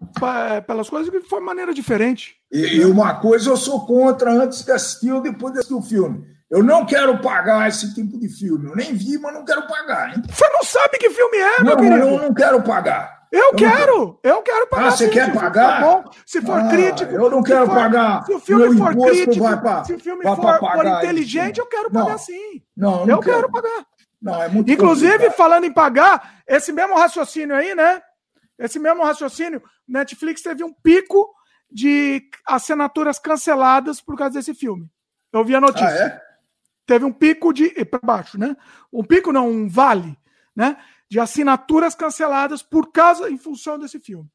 pelas coisas de maneira diferente. E, e, uma coisa eu sou contra antes de assistir ou depois de assistir o filme. Eu não quero pagar esse tipo de filme. Eu nem vi, mas não quero pagar. Hein? Você não sabe que filme é, não, meu querido? Eu não quero pagar. Eu, eu quero, quero, eu quero pagar. Ah, você quer pagar? Se for, bom, se for ah, crítico. Eu não quero for, pagar. Se o filme for crítico, pra, se o filme for, for, inteligente, isso. eu quero pagar não, sim. Não, eu, não eu quero. quero pagar. Não, é muito Inclusive, complicado. falando em pagar, esse mesmo raciocínio aí, né? Esse mesmo raciocínio, Netflix teve um pico de assinaturas canceladas por causa desse filme. Eu vi a notícia. Ah, é? Teve um pico de. para baixo, né? Um pico, não, um vale, né? De assinaturas canceladas por causa, em função desse filme.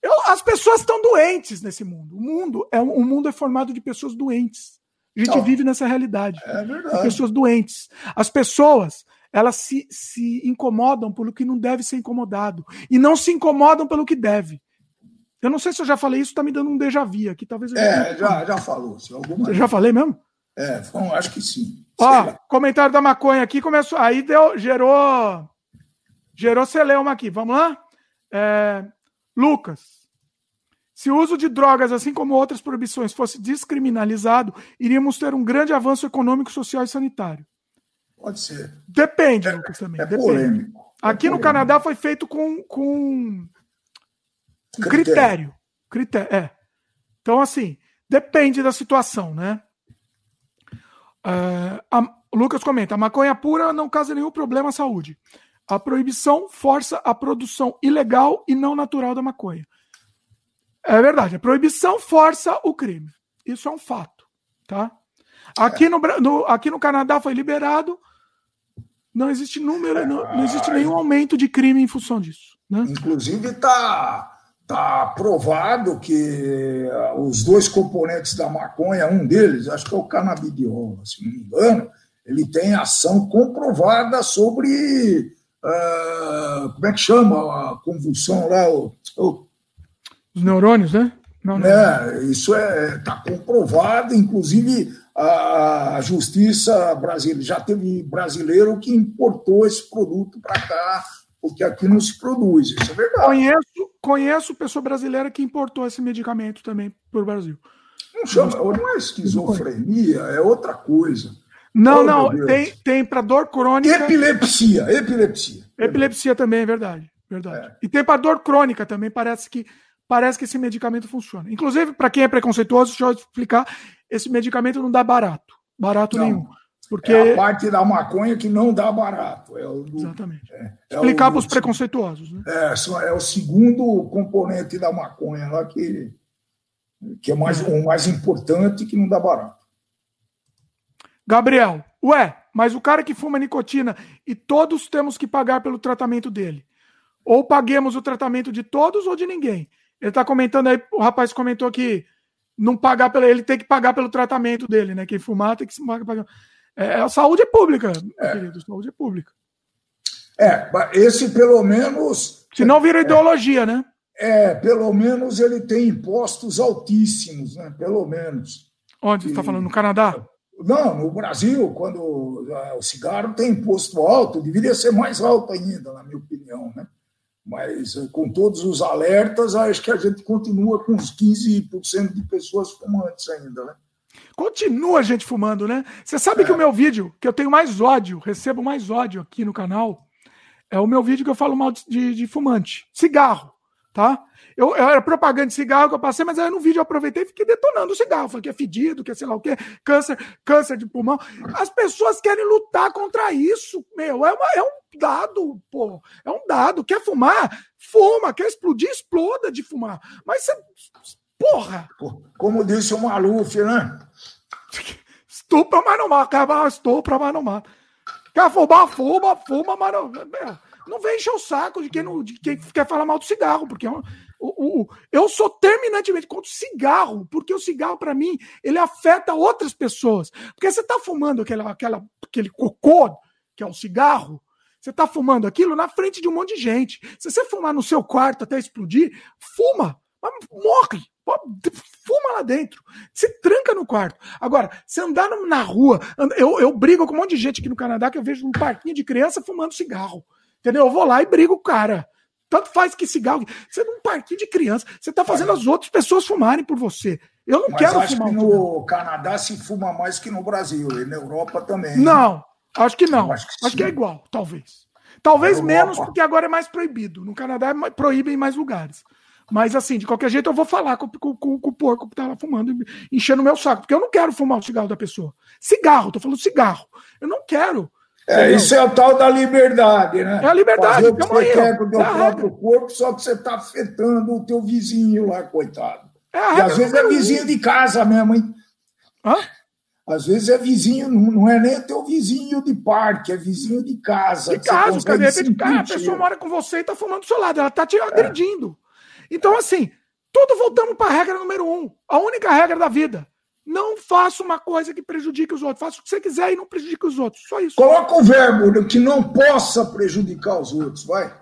Eu, as pessoas estão doentes nesse mundo. O mundo é o mundo é formado de pessoas doentes. A gente Não. vive nessa realidade. É verdade. Pessoas doentes. As pessoas, elas se, se incomodam pelo que não deve ser incomodado. E não se incomodam pelo que deve. Eu não sei se eu já falei isso, tá me dando um déjà vu aqui. Talvez É, já, já falou. Se alguma... já falei mesmo? É, bom, acho que sim. Ó, comentário da maconha aqui começou. Aí deu, gerou. Gerou celeuma aqui. Vamos lá? É, Lucas. Se o uso de drogas, assim como outras proibições, fosse descriminalizado, iríamos ter um grande avanço econômico, social e sanitário. Pode ser. Depende, é, Lucas, também. É Depende. polêmico. É Aqui polêmico. no Canadá foi feito com, com critério. critério. É. Então, assim, depende da situação, né? Uh, a, Lucas comenta: a maconha pura não causa nenhum problema à saúde. A proibição força a produção ilegal e não natural da maconha. É verdade. A proibição força o crime. Isso é um fato. Tá? Aqui, no, no, aqui no Canadá foi liberado. Não existe número, não, não existe nenhum aumento de crime em função disso. Né? Inclusive está tá provado que uh, os dois componentes da maconha, um deles, acho que é o canabidiol, se não me engano, ele tem ação comprovada sobre uh, como é que chama a convulsão lá, o, o os neurônios, né? Não, não. É, isso está é, tá comprovado, inclusive a, a justiça brasileira já teve brasileiro que importou esse produto para cá, porque aqui não se produz, isso é verdade. Conheço, conheço pessoa brasileira que importou esse medicamento também para o Brasil. Não chama, não é esquizofrenia, é outra coisa. Não, oh, não, tem, tem para dor crônica. Epilepsia, epilepsia. Epilepsia também, é verdade. verdade. É. E tem para dor crônica também, parece que parece que esse medicamento funciona. Inclusive, para quem é preconceituoso, deixa eu explicar, esse medicamento não dá barato. Barato não, nenhum. Porque... É a parte da maconha que não dá barato. É do, Exatamente. É, é explicar para os preconceituosos. Né? É, é o segundo componente da maconha lá que, que é mais, é. o mais importante que não dá barato. Gabriel, ué, mas o cara que fuma nicotina e todos temos que pagar pelo tratamento dele. Ou paguemos o tratamento de todos ou de ninguém. Ele está comentando aí, o rapaz comentou que não pagar pelo, ele tem que pagar pelo tratamento dele, né? Quem fumar tem que se pagar. É, a saúde é pública, é. querido, saúde é pública. É, esse pelo menos. Se não vira ideologia, é, né? É, pelo menos ele tem impostos altíssimos, né? Pelo menos. Onde você está falando? No Canadá? Não, no Brasil, quando é, o cigarro tem imposto alto, deveria ser mais alto ainda, na minha opinião, né? Mas eh, com todos os alertas, acho que a gente continua com uns 15% de pessoas fumantes ainda, né? Continua a gente fumando, né? Você sabe é. que o meu vídeo, que eu tenho mais ódio, recebo mais ódio aqui no canal, é o meu vídeo que eu falo mal de, de, fumante. Cigarro, tá? Eu, eu, era propaganda de cigarro que eu passei, mas aí no vídeo eu aproveitei e fiquei detonando o cigarro. Falei que é fedido, que é sei lá o quê, câncer, câncer de pulmão. As pessoas querem lutar contra isso, meu. É, uma, é um dado, pô. É um dado. Quer fumar? Fuma. Quer explodir? Exploda de fumar. Mas você. Porra! Como disse o Maluf, né? Estupra, mas não mata. Estupra, mas não mata. Quer fumar? Fuma, fuma, mas não. Meu, não vem encher o saco de quem, não, de quem quer falar mal do cigarro, porque é o, o, eu sou terminantemente contra o cigarro, porque o cigarro, para mim, ele afeta outras pessoas. Porque você está fumando aquela, aquela, aquele cocô, que é o cigarro, você está fumando aquilo na frente de um monte de gente. Se você fumar no seu quarto até explodir, fuma, mas morre. Fuma lá dentro. Se tranca no quarto. Agora, se andar na rua, eu, eu brigo com um monte de gente aqui no Canadá que eu vejo um parquinho de criança fumando cigarro. Entendeu? Eu vou lá e brigo com o cara. Tanto faz que cigarro. Você não parquinho de criança. Você está fazendo as outras pessoas fumarem por você. Eu não Mas quero acho fumar. Que no Canadá se fuma mais que no Brasil. E na Europa também. Não, acho que não. Acho que, acho que, é igual, talvez. Talvez menos, porque agora é mais proibido. No Canadá é proíbe em mais lugares. Mas assim, de qualquer jeito, eu vou falar com, com, com, com o porco que tá lá fumando, enchendo o meu saco. Porque eu não quero fumar o cigarro da pessoa. Cigarro, tô falando cigarro. Eu não quero. É, isso é o tal da liberdade, né? É a liberdade. Fazer o que você quer com o teu próprio corpo, só que você está afetando o teu vizinho lá, coitado. É e às vezes é vizinho de casa mesmo, hein? Hã? Às vezes é vizinho, não é nem teu vizinho de parque, é vizinho de casa. De casa, cara, de repente, cara, a pessoa mora com você e está fumando do seu lado, ela está te agredindo. Então, assim, tudo voltamos para a regra número um. A única regra da vida. Não faça uma coisa que prejudique os outros. Faça o que você quiser e não prejudique os outros. Só isso. Coloca o verbo que não possa prejudicar os outros, vai.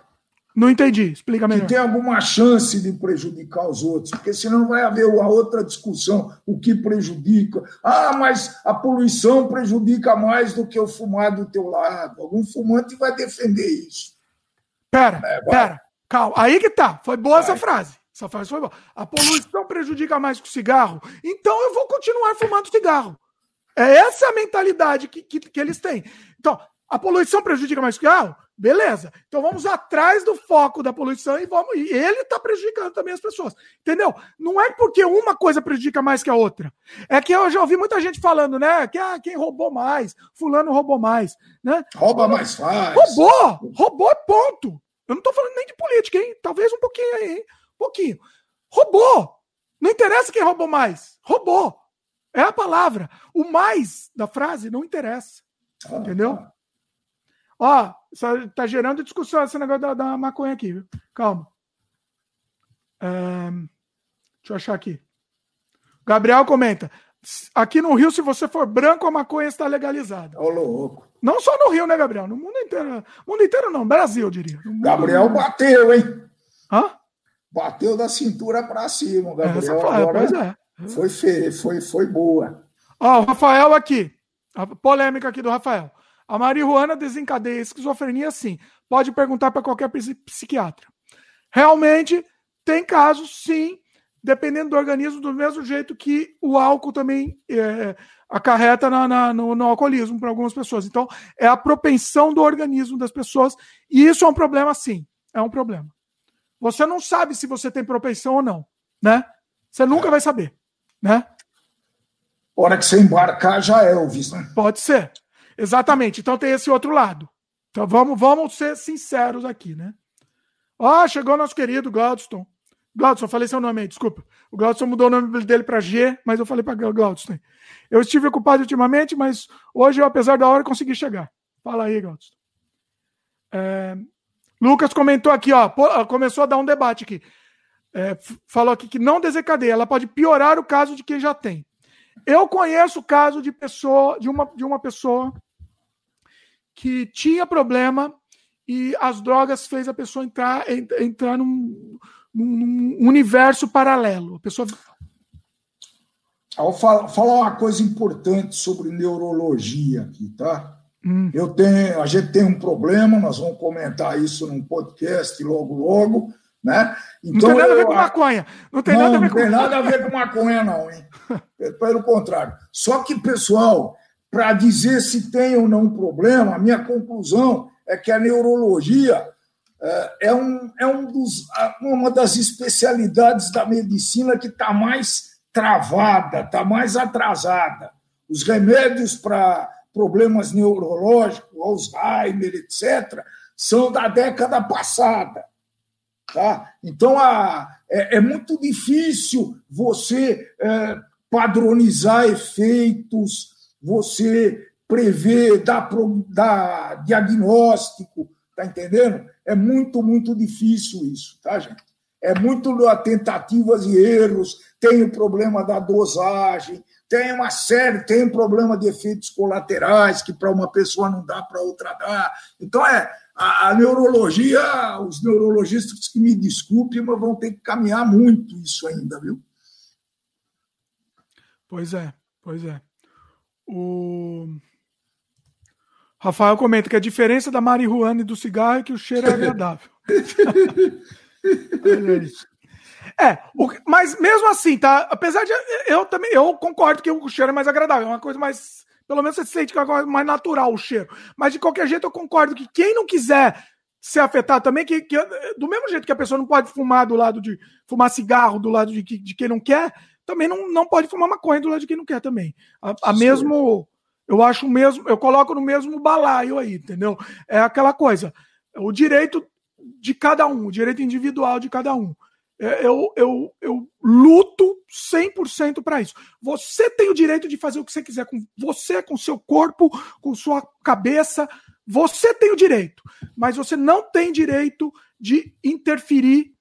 Não entendi. Explica melhor. Que tem alguma chance de prejudicar os outros, porque senão vai haver uma outra discussão. O que prejudica? Ah, mas a poluição prejudica mais do que o fumar do teu lado. Algum fumante vai defender isso. Pera, é, pera. Calma. Aí que tá. Foi boa vai. essa frase. Essa frase foi boa. A poluição prejudica mais que o cigarro, então eu vou continuar fumando cigarro. É essa a mentalidade que, que, que eles têm. Então, a poluição prejudica mais que o cigarro? Beleza. Então vamos atrás do foco da poluição e vamos. E ele está prejudicando também as pessoas. Entendeu? Não é porque uma coisa prejudica mais que a outra. É que eu já ouvi muita gente falando, né? Que ah, quem roubou mais, fulano roubou mais. Né? Rouba mais faz. Roubou! Roubou, ponto. Eu não estou falando nem de política, hein? Talvez um pouquinho aí, hein? pouquinho. Roubou! Não interessa quem roubou mais. Roubou. É a palavra. O mais da frase não interessa. Ah, entendeu? Ó, tá gerando discussão esse negócio da, da maconha aqui, viu? Calma. É, deixa eu achar aqui. Gabriel comenta. Aqui no Rio, se você for branco, a maconha está legalizada. Ô, louco. Não só no Rio, né, Gabriel? No mundo inteiro. Mundo inteiro não, Brasil, eu diria. Gabriel bateu, hein? Hã? bateu da cintura para cima, Gabriel. Foi, agora é. foi feio, foi, foi boa. Ó, o Rafael aqui. A polêmica aqui do Rafael. A marihuana desencadeia esquizofrenia, sim. Pode perguntar para qualquer psiquiatra. Realmente, tem casos, sim, dependendo do organismo, do mesmo jeito que o álcool também é, acarreta na, na, no, no, alcoolismo para algumas pessoas. Então, é a propensão do organismo das pessoas, e isso é um problema, sim. É um problema. Você não sabe se você tem propensão ou não, né? Você nunca vai saber, né? Hora que você embarcar já é, Elvis, né? Pode ser. Exatamente. Então tem esse outro lado. Então vamos, vamos ser sinceros aqui, né? Ó, oh, chegou nosso querido Gladstone. Gladstone, falei seu nome aí, desculpa. O Gladstone mudou o nome dele para G, mas eu falei para Gladstone. Eu estive ocupado ultimamente, mas hoje, eu, apesar da hora, consegui chegar. Fala aí, Gladstone. É, Lucas comentou aqui, ó, começou a dar um debate aqui. É, falou aqui que não desencadeia, ela pode piorar o caso de quem já tem. Eu conheço o caso de pessoa, de uma, de uma pessoa que tinha problema e as drogas fez a pessoa entrar, entrar num, num universo paralelo. A pessoa. Vou falar uma coisa importante sobre neurologia aqui, tá? Hum. Eu tenho, a gente tem um problema, nós vamos comentar isso num podcast logo, logo, né? Então, não tem nada eu, a ver com maconha. Não tem, não, nada, a ver não com... tem nada a ver com maconha, não, hein? Pelo contrário. Só que, pessoal, para dizer se tem ou não problema, a minha conclusão é que a neurologia é, é, um, é um dos, uma das especialidades da medicina que está mais travada, está mais atrasada. Os remédios para problemas neurológicos, Alzheimer, etc., são da década passada. Tá? Então, a, é, é muito difícil você é, padronizar efeitos, você prever, dar, dar diagnóstico, tá entendendo? É muito, muito difícil isso, tá, gente? É muito tentativas e erros, tem o problema da dosagem, tem uma série, tem o problema de efeitos colaterais, que para uma pessoa não dá, para outra dá. Então, é a, a, neurologia, os neurologistas que me desculpem, mas vão ter que caminhar muito isso ainda, viu? Pois é, pois é. O Rafael comenta que a diferença da marihuana e do cigarro é que o cheiro é agradável. é, o, mas mesmo assim, tá? Apesar de eu também eu concordo que o cheiro é mais agradável, é uma coisa mais, pelo menos você sente que é mais natural o cheiro. Mas de qualquer jeito eu concordo que quem não quiser ser afetado também, que, que do mesmo jeito que a pessoa não pode fumar do lado de fumar cigarro do lado de, de quem não quer, também não, não pode fumar maconha do lado de quem não quer também. A, a mesmo, eu acho mesmo, eu coloco no mesmo balaio aí, entendeu? É aquela coisa, o direito de cada um, o direito individual de cada um. É, eu, eu, eu luto 100% para isso. Você tem o direito de fazer o que você quiser com você, com seu corpo, com sua cabeça. Você tem o direito, mas você não tem direito de interferir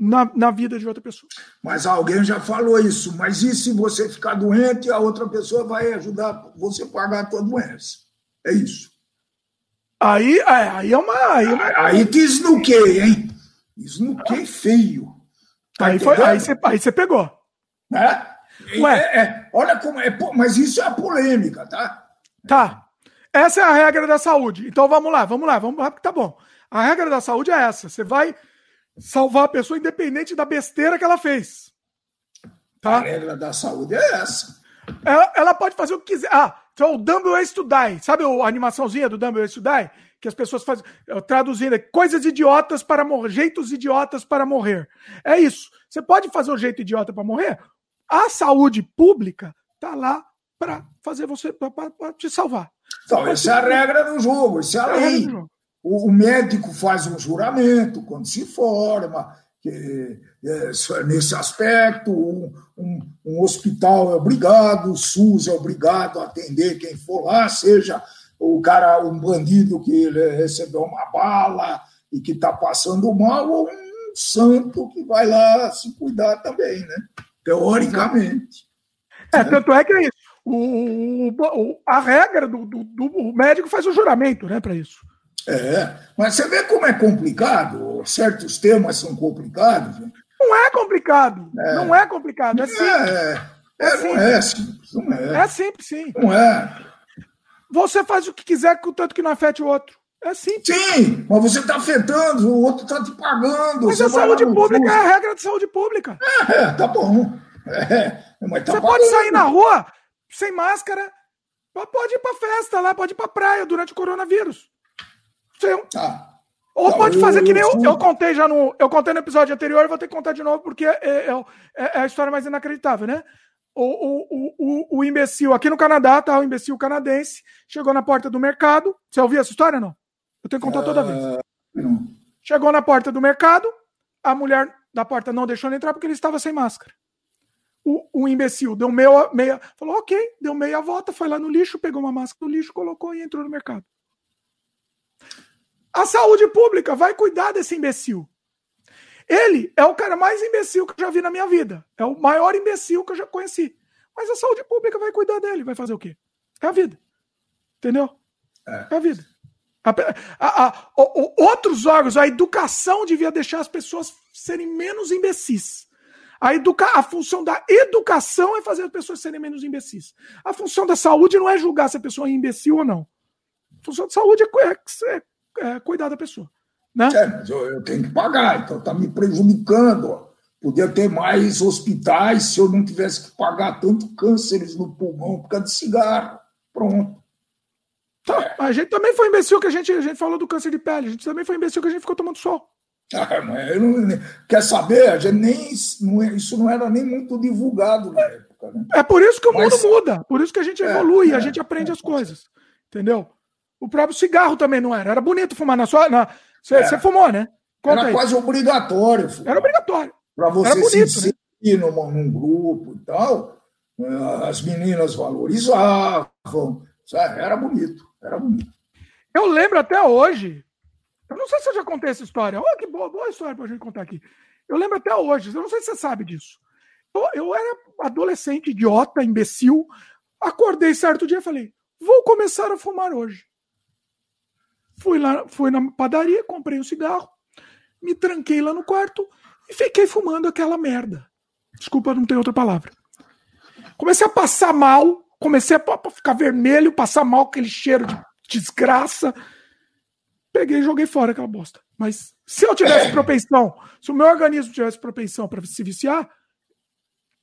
na, na vida de outra pessoa. Mas alguém já falou isso. Mas e se você ficar doente, a outra pessoa vai ajudar você a pagar a tua doença? É isso. Aí é, aí é uma. Aí, é uma... aí que esnuquei, hein? Esnuquei feio. Tá aí, foi, aí, você, aí você pegou. É? Ué. É, é, olha como é. Mas isso é a polêmica, tá? Tá. Essa é a regra da saúde. Então vamos lá, vamos lá, vamos lá, porque tá bom. A regra da saúde é essa. Você vai salvar a pessoa independente da besteira que ela fez. Tá? A regra da saúde é essa. Ela, ela pode fazer o que quiser. Ah, então o Dumble Ways to Die. Sabe a animaçãozinha do Dumble Ways to Die? Que as pessoas fazem, traduzindo, coisas idiotas para morrer, jeitos idiotas para morrer. É isso. Você pode fazer o jeito idiota para morrer? A saúde pública tá lá para fazer você, para te salvar. Então, essa é a regra do jogo, isso é a lei. O, médico faz um juramento quando se forma, que, é, nesse aspecto, um, um, um, hospital é obrigado, o SUS é obrigado a atender quem for lá, seja o cara, um bandido que recebeu uma bala e que está passando mal, ou um santo que vai lá se cuidar também, né? Teoricamente. É, né? tanto é que é isso. O, o, a regra do, do, do médico faz o juramento, né, para isso. É, mas você vê como é complicado, certos temas são complicados. Não é complicado, é. não é complicado, é simples. É, é, é não é simples, não é. É simples, sim. Não é. Você faz o que quiser, contanto que não afete o outro. É simples. Sim, mas você está afetando, o outro está te pagando. Mas a saúde pública é a regra de saúde pública. É, é tá bom. É, mas tá você pagando. pode sair na rua sem máscara, pode ir para festa lá, pode ir para praia durante o coronavírus. Sim. Ah. Ou tá, pode fazer que nem eu, eu contei já no. Eu contei no episódio anterior, vou ter que contar de novo, porque é, é, é, é a história mais inacreditável, né? O, o, o, o, imbecil aqui no Canadá, tá? O imbecil canadense chegou na porta do mercado. Você ouviu essa história não? Eu tenho que contar toda vez. Ah, não. Chegou na porta do mercado, a mulher da porta não deixou ele entrar porque ele estava sem máscara. O, o imbecil deu meia, meia. Falou, ok, deu meia volta, foi lá no lixo, pegou uma máscara do lixo, colocou e entrou no mercado. A saúde pública vai cuidar desse imbecil. Ele é o cara mais imbecil que eu já vi na minha vida. É o maior imbecil que eu já conheci. Mas a saúde pública vai cuidar dele. Vai fazer o quê? É a vida. Entendeu? É, é a vida. A, a, a, outros órgãos, a educação devia deixar as pessoas serem menos imbecis. A, educa a função da educação é fazer as pessoas serem menos imbecis. A função da saúde não é julgar se a pessoa é imbecil ou não. A função da saúde é, é, é, é cuidar da pessoa. Né? É, eu, eu, tenho que pagar, então está me prejudicando. Podia ter mais hospitais se eu não tivesse que pagar tanto cânceres no pulmão por causa de cigarro. Pronto. Tá, a gente também foi imbecil que a gente, a gente falou do câncer de pele. A gente também foi imbecil que a gente ficou tomando sol. Ah, não, quer saber? A gente nem, não, é, isso não era nem muito divulgado na época. Né? É por isso que o Mas, mundo muda. Por isso que a gente é, evolui, é, a gente aprende é, as coisas. Entendeu? O próprio cigarro também não era. Era bonito fumar na sua. Na, você, é. fumou, né? Conta era aí. quase obrigatório. Fumar. Era obrigatório. Para você bonito, se né? inserir né? num, num grupo e tal, eh, as meninas valorizavam. Sabe? Era bonito. Era bonito. Eu lembro até hoje. Eu não sei se eu já contei essa história. Olha que boa, boa história para a gente contar aqui. Eu lembro até hoje. Eu não sei se você sabe disso. Eu, eu era adolescente, idiota, imbecil. Acordei certo dia e falei: vou começar a fumar hoje. Fui lá, fui na padaria, comprei um cigarro, me tranquei lá no quarto e fiquei fumando aquela merda. Desculpa, não tem outra palavra. Comecei a passar mal, comecei a ficar vermelho, passar mal aquele cheiro de desgraça. Peguei e joguei fora aquela bosta. Mas se eu tivesse propensão, se o meu organismo tivesse propensão para se viciar,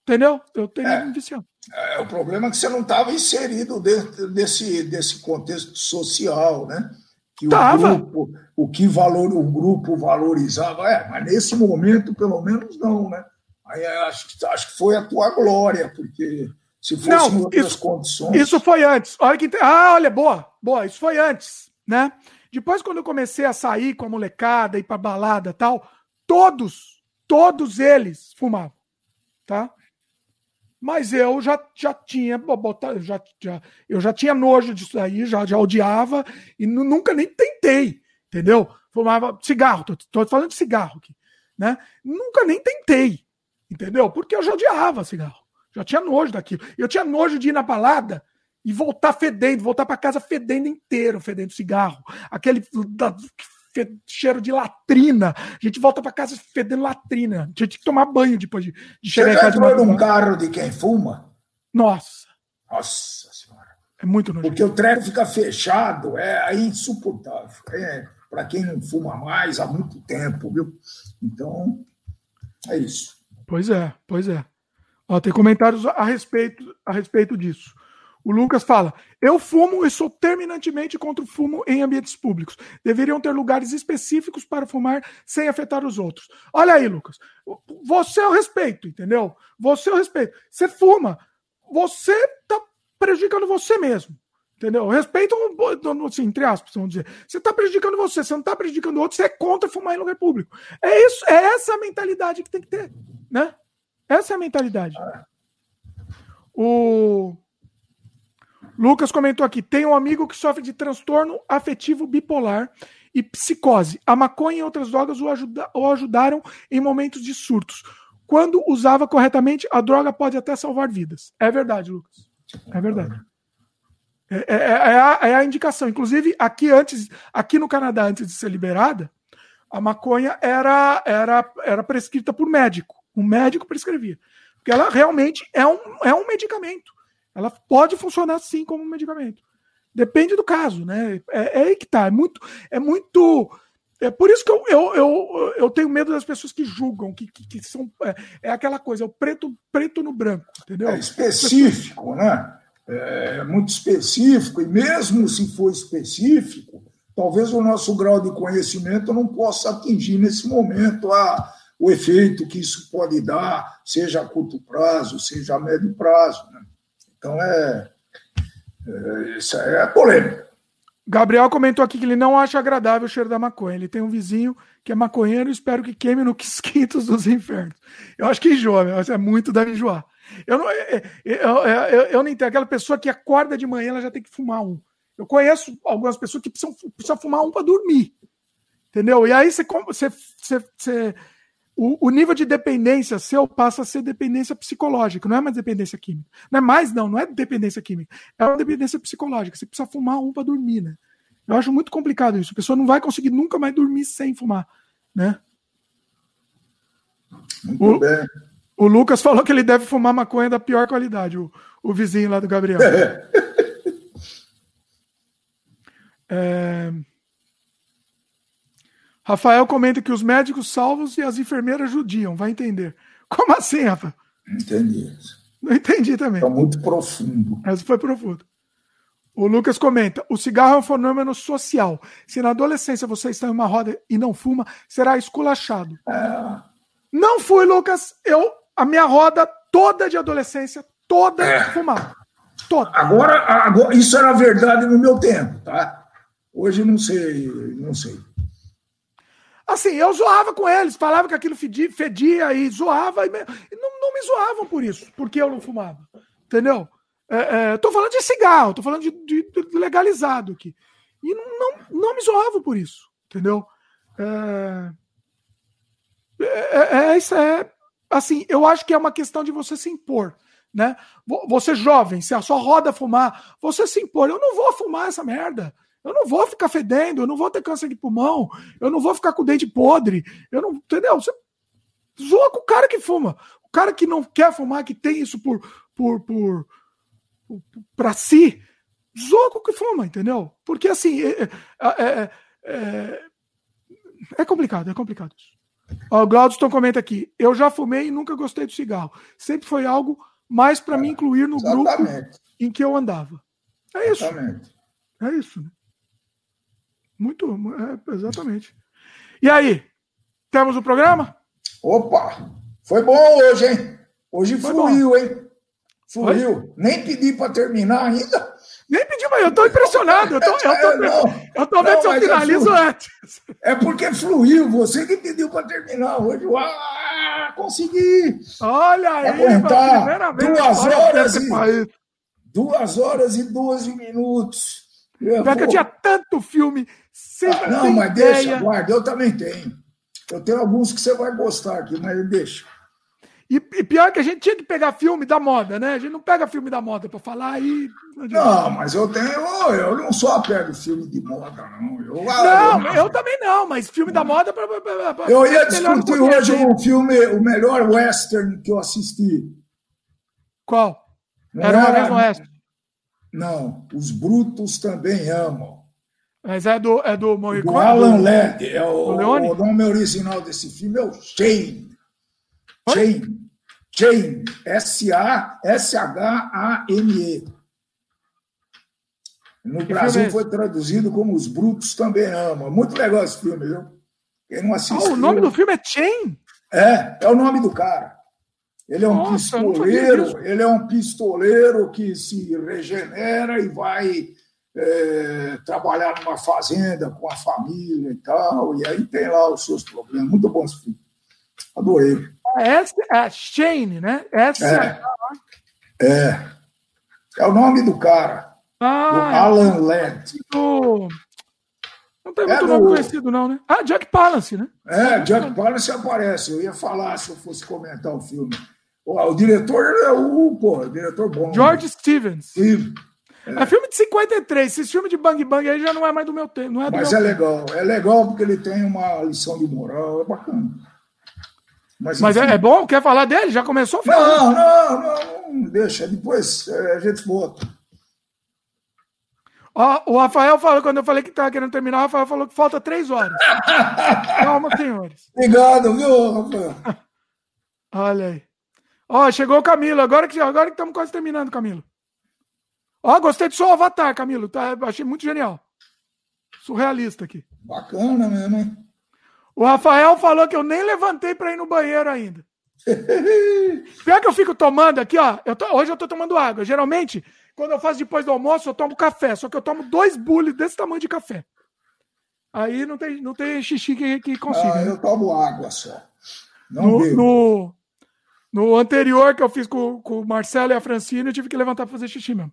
entendeu? Eu teria é, me viciado. É, o problema é que você não estava inserido dentro desse, desse contexto social, né? Que Tava. o grupo, o que valor, o grupo valorizava. É, mas nesse momento, pelo menos, não, né? Aí acho, acho que foi a tua glória, porque se fosse não, outras isso, condições. Isso foi antes. Olha que, ah, olha, boa, boa, isso foi antes, né? Depois, quando eu comecei a sair com a molecada, ir pra balada tal, todos, todos eles fumavam, tá? Mas eu já, já tinha já, já, eu já tinha nojo disso aí, já, já odiava e nunca nem tentei, entendeu? Fumava cigarro, tô, tô falando de cigarro aqui, né? Nunca nem tentei, entendeu? Porque eu já odiava cigarro. Já tinha nojo daquilo. Eu tinha nojo de ir na balada e voltar fedendo, voltar para casa fedendo inteiro, fedendo cigarro. Aquele cheiro de latrina. A gente volta para casa fedendo latrina. A gente tinha que tomar banho depois de, de chegar Você em casa. Você entrou num carro de quem fuma? Nossa. Nossa senhora. É muito nojento. Porque o treco fica fechado, é, é insuportável. É, para quem não fuma mais há muito tempo, viu? Então, é isso. Pois é, pois é. Ó, tem comentários a respeito, a respeito disso. O Lucas fala: Eu fumo e sou terminantemente contra o fumo em ambientes públicos. Deveriam ter lugares específicos para fumar sem afetar os outros. Olha aí, Lucas. Você é o respeito, entendeu? Você é o respeito. Você fuma. Você está prejudicando você mesmo. Entendeu? Respeito, assim, entre aspas, vamos dizer. Você está prejudicando você, você não está prejudicando o outro, você é contra fumar em lugar público. É isso, é essa a mentalidade que tem que ter, né? Essa é a mentalidade. O Lucas comentou aqui: tem um amigo que sofre de transtorno afetivo bipolar e psicose. A maconha e outras drogas o, ajuda, o ajudaram em momentos de surtos. Quando usava corretamente, a droga pode até salvar vidas. É verdade, Lucas. É verdade. É, é, é, é, a, é, a, indicação. Inclusive, aqui antes, aqui no Canadá, antes de ser liberada, a maconha era, era, era prescrita por médico. O médico prescrevia. Porque ela realmente é um, é um medicamento. Ela pode funcionar sim como um medicamento. Depende do caso, né? É, é aí que tá. É muito. É muito. É por isso que eu, eu, eu, eu tenho medo das pessoas que julgam, que, que, que são. É, é, aquela coisa, é o preto, preto no branco, entendeu? É específico, né? É muito específico, e mesmo se for específico, talvez o nosso grau de conhecimento não possa atingir nesse momento a, o efeito que isso pode dar, seja a curto prazo, seja a médio prazo. Né? Então, é, é, isso é polêmica. Gabriel comentou aqui que ele não acha agradável o cheiro da maconha. Ele tem um vizinho que é maconheiro e espero que queime no quisquitos dos infernos. Eu acho que enjoa, é muito deve enjoar. Eu não, é, é, eu, eu, eu, não entendo. Aquela pessoa que acorda de manhã, ela já tem que fumar um. Eu conheço algumas pessoas que precisam, precisam fumar um para dormir. Entendeu? E aí você, você, você, você o, o, nível de dependência seu passa a ser dependência psicológica, não é mais dependência química. Não é mais, não, não é dependência química. É uma dependência psicológica. Você precisa fumar um para dormir, né? Eu acho muito complicado isso. A pessoa não vai conseguir nunca mais dormir sem fumar, né? Muito o, bem. O Lucas falou que ele deve fumar maconha da pior qualidade, o, o vizinho lá do Gabriel. É. é... Rafael comenta que os médicos salvos e as enfermeiras judiam, vai entender. Como assim, Rafa? Entendi. Não entendi também. Está muito profundo. Essa foi profundo. O Lucas comenta: o cigarro é um fenômeno social. Se na adolescência você está em uma roda e não fuma, será esculachado. É. Não fui, Lucas. Eu, a minha roda toda de adolescência, toda é. fumava. Toda. Agora, agora, isso era verdade no meu tempo, tá? Hoje não sei, não sei. Assim, eu zoava com eles, falava que aquilo fedia, fedia e zoava, e não, não, me zoavam por isso, porque eu não fumava. Entendeu? É, é, tô falando de cigarro, tô falando de, de, de legalizado aqui. E não, não, não, me zoavam por isso, entendeu? É, é, é, isso é, assim, eu acho que é uma questão de você se impor, né? Você jovem, se a sua roda fumar, você se impor. Eu não vou fumar essa merda. Eu não vou ficar fedendo, eu não vou ter câncer de pulmão, eu não vou ficar com o dente podre, eu não, entendeu? Você zoa com o cara que fuma. O cara que não quer fumar, que tem isso por por por, por para si, zoa com o que fuma, entendeu? Porque assim, é, é, é, é, é complicado, é complicado isso. Ó, o Glaudston comenta aqui: eu já fumei e nunca gostei do cigarro. Sempre foi algo mais para me incluir no Exatamente. grupo em que eu andava. É isso. Exatamente. É isso. Né? Muito, é, exatamente. E aí, temos o programa? Opa, foi bom hoje, hein? Hoje foi fluiu, bom. hein? Fluiu. Foi? Nem pedi para terminar ainda. Nem pedi, mas eu estou impressionado. Eu tô, eu tô, é, eu tô vendo se eu é finalizo é antes. É porque fluiu, você que pediu para terminar hoje. Ah, consegui! Olha aí, aguentar duas horas, e, duas horas e 12 minutos. Eu, vou... eu tinha tanto filme ah, não, mas ideia. deixa, guarda, eu também tenho. Eu tenho alguns que você vai gostar aqui, mas deixa. E, e, pior que a gente tinha que pegar filme da moda, né? A gente não pega filme da moda para falar e. Não, mas eu tenho. Eu não só pego filme de moda, não. Eu, não, eu, eu também não, mas filme da moda. Pra, pra, pra, eu ia discutir hoje um filme, o melhor western que eu assisti. Qual? Era uma vez no western. Não, os brutos também amam. Mas é do, é do Morricone? Do Alan Ladd. É o, o, nome original desse filme é o Shane. Shane. Shane. S-A-S-H-A-N-E. No Brasil é foi traduzido como Os Brutos Também Amam. Muito legal esse filme, viu? Quem não assistiu... Ah, o nome do filme é Chain? É, é o nome do cara. Ele é um Nossa, pistoleiro, ele é um pistoleiro que se regenera e vai é, trabalhar numa fazenda com a família e tal, e aí tem lá os seus problemas. Muito bom esse filme. Adorei. Essa é a Shane, né? Essa é. é. É o nome do cara. Ah, do Alan Ladd. Do... Não tem muito é nome do... conhecido, não, né? Ah, Jack Palance, né? É, Jack Palance aparece. Eu ia falar se eu fosse comentar o filme. O, diretor é o, pô, diretor bom. George né? Stevens. É. é filme de 53. Esse filme de Bang Bang aí já não é mais do meu tempo. Não é Mas é legal. É legal porque ele tem uma lição de moral. É bacana. Mas, Mas é, é, bom? Quer falar dele? Já começou? Não, não, não, não deixa. Depois é, a gente volta. Ó, o Rafael falou, quando eu falei que estava querendo terminar, o Rafael falou que falta três horas. Calma, senhores. Obrigado, viu, Rafael? Olha aí. Ó, chegou o Camilo. Agora que agora estamos quase terminando, Camilo. Ó, gostei do seu avatar, Camilo. Tá, achei muito genial. Surrealista aqui. Bacana mesmo, hein? O Rafael falou que eu nem levantei para ir no banheiro ainda. Pior que eu fico tomando aqui, ó. Eu tô, hoje eu tô tomando água. Geralmente, quando eu faço depois do almoço, eu tomo café. Só que eu tomo dois bules desse tamanho de café. Aí não tem, não tem xixi que, que consiga. Ah, eu tomo água só. Não no, no, no, anterior que eu fiz com, com o Marcelo e a Francine, eu tive que levantar para fazer xixi mesmo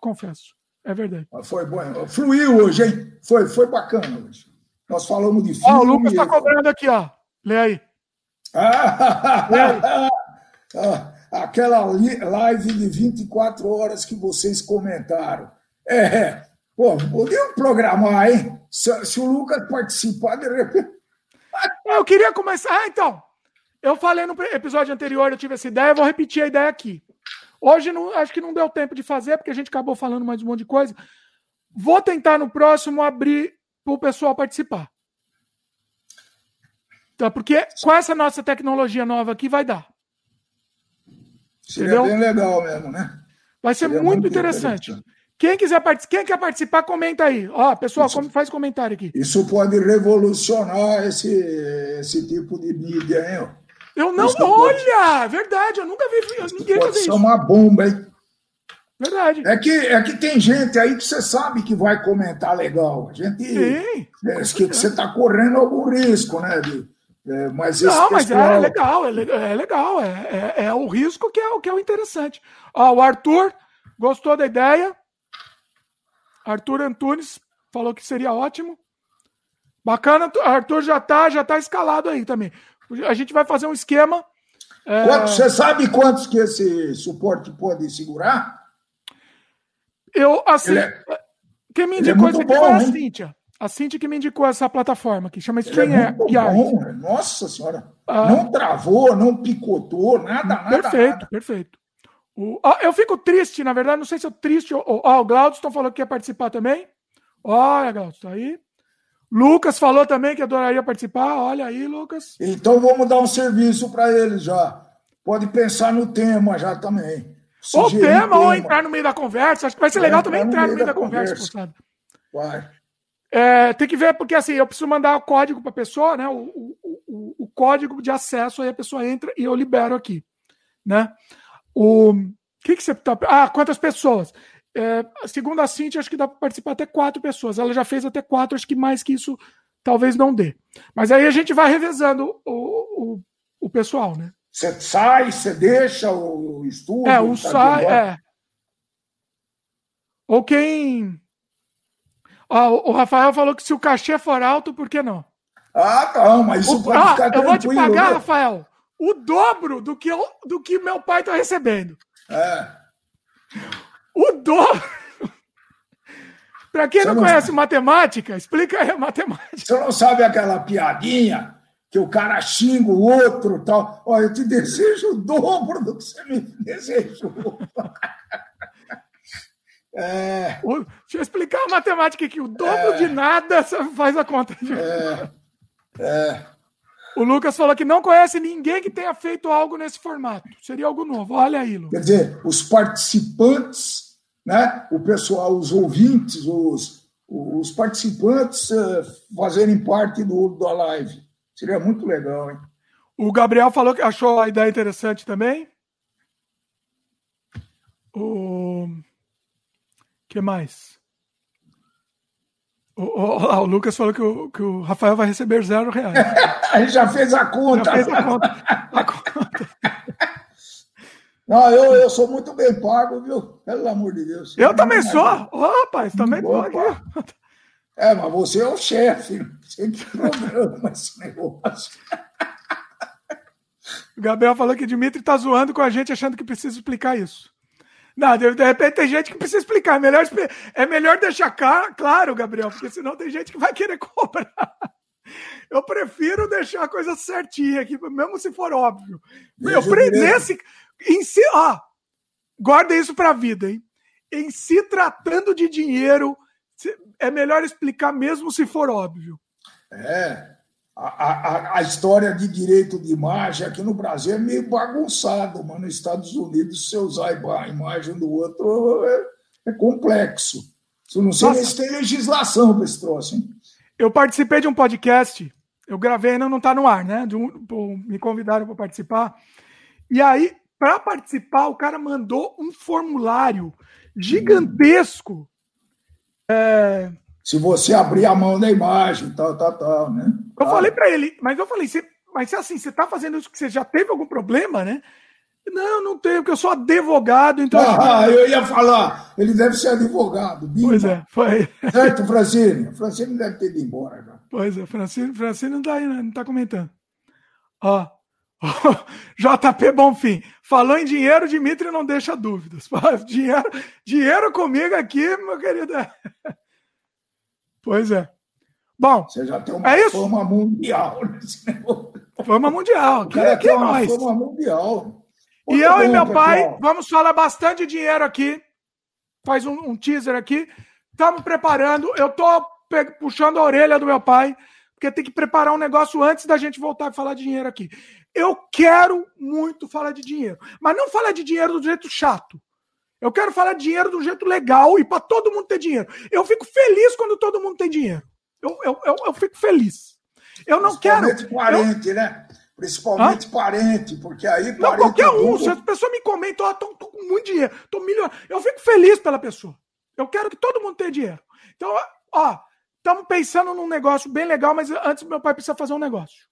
confesso. É verdade. Foi bom. Fluiu hoje, hein? Foi, foi bacana hoje. Nós falamos de filme. Ó, o Lucas está cobrando aqui, ó. Lê aí. Ah, Lê aí. aquela live de 24 horas que vocês comentaram. É, Pô, podemos programar, hein? Se, se, o Lucas participar, de repente. Eu queria começar. Ah, então. Eu falei no episódio anterior, eu tive essa ideia, vou repetir a ideia aqui. Hoje não, acho que não deu tempo de fazer, porque a gente acabou falando mais um monte de coisa. Vou tentar no próximo abrir para o pessoal participar. Então, porque com essa nossa tecnologia nova aqui vai dar. Seria Entendeu? bem legal mesmo, né? Vai ser muito, muito interessante. interessante. Quem quiser participar, quem quer participar, comenta aí. Ó, pessoal, isso, faz comentário aqui. Isso pode revolucionar esse, esse tipo de mídia, hein? Eu não, isso olha, pode... verdade, eu nunca vi ninguém pode fazer isso. uma bomba, hein? Verdade. É que, é que tem gente aí que você sabe que vai comentar legal. A gente. Sim. É, que, você está correndo algum risco, né? De, é, mas não, mas é pessoal... é legal, é, é legal, é, é, é, o risco que é, o que é o interessante. Ó, o Arthur gostou da ideia. Arthur Antunes falou que seria ótimo. Bacana, Arthur já tá, já tá escalado aí também. A gente vai fazer um esquema. É... Você sabe quantos que esse suporte pode segurar? Eu, assim, é... quem me é indicou isso aqui foi a Cíntia. A Cintia que me indicou essa plataforma que chama StreamYard. É Nossa senhora. Ah, não travou, não picotou, nada, nada. Perfeito, nada. perfeito. O, ah, eu fico triste, na verdade, não sei se eu triste. Ó, oh, o Glaudston falou que quer participar também. Olha, Glaudston, aí. Lucas falou também que adoraria participar. Olha aí, Lucas. Então vamos dar um serviço para ele já. Pode pensar no tema já também. Ou tema, tema, ou entrar no meio da conversa. Acho que vai ser legal também entrar no meio, da, da, conversa. conversa vai. É, tem que ver, porque assim, eu preciso mandar o código para a pessoa, né? O, o, o, o, código de acesso, aí a pessoa entra e eu libero aqui. Né? O que, que você tá. Ah, quantas pessoas? É, segundo a Cintia, acho que dá para participar até quatro pessoas. Ela já fez até quatro, acho que mais que isso talvez não dê. Mas aí a gente vai revezando o, o, o pessoal, né? Você sai, você deixa o estudo. É, um tá sai, é. Ou quem o Rafael falou que se o cachê for alto, por que não? Ah, não, mas isso o, pode ah, ficar Eu vou te pagar, né? Rafael, o dobro do que, eu, do que meu pai está recebendo. É. O dobro. Para quem não, não conhece sabe. matemática, explica aí a matemática. Você não sabe aquela piadinha que o cara xinga o outro tal? Olha, eu te desejo o dobro do que você me desejou. É... O, deixa eu explicar a matemática aqui. O dobro é... de nada faz a conta. É... é... O Lucas falou que não conhece ninguém que tenha feito algo nesse formato. Seria algo novo. Olha aí, Lucas. Quer dizer, os participantes, né? o pessoal, os ouvintes, os, os participantes uh, fazerem parte do, da live. Seria muito legal, hein? O Gabriel falou que achou a ideia interessante também. O que mais? O, o, o, Lucas falou que o, que o Rafael vai receber zero reais. Ele já fez a conta. Já fez a conta. A conta. Não, eu, eu sou muito bem pago, viu? Pelo amor de Deus. Eu também sou. Oh, rapaz, também tô aqui. É, mas você é o chefe. Você que programa esse negócio. O Gabriel falou que Dimitri tá zoando com a gente, achando que precisa explicar isso. Não, de, repente tem gente que precisa explicar. É melhor, é melhor deixar claro, Gabriel, porque senão tem gente que vai querer cobrar. Eu prefiro deixar a coisa certinha aqui, mesmo se for óbvio. Eu nesse, em si, ó, guarda isso para a vida, hein? Em se tratando de dinheiro, é melhor explicar mesmo se for óbvio. É, a, a, a, história de direito de imagem aqui no Brasil é meio bagunçado, mas nos Estados Unidos, se usar a imagem do outro, é, é complexo. Eu não sei se tem legislação para esse troço. Hein? Eu participei de um podcast, eu gravei, ainda não está no ar, né? Um, me convidaram para participar. E aí, para participar, o cara mandou um formulário gigantesco. É, se você abrir a mão da imagem, tal, tal, tal, né? Eu falei para ele, mas eu falei, mas assim, você está fazendo isso que você já teve algum problema, né? Não, não tenho, porque eu sou advogado, então. Ah, eu ia falar, ele deve ser advogado. Bimba. Pois é, foi. Certo, Francine? Francine deve ter ido embora. Já. Pois é, Francine, Francine não está aí, não está comentando. Ó, JP Bonfim, falou em dinheiro, Dimitri não deixa dúvidas. Dinheiro, dinheiro comigo aqui, meu querido. Pois é. Bom, você já tem uma é isso? fama mundial. Fama mundial. Que, que é uma fama mundial. e eu e meu pai, vamos falar bastante dinheiro aqui. Faz um, um teaser aqui. Estamos preparando. Eu estou puxando a orelha do meu pai, porque tem que preparar um negócio antes da gente voltar a falar de dinheiro aqui. Eu quero muito falar de dinheiro, mas não falar de dinheiro do jeito chato. Eu quero falar de dinheiro do jeito legal e para todo mundo ter dinheiro. Eu fico feliz quando todo mundo tem dinheiro. Eu, eu, eu, eu fico feliz. Eu não quero. Parente, eu... né? Principalmente Hã? parente, porque aí. Não, qualquer um. Se as pessoas me comentam, oh, tô, tô com muito dinheiro, tô milionário. Eu fico feliz pela pessoa. Eu quero que todo mundo tenha dinheiro. Então, ó, estamos pensando num negócio bem legal, mas antes meu pai precisa fazer um negócio.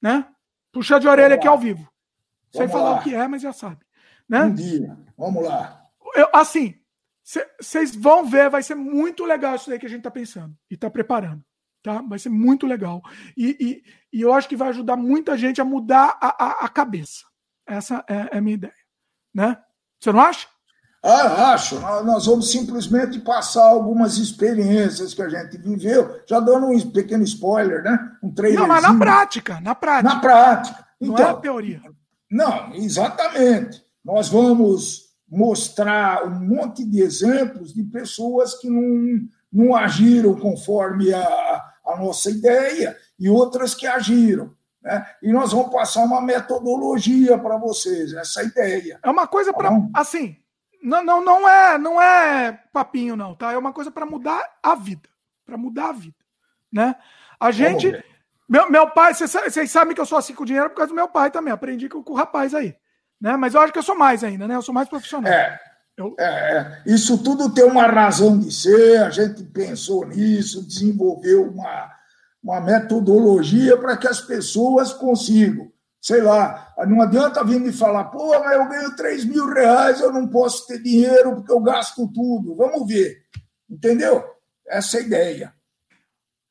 Né? Puxar de orelha aqui ao vivo. Sem falar lá. o que é, mas já sabe. Né? Um dia. Vamos lá. Eu, assim, vocês vão ver, vai ser muito legal isso aí que a gente está pensando e está preparando. Tá? Vai ser muito legal. E, e, e, eu acho que vai ajudar muita gente a mudar a, a, a cabeça. Essa é, é, a minha ideia. Né? Você não acha? Ah, acho. Nós vamos simplesmente passar algumas experiências que a gente viveu, já dando um pequeno spoiler, né? Um Não, mas na prática, na prática. Na prática. Então, não é a teoria. Não, exatamente. Nós vamos mostrar um monte de exemplos de pessoas que não, não agiram conforme a, a nossa ideia e outras que agiram. Né? E nós vamos passar uma metodologia para vocês, essa ideia. É uma coisa para. Tá assim, não, não, não, é, não é papinho, não, tá? É uma coisa para mudar a vida. Para mudar a vida. Né? A gente. Meu, meu pai, vocês sabem que eu sou assim com dinheiro por causa do meu pai também. Aprendi com, com o rapaz aí. Né? Mas eu acho que eu sou mais ainda, né? Eu sou mais profissional. É. Eu... É, é. isso tudo tem uma razão de ser, a gente pensou nisso, desenvolveu uma, uma metodologia para que as pessoas consigam. Sei lá, não adianta vir me falar, pô, mas eu ganho 3 mil reais, eu não posso ter dinheiro porque eu gasto tudo. Vamos ver. Entendeu? Essa é a ideia.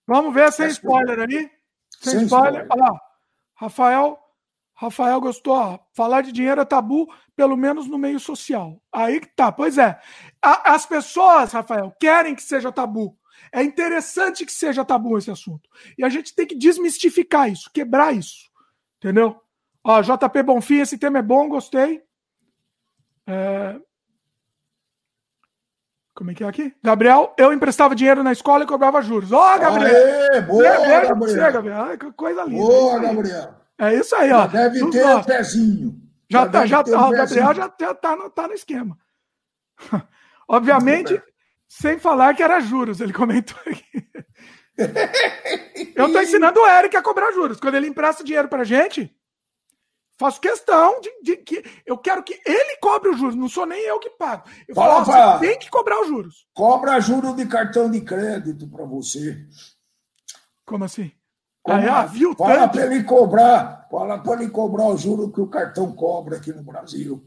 Vamos ver sem spoiler ali. Sem, sem spoiler. spoiler. Olha lá. Rafael Rafael gostou, falar de dinheiro é tabu, pelo menos no meio social. Aí que tá, pois é. A, as pessoas, Rafael, querem que seja tabu. É interessante que seja tabu esse assunto. E a gente tem que desmistificar isso, quebrar isso. Entendeu? Ó, JP Bonfim, esse tema é bom, gostei. É... Como é que é aqui? Gabriel, eu emprestava dinheiro na escola e cobrava juros. Ó, oh, Gabriel! Aê, boa, Gabriel! Você, Gabriel. Ai, coisa linda. Boa, Gabriel! É isso aí, ó. Já deve ter o pezinho. Já, já tá, já, tá, o Gabriel já tá, tá, no, tá no esquema. Obviamente, sem falar que era juros, ele comentou aqui. Eu estou ensinando o Eric a cobrar juros. Quando ele empresta dinheiro pra gente, faço questão de, de, que eu quero que ele cobre os juros, não sou nem eu que pago. Eu Fala, falo, você tem que cobrar os juros. Cobra juros de cartão de crédito para você. Como assim? Aí, ah, viu fala para ele cobrar, fala para ele cobrar o juro que o cartão cobra aqui no Brasil.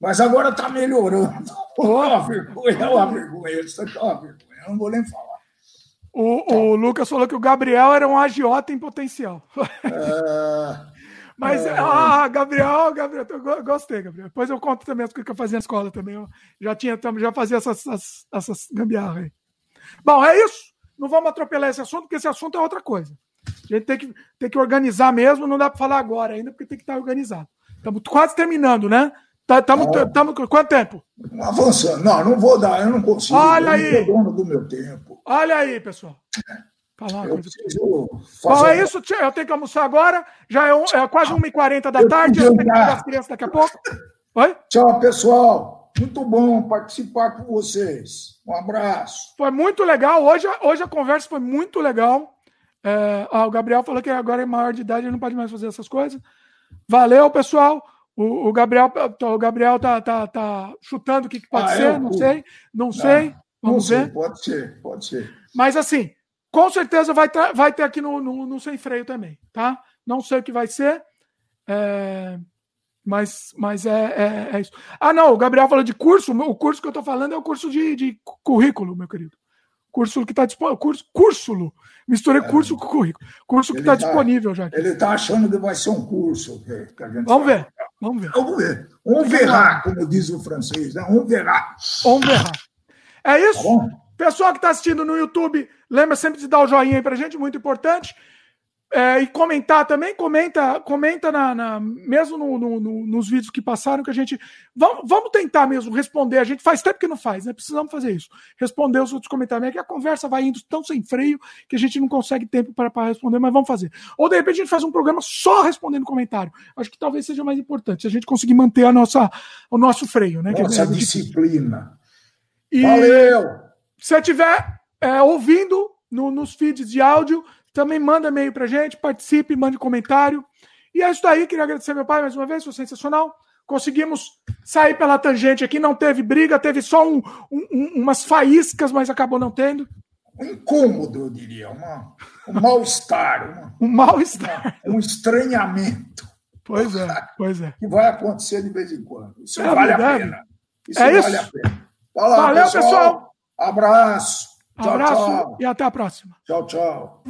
Mas agora está melhorando. Oh. É uma vergonha, é uma vergonha. Isso é uma vergonha. Eu não vou nem falar. O, tá. o Lucas falou que o Gabriel era um agiota em potencial. É... Mas, é... ah, Gabriel, Gabriel, gostei, Gabriel. Depois eu conto também as coisas que eu fazia na escola também. Eu já tinha, já fazia essas, essas, essas gambiarras aí. Bom, é isso. Não vamos atropelar esse assunto, porque esse assunto é outra coisa. A gente tem que, tem que organizar mesmo, não dá para falar agora ainda, porque tem que estar organizado. Estamos quase terminando, né? Estamos tá, quanto tempo? Avançando. Não, não vou dar, eu não consigo. Olha aí. dono do meu tempo. Olha aí, pessoal. Falar uma coisa Bom, é isso, eu tenho que almoçar agora. Já é, um, é quase 1h40 da tarde. Eu tenho que pegar as crianças daqui a pouco. Oi? Tchau, pessoal. Muito bom participar com vocês. Um abraço. Foi muito legal. Hoje, hoje a conversa foi muito legal. É, ó, o Gabriel falou que agora é maior de idade, ele não pode mais fazer essas coisas. Valeu, pessoal. O, o Gabriel, o Gabriel tá, tá, tá chutando o que, que pode ah, ser, não sei, não, não sei. Vamos não ver. pode ser, pode ser. Mas assim, com certeza vai ter, vai ter aqui no, no, no, Sem Freio também, tá? Não sei o que vai ser, é, mas, mas é, é, é, isso. Ah, não, o Gabriel falou de curso, o curso que eu tô falando é o curso de, de currículo, meu querido. Curso que está disponível. Curso, curso. Misturei é. curso com currículo. Curso que está tá, disponível já. Ele está achando que vai ser um curso. Que, que Vamos ver. Vamos ver. Vamos ver. On verá, como diz o francês, né? On verá. On verá. É isso? Tá Pessoal que está assistindo no YouTube, lembra sempre de dar o joinha aí pra gente, muito importante. É, e comentar também, comenta, comenta na, na mesmo no, no, no, nos vídeos que passaram, que a gente. Vamos, vamos tentar mesmo responder. A gente faz tempo que não faz, né? Precisamos fazer isso. Responder os outros comentários. É que a conversa vai indo tão sem freio que a gente não consegue tempo para responder, mas vamos fazer. Ou de repente a gente faz um programa só respondendo comentário. Acho que talvez seja mais importante, se a gente conseguir manter a nossa, o nosso freio, né? Nossa é disciplina. E Valeu! Se você estiver é, ouvindo no, nos feeds de áudio também manda e-mail pra gente, participe, mande comentário. E é isso aí, queria agradecer meu pai mais uma vez, foi sensacional. Conseguimos sair pela tangente aqui, não teve briga, teve só um, um, umas faíscas, mas acabou não tendo. Um incômodo, eu diria, uma, um mal-estar. Um mal-estar. Um estranhamento. Pois é, pois é. Que vai acontecer de vez em quando. Isso é vale verdade. a pena. Isso é vale isso. a pena. Fala, Valeu, pessoal. pessoal. Abraço. Tchau, Abraço tchau. e até a próxima. Tchau, tchau.